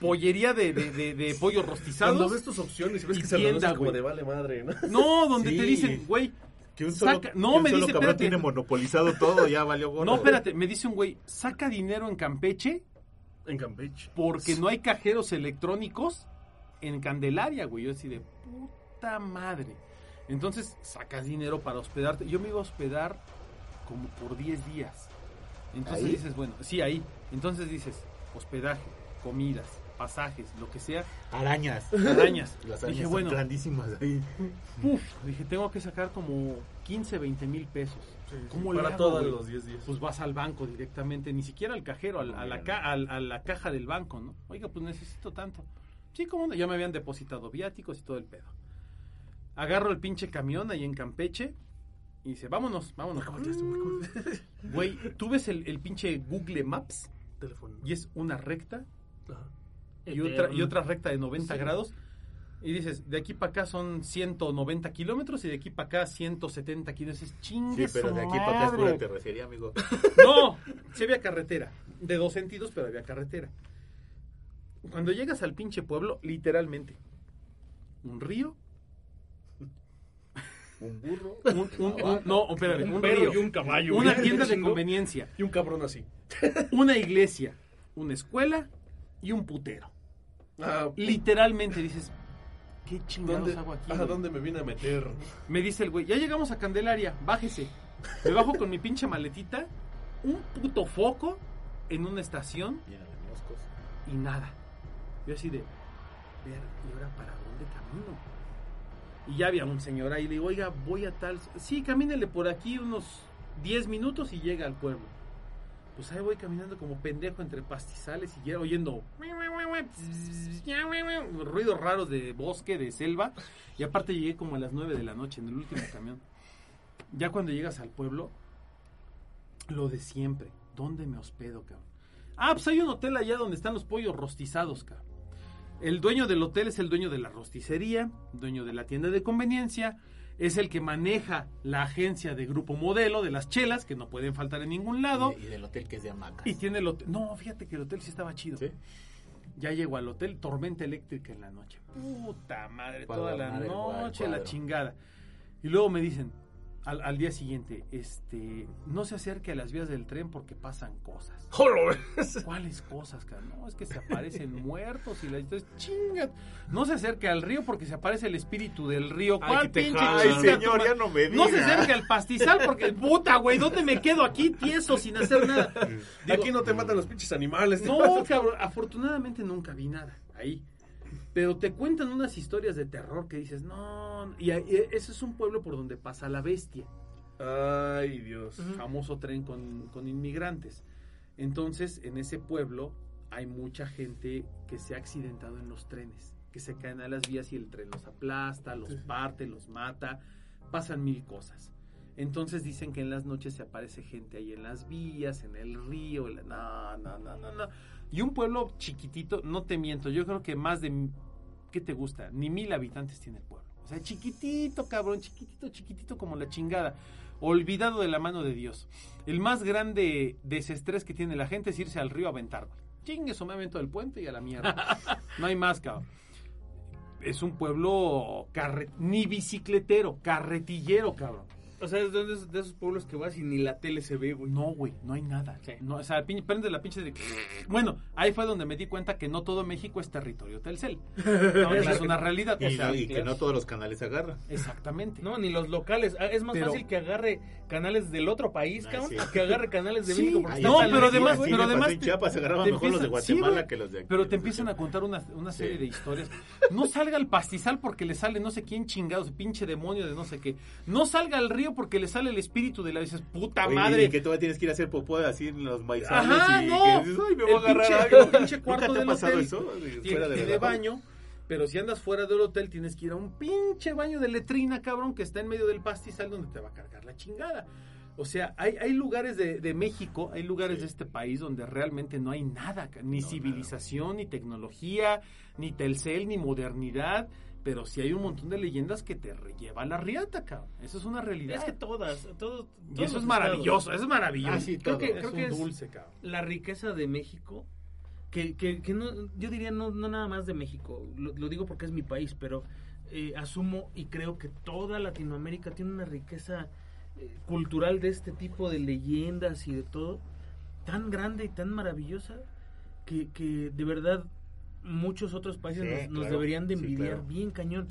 pollería de, de, de- de pollos Cuando rostizados. ves tus opciones y ves Y que se tienda, reduce como güey. de vale madre, ¿no? No, donde Sí. te dicen, güey, Que un solo- Saca- no, me solo dice, cabrón espérate. tiene monopolizado todo, ya valió gorro. no, espérate, me dice un güey, saca dinero en Campeche En Campeche. porque no hay cajeros electrónicos en Candelaria, güey. Yo así de puta madre. Entonces sacas dinero para hospedarte. Yo me iba a hospedar como por 10 días. Entonces ¿Ahí? dices, bueno, sí, ahí. Entonces dices, hospedaje, comidas, pasajes, lo que sea, Arañas. arañas. [laughs] Las arañas dije, son bueno, grandísimas ahí. uf, dije, tengo que sacar como 15, 20 mil pesos. ¿Cómo le Para hago, todos los 10 días. Pues vas al banco directamente, ni siquiera al cajero, al- a, la ca- al- a la caja del banco, ¿no? Oiga, pues necesito tanto. Sí, como no, ya me habían depositado viáticos y todo el pedo. Agarro el pinche camión ahí en Campeche y dice, vámonos, vámonos. Güey, tú ves el, el pinche Google Maps Teléfono. y es una recta Ajá. y otra, y otra recta de 90 grados. Y dices, de aquí para acá son 190 kilómetros y de aquí para acá 170 kilómetros. Es Sí, chingue pero su de aquí para acá es pura terracería, amigo. [laughs] No, sí había carretera. De dos sentidos, pero había carretera. Cuando llegas al pinche pueblo, literalmente, un río, Un burro. [laughs] un, un- un- no, espérame, un, Un perro río, y un caballo. una tienda de conveniencia, Y un cabrón así. [laughs] una iglesia, una escuela y un putero. Ah, Literalmente dices, ¿qué chingados ¿dónde, hago aquí? ¿A dónde me vine a meter? Me dice el güey, ya llegamos a Candelaria, bájese. Me bajo con mi pinche maletita, un puto foco en una estación Llena de moscos. y nada. Yo así de, ver, ¿y ahora para dónde camino? Y ya había un señor ahí, le digo, oiga, voy a tal... Sí, camínele por aquí unos 10 minutos y llega al pueblo. Pues ahí voy caminando como pendejo entre pastizales y oyendo ruidos raros de bosque, de selva. Y aparte llegué como a las 9 de la noche en el último camión. Ya cuando llegas al pueblo, lo de siempre. ¿Dónde me hospedo, cabrón? Ah, pues hay un hotel allá donde están los pollos rostizados, cabrón. El dueño del hotel es el dueño de la rosticería, dueño de la tienda de conveniencia, es el que maneja la agencia de Grupo Modelo de las chelas, que no pueden faltar en ningún lado. Y, y del hotel que es de hamacas. Y tiene el hotel. No, fíjate que el hotel sí estaba chido. ¿Sí? Ya llego al hotel, tormenta eléctrica en la noche. Puta madre, toda la cuadro, noche la chingada. Y luego me dicen, al, al día siguiente, este, no se acerque a las vías del tren porque pasan cosas. [laughs] ¿Cuáles cosas, cara? No, es que se aparecen muertos y la entonces chinga. No se acerque al río porque se aparece el espíritu del río. ¿Cuál pinche jala. Ay, señor, ya no me No se diga. acerque al pastizal porque puta, güey, ¿dónde me quedo aquí tieso sin hacer nada? Digo, Aquí no te matan los pinches animales. no, cabrón, afortunadamente nunca vi nada ahí. Pero te cuentan unas historias de terror que dices, no, y, ahí- ese es un pueblo por donde pasa la bestia, Ay, Dios. famoso tren con, con inmigrantes. Entonces, en ese pueblo hay mucha gente que se ha accidentado en los trenes, que se caen a las vías y el tren los aplasta, los parte, los mata, pasan mil cosas. Entonces dicen que en las noches se aparece gente ahí en las vías, en el río. en la- No, no, no, no, no. Y un pueblo chiquitito, no te miento, yo creo que más de, ¿qué te gusta? Ni mil habitantes tiene el pueblo. O sea, chiquitito, cabrón, chiquitito, chiquitito como la chingada. Olvidado de la mano de Dios. El más grande desestrés que tiene la gente es irse al río a aventar. Chingue su me avento del puente y a la mierda. [laughs] No hay más, cabrón. Es un pueblo carre- ni bicicletero, carretillero, cabrón. O sea, es de esos, de esos pueblos que vas y ni la tele se ve, güey. No, güey, no hay nada. Sí. No, o sea, pin- prende la pinche de... Bueno, ahí fue donde me di cuenta que no todo México es territorio Telcel. [laughs] No, es una realidad. Y, o sea, y que no todos los canales agarran. Exactamente. No, ni los locales. Ah, Es más Pero- fácil que agarre canales del otro país, Ah, cabrón, sí. que agarre canales de Sí. México. porque Ay, está No, pero además- güey. pero además en Chiapas agarraban mejor los de Guatemala que los de aquí. Pero te empiezan a contar una, una serie Sí. de historias. No salga al pastizal porque le sale no sé quién chingados, pinche demonio de no sé qué. No salga al río porque le sale el espíritu de la dices, puta Oye, madre. Y que todavía tienes que ir a hacer popó así en los maizales Ajá, y no. que ay, me voy a El agarrar [laughs] pinche- algo. pinche cuarto ¿Nunca te ha pasado hotel eso? Tiene, Fuera de tiene baño, pero si andas fuera del hotel tienes que ir a un pinche baño de letrina, cabrón, que está en medio del pastizal donde te va a cargar la chingada. O sea, hay, hay lugares de, de México, hay lugares de este país donde realmente no hay nada, ni No, civilización, ni tecnología, ni telcel, ni modernidad, pero sí hay un montón de leyendas que te lleva a la riata, cabrón. Eso es una realidad. Es que todas, todos. y todos eso los es maravilloso, eso es maravilloso. Ah, sí, Creo todo. que- es creo un que es- dulce, cabrón. La riqueza de México, que, que, que no, yo diría no, no nada más de México, lo, lo digo porque es mi país, pero eh, asumo y creo que toda Latinoamérica tiene una riqueza eh, cultural de este tipo de leyendas y de todo, tan grande y tan maravillosa, que, que de verdad muchos otros países Sí, nos, nos claro. deberían de Sí, envidiar claro. bien cañón,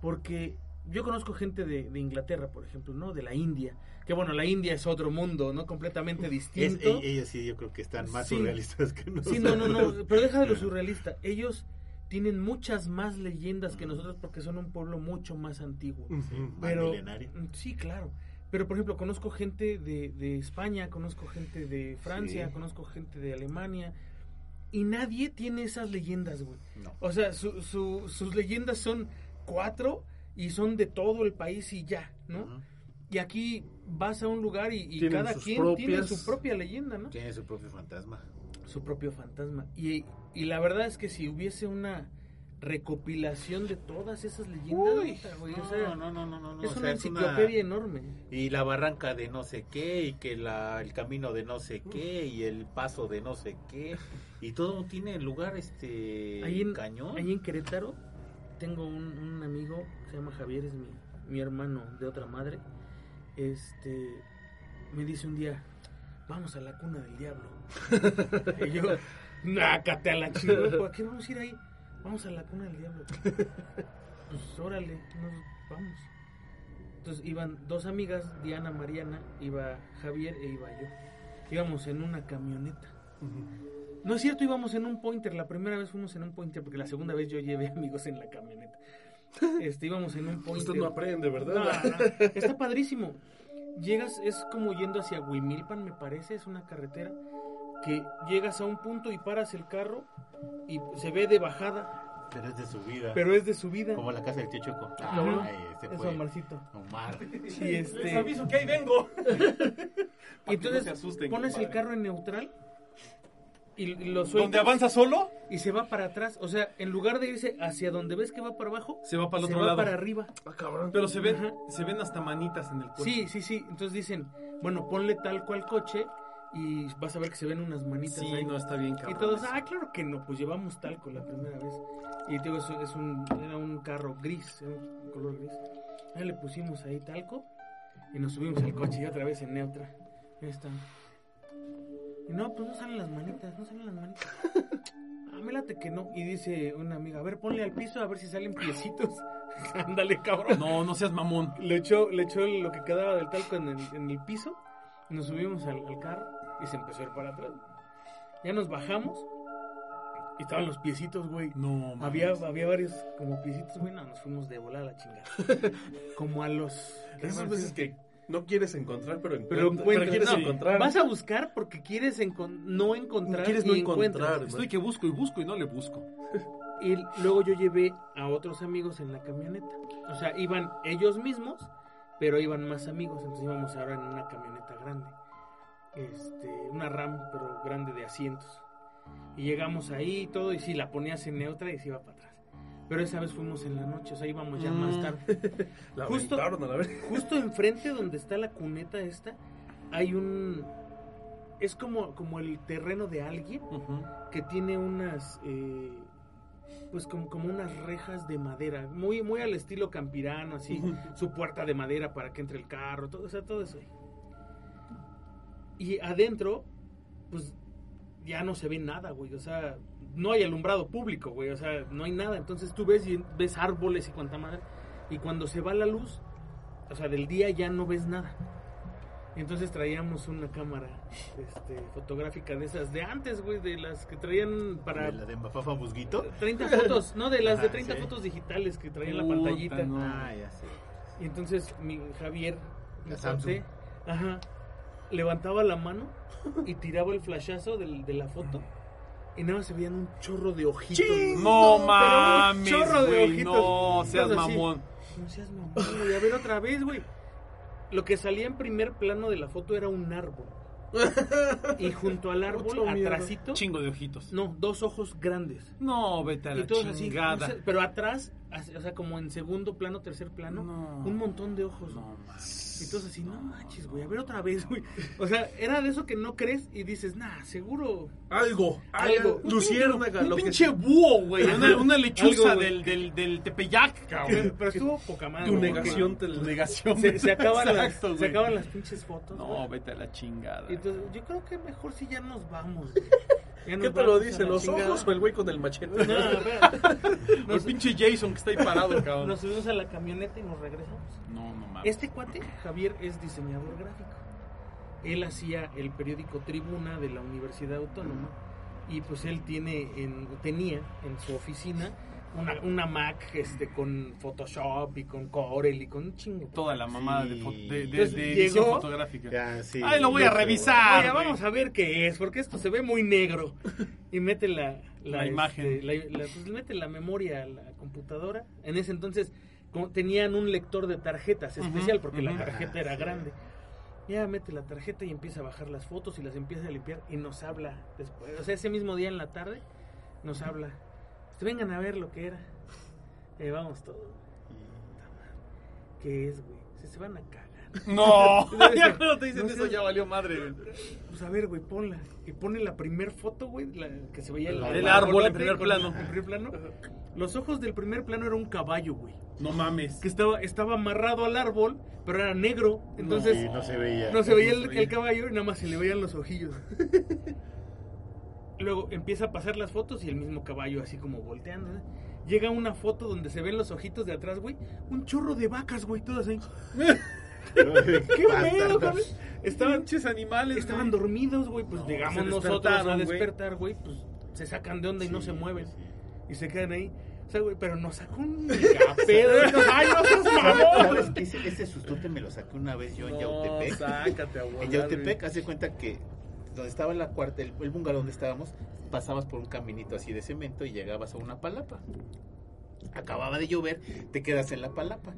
porque yo conozco gente de, de Inglaterra, por ejemplo, ¿no? De la India. Que bueno, la India es otro mundo, ¿no? Completamente Es- distinto. e- ellos sí, yo creo que están más Sí. surrealistas que nosotros. Sí, no, no, no, [laughs] pero deja de lo surrealista. Ellos tienen muchas más leyendas que nosotros porque son un pueblo mucho más antiguo. Más Pero, milenario. mm, sí, claro. Pero, por ejemplo, conozco gente de, de España, conozco gente de Francia, Sí. conozco gente de Alemania. Y nadie tiene esas leyendas, güey. No. O sea, su- su- sus leyendas son cuatro y son de todo el país y ya, ¿no? Y aquí vas a un lugar y, cada quien tiene su propia leyenda, ¿no? Tiene su propio fantasma. su propio fantasma. Y, y la verdad es que si hubiese una recopilación de todas esas leyendas, Uy, güey, o sea, no, no, no, no, no, es o una sea, enciclopedia enorme. Y la barranca de no sé qué, y que la, el camino de no sé qué, y el paso de no sé qué, y todo tiene lugar este Ahí en, cañón. ahí en Querétaro tengo un, un amigo, se llama Javier, es mi, mi hermano de otra madre. Este me dice un día, vamos a la cuna del diablo. [laughs] y yo, nácate a la chingada, ¿por qué vamos a ir ahí? Vamos a la cuna del diablo. [laughs] pues órale, nos vamos. Entonces iban dos amigas, Diana, Mariana, iba Javier e iba yo. Íbamos en una camioneta. No es cierto, íbamos en un pointer. La primera vez fuimos en un pointer porque la segunda vez yo llevé [laughs] amigos en la camioneta. Este, íbamos en un pointer. Usted no aprende, No, ¿verdad? no, [laughs] está padrísimo. Llegas, es como yendo hacia Huimilpan, me parece, es una carretera que llegas a un punto y paras el carro y se ve de bajada, Pero es de su vida. pero es de subida. Como la casa del tío Choco. No, Ay, ese es fue Omarcito. Omar. Y este, Les aviso que ahí vengo. [laughs] y entonces no se asusten, pones el compadre. carro en neutral y, lo sueltas ¿Donde avanza solo? y se va para atrás. O sea, en lugar de irse hacia donde ves que va para abajo, Se va para el se otro va lado. para arriba. Ah, cabrón. Pero se ven, Ajá. se ven hasta manitas en el coche. Sí, sí, sí. Entonces dicen, bueno, ponle tal cual coche y vas a ver que se ven unas manitas Sí, ahí. no está bien Y cabrón. todos, eso. ah, claro que no, pues llevamos talco la primera vez. Y digo, es, es un, era un carro gris, era un color gris. Ahí le pusimos ahí talco y nos subimos al coche y otra vez en neutra. Ahí está. Y no, pues no salen las manitas, no salen las manitas. [laughs] Ah, me late que no. Y dice una amiga, a ver, ponle al piso a ver si salen piecitos. [laughs] Ándale, cabrón. No, no seas mamón. Le echó, le echó lo que quedaba del talco en el, en el piso. Nos subimos al, al carro y se empezó a ir para atrás. Ya nos bajamos y estaban los piecitos, güey. No, Había, mames. había varios como piecitos, güey. No, nos fuimos de volar a la chingada. [laughs] como a los. Esas veces que no quieres encontrar, pero, Pero, encuentras- encuentras, quieres no, encontrar. Vas a buscar porque quieres encon- no encontrar. Quieres y no encontrar. Estoy que busco y busco y no le busco. Y luego yo llevé a otros amigos en la camioneta. O sea, iban ellos mismos, pero iban más amigos. Entonces íbamos ahora en una camioneta grande. Este, una RAM, pero grande de asientos. Y llegamos ahí y todo, y sí, la ponías en neutra y se iba para atrás. Pero esa vez fuimos en la noche, o sea, íbamos ya más Mm. tarde. [laughs] La Justo- a la vez. Justo enfrente donde está la cuneta esta, hay un... Es como, como el terreno de alguien que tiene unas eh, pues como, como unas rejas de madera muy muy al estilo campirano así su puerta de madera para que entre el carro todo o sea todo eso ahí. Y adentro pues ya no se ve nada güey o sea no hay alumbrado público güey o sea no hay nada entonces tú ves y ves árboles y cuanta madre y cuando se va la luz o sea del día ya no ves nada entonces traíamos una cámara este, fotográfica de esas de antes, güey, de las que traían para ¿De la de Mafafa Musguito? 30 fotos, no, de las de Ajá, 30 sí. fotos digitales que traían la Puta, pantallita. no. Ah, ya sé. Y entonces mi Javier, La Samsung. ajá, levantaba la mano y tiraba el flashazo del- de la foto y nada más se veían un chorro de ojitos. güey. No pero un mames, chorro de güey, ojitos. no seas Entonces, así, mamón. No seas mamón, güey. A ver otra vez, güey. Lo que salía en primer plano de la foto era un árbol. Y junto al árbol, Mucho miedo. atrásito, Chingo de ojitos. no, dos ojos grandes. No, vete a Y la todos así, chingada. no sé, pero atrás, o sea, como en segundo plano, tercer plano, No. un montón de ojos. No, mames. Y todos así, no manches, güey, a ver otra vez, güey. O sea, era de eso que no crees y dices, nah, seguro. Algo, Algo. Luciérnaga, Un pinche búho, güey. Una, una lechuza Algo, del, del, del Tepeyac, cabrón. Pero estuvo poca madre. tu negación te Tu negación. Se, se acaban Exacto, las, se acaban las pinches fotos. No, güey. vete a la chingada. Entonces, yo creo que mejor si ya nos vamos. güey. [laughs] ¿Qué te lo vamos a dice? la ¿Los chingada. ojos o el güey con el machete? No, espérate. [laughs] El pinche Jason que está ahí parado, cabrón. Nos subimos a la camioneta y nos regresamos. No, no mames. Este cuate, Javier, es diseñador gráfico. Él hacía el periódico Tribuna de la Universidad Autónoma y pues él tiene en, tenía en su oficina una, una Mac este, con Photoshop y con Corel y con un chingo. Toda la mamada de, Sí. de, de- llegó- fotográfica. Ya, sí. Ay, lo voy a revisar. Oye, vamos a ver qué es, porque esto se ve muy negro. Y mete la, La imagen. la, la- pues, mete la memoria a la computadora. En ese entonces como tenían un lector de tarjetas especial, porque la tarjeta era sí. grande. Ya mete la tarjeta y empieza a bajar las fotos y las empieza a limpiar y nos habla después. O sea, ese mismo día en la tarde nos habla. "Este, vengan a ver lo que era. Eh, vamos todos. ¿Qué es, güey? Se, se van a cagar. No, No, [laughs] ya [laughs] no, cuando te dicen no eso ya valió madre. güey. Pues a ver, güey, ponla. Y pone la primer foto, güey, la que se veía el, El árbol en primer plano. En primer plano. Los ojos del primer plano era un caballo, güey. No mames. Que estaba, estaba amarrado al árbol, pero era negro. Entonces Sí, no se veía. no se veía no el, se veía. el caballo y nada más se le veían los ojillos. [laughs] Luego empieza a pasar las fotos y el mismo caballo así como volteando. ¿eh? Llega una foto donde se ven los ojitos de atrás, güey. Un chorro de vacas, güey, todas ahí. [laughs] ¿Qué pedo, cabrón? Estaban, Pinches animales. estaban güey. dormidos, güey. Pues No, llegamos nosotros a despertar, güey. Pues se sacan de onda y no se mueven. sí. Y se quedan ahí. O sea, güey, pero nos sacó un pedo. ¡Ay, no seas. [laughs] Ese, ese sustote me lo saqué una vez yo en No, Yautepec. sácate a volar, En Yautepec, hace cuenta que donde estaba la cuarta, el, el bungalow donde estábamos, pasabas por un caminito así de cemento y llegabas a una palapa. Acababa de llover, te quedas en la palapa.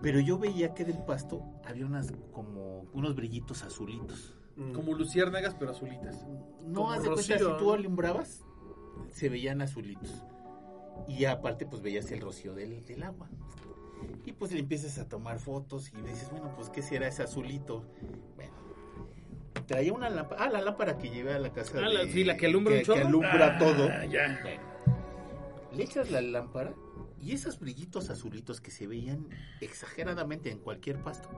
Pero yo veía que del pasto había unas como unos brillitos azulitos. güey. Como luciérnagas, pero azulitas. No, Como haz de cuenta, si tú alumbrabas, se veían azulitos. Y aparte, pues veías el rocío del, del agua. Y pues le empiezas a tomar fotos y dices, bueno, pues ¿qué será ese azulito? Bueno, traía una lámpara. Ah, la lámpara que llevé a la casa. Ah, la- de- sí, la que alumbra un que chorro. alumbra Ah, todo. ya. Le echas la lámpara y esos brillitos azulitos que se veían exageradamente en cualquier pasto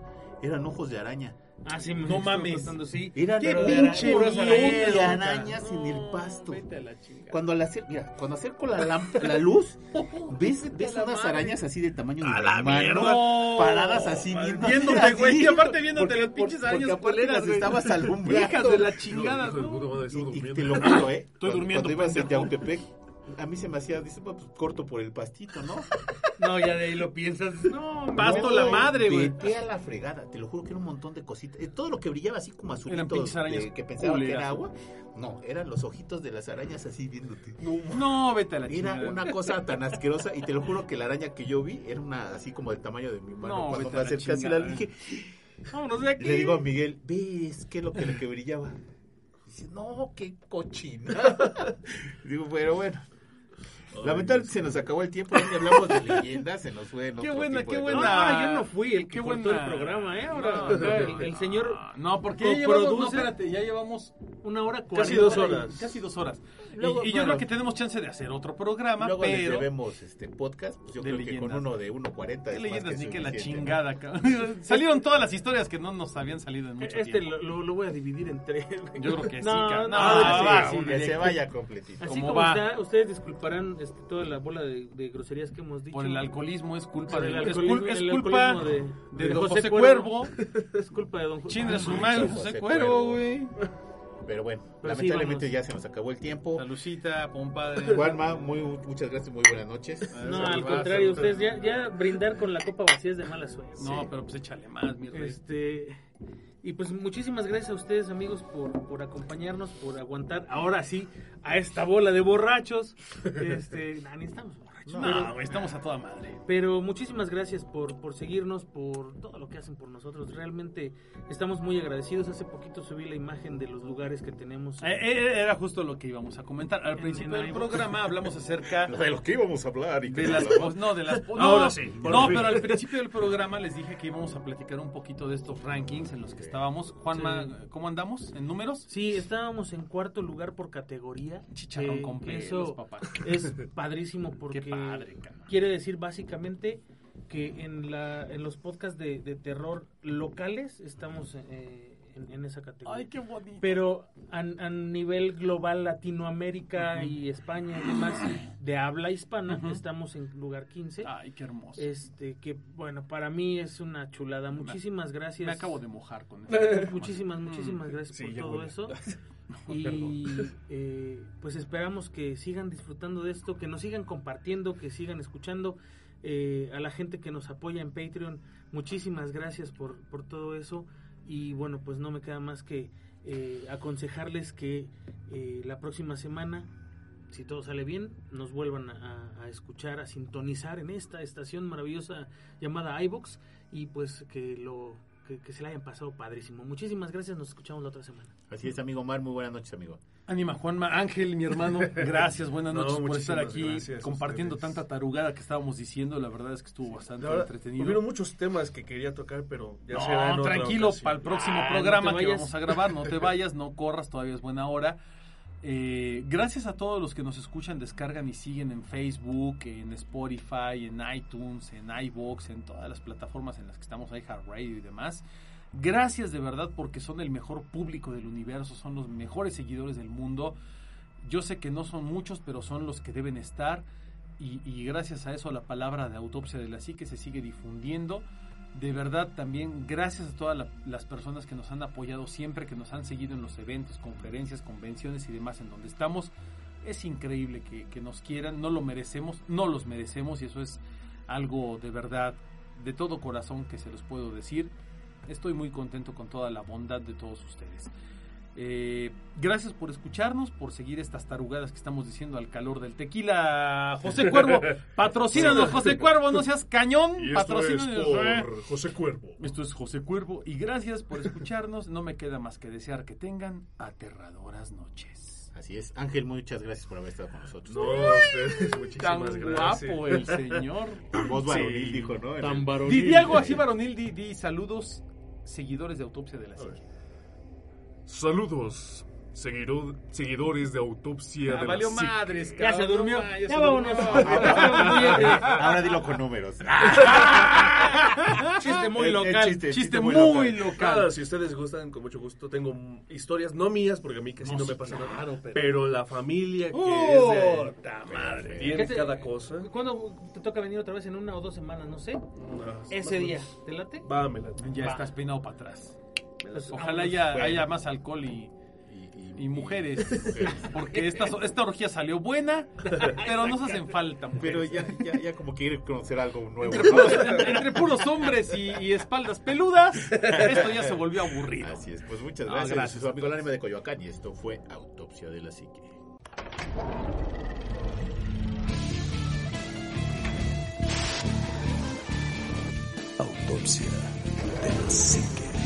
eran ojos de araña. Ah, sí, me No mames. contando, sí. Eran Qué pinche de arañas en el pasto. Vete a la chingada. Cuando la acer- mira, cuando acerco la, [laughs] la luz, ves, ves la unas madre. arañas así de tamaño A la mano, mierda. paradas así viendo Viéndote, güey, [laughs] y aparte viéndote las pinches arañas culeras, estabas alumbrando. [laughs] Hijas de la chingada, Hijo de ¿no? puta madre, estoy Y, y durmiendo. te lo juro, ¿eh? Cuando- durmiendo, Cuando ibas en pendejo. A mí se me hacía, dice, pues corto por el pastito, ¿no? [laughs] No, ya de ahí lo piensas. No, Pasto no, la madre, güey. Vete a la fregada, te lo juro que era un montón de cositas. Eh, Todo lo que brillaba así como Eran azulito, pinches arañas de- que pensaba que era agua, no, eran los ojitos de las arañas así viéndote. No, vete a la Era chingada. una cosa tan asquerosa y te lo juro que la araña que yo vi era una así como del tamaño de mi mano. No, Cuando vete me acerqué así la dije, Vámonos de aquí. le digo a Miguel, ¿ves qué es lo que, lo que brillaba? Dice, no, qué cochina. [laughs] digo, pero bueno. Lamentablemente se nos acabó el tiempo, ya hablamos de leyendas, se nos fue. Qué buena, qué buena. Ah, yo no fui el que buena. el programa, ¿eh? Ahora No, no, el, no, el no. señor No, porque ya llevamos, no, espérate, ya llevamos una hora Casi cuarenta dos y- horas. casi dos horas. Y- Luego, y, yo bueno. creo que tenemos chance de hacer otro programa, Luego pero... debemos este podcast, pues yo De creo que con uno de 1.40 ¿Qué es leyendas más que ni que la chingada. [laughs] Salieron todas las historias que no nos habían salido en mucho Este tiempo. lo, lo- lo voy a dividir en tres. Yo creo que sí, No, cabrón. no, No, va, sí, sí, que se vaya completito. Así ¿Cómo como va? está, ustedes disculparán este, toda la bola de, de groserías que hemos dicho. Por el alcoholismo es culpa Por de, es cul- es culpa de- de, de don José Cuervo. [laughs] Es culpa de don. José Cuervo, güey. Pero bueno, Pero lamentablemente ya se nos acabó el tiempo. Salucita, compadre. Juanma, muy, muchas gracias, muy buenas noches. No, al contrario, ustedes ya, ya brindar con la copa vacía es de mala suerte. No, pero pues échale más, mi rey. Este y pues muchísimas gracias a ustedes amigos por, por acompañarnos, por aguantar ahora sí a esta bola de borrachos. [laughs] Este, nah, ni estamos No, estamos a toda madre. Pero muchísimas gracias por, por seguirnos, por todo lo que hacen por nosotros. Realmente estamos muy agradecidos. Hace poquito subí la imagen de los lugares que tenemos. Eh, eh, Era justo lo que íbamos a comentar. Al En- principio en del programa hablamos acerca [laughs] De lo que íbamos a hablar y de no las no de las [laughs] no, Ahora sí, no pero al principio del programa les dije que íbamos a platicar un poquito de estos rankings en los que estábamos Juanma Sí. cómo andamos en números Sí, estábamos en cuarto lugar por categoría. chicharrón Eh, con pelos Eso papá es padrísimo [laughs] porque cabrón. quiere decir básicamente que en, la, en los podcasts de, de terror locales estamos eh, en, en esa categoría. Ay, qué bonito. Pero a, a nivel global, Latinoamérica y España y demás, de habla hispana, estamos en lugar 15. Ay, qué hermoso. Este, que bueno, para mí es una chulada. Muchísimas gracias. Me acabo de mojar con [laughs] eso. Muchísimas, muchísimas gracias Sí, por todo eso. [laughs] [laughs] Y eh, pues esperamos que sigan disfrutando de esto, que nos sigan compartiendo, que sigan escuchando. Eh, a la gente que nos apoya en Patreon, muchísimas gracias por, por todo eso. Y bueno, pues no me queda más que eh, aconsejarles que la próxima semana, si todo sale bien, nos vuelvan a, a escuchar, a sintonizar en esta estación maravillosa llamada iBox y pues que lo que, que se la hayan pasado padrísimo. Muchísimas gracias, nos escuchamos la otra semana. Así es, amigo Omar. Muy buenas noches, amigo. Ánima, Juanma, Ángel, mi hermano, [laughs] gracias, buenas No, noches por estar aquí gracias compartiendo tanta tarugada que estábamos diciendo. La verdad es que estuvo bastante verdad, entretenido. Hubieron muchos temas que quería tocar, pero ya será en No, tranquilo, para el próximo Ah, no programa que vayas. vamos a grabar, no te [laughs] vayas, no corras, todavía es buena hora. Eh, gracias a todos los que nos escuchan, descargan y siguen en Facebook, en Spotify, en iTunes, en iBox, en todas las plataformas en las que estamos, iHeartRadio y demás. Gracias de verdad porque son el mejor público del universo, son los mejores seguidores del mundo. Yo sé que no son muchos, pero son los que deben estar. Y, y gracias a eso la palabra de autopsia de la psique se sigue difundiendo. De verdad también gracias a todas la- las personas que nos han apoyado siempre, que nos han seguido en los eventos, conferencias, convenciones y demás en donde estamos. Es increíble que, que nos quieran, no lo merecemos, no los merecemos y eso es algo de verdad, de todo corazón que se los puedo decir. Estoy muy contento con toda la bondad de todos ustedes. Eh, gracias por escucharnos, por seguir estas tarugadas que estamos diciendo al calor del tequila. José Cuervo, [laughs] patrocínanos, José Cuervo, no seas cañón. Y esto es patrocínanos. por José Cuervo. Esto es José Cuervo y gracias por escucharnos. No me queda más que desear que tengan aterradoras noches. Así es. Ángel, muchas gracias por haber estado con nosotros. No, ustedes, Tan muchísimas gracias. guapo el señor. Voz varonil, Sí. dijo, ¿no? Tan varonil. Di, di algo así, varonil, di, di saludos, seguidores de Autopsia de la Psique. Saludos, seguido- seguidores de autopsia Ah, de valió la madres, Ya se durmió. Ya, se vámonos. durmió. Ahora dilo con números. [laughs] Chiste muy El- el local. chiste, Chiste muy muy local. local. Nada, si ustedes gustan, con mucho gusto. Tengo historias, no mías, porque a mí casi No, no, me pasa nada. claro, pero- pero... la familia que es de... Madre. Tiene ¿Qué te- cada cosa. ¿Cuándo te toca venir otra vez? ¿En una o dos semanas? No sé. Ese día. ¿Te late? Va, me la- Ya Va. estás peinado para atrás. Pues, Ojalá haya, Bueno. haya más alcohol y, Y, y mujeres. [laughs] Porque esta, esta orgía salió buena, pero nos hacen falta Pero ya, ya, ya como quiere conocer algo nuevo. Entre puros, entre puros hombres y, y espaldas peludas, esto ya se volvió aburrido. Así es, pues muchas No, gracias. gracias. Su amigo el anime de Coyoacán y esto fue Autopsia de la Psique. Autopsia de la psique.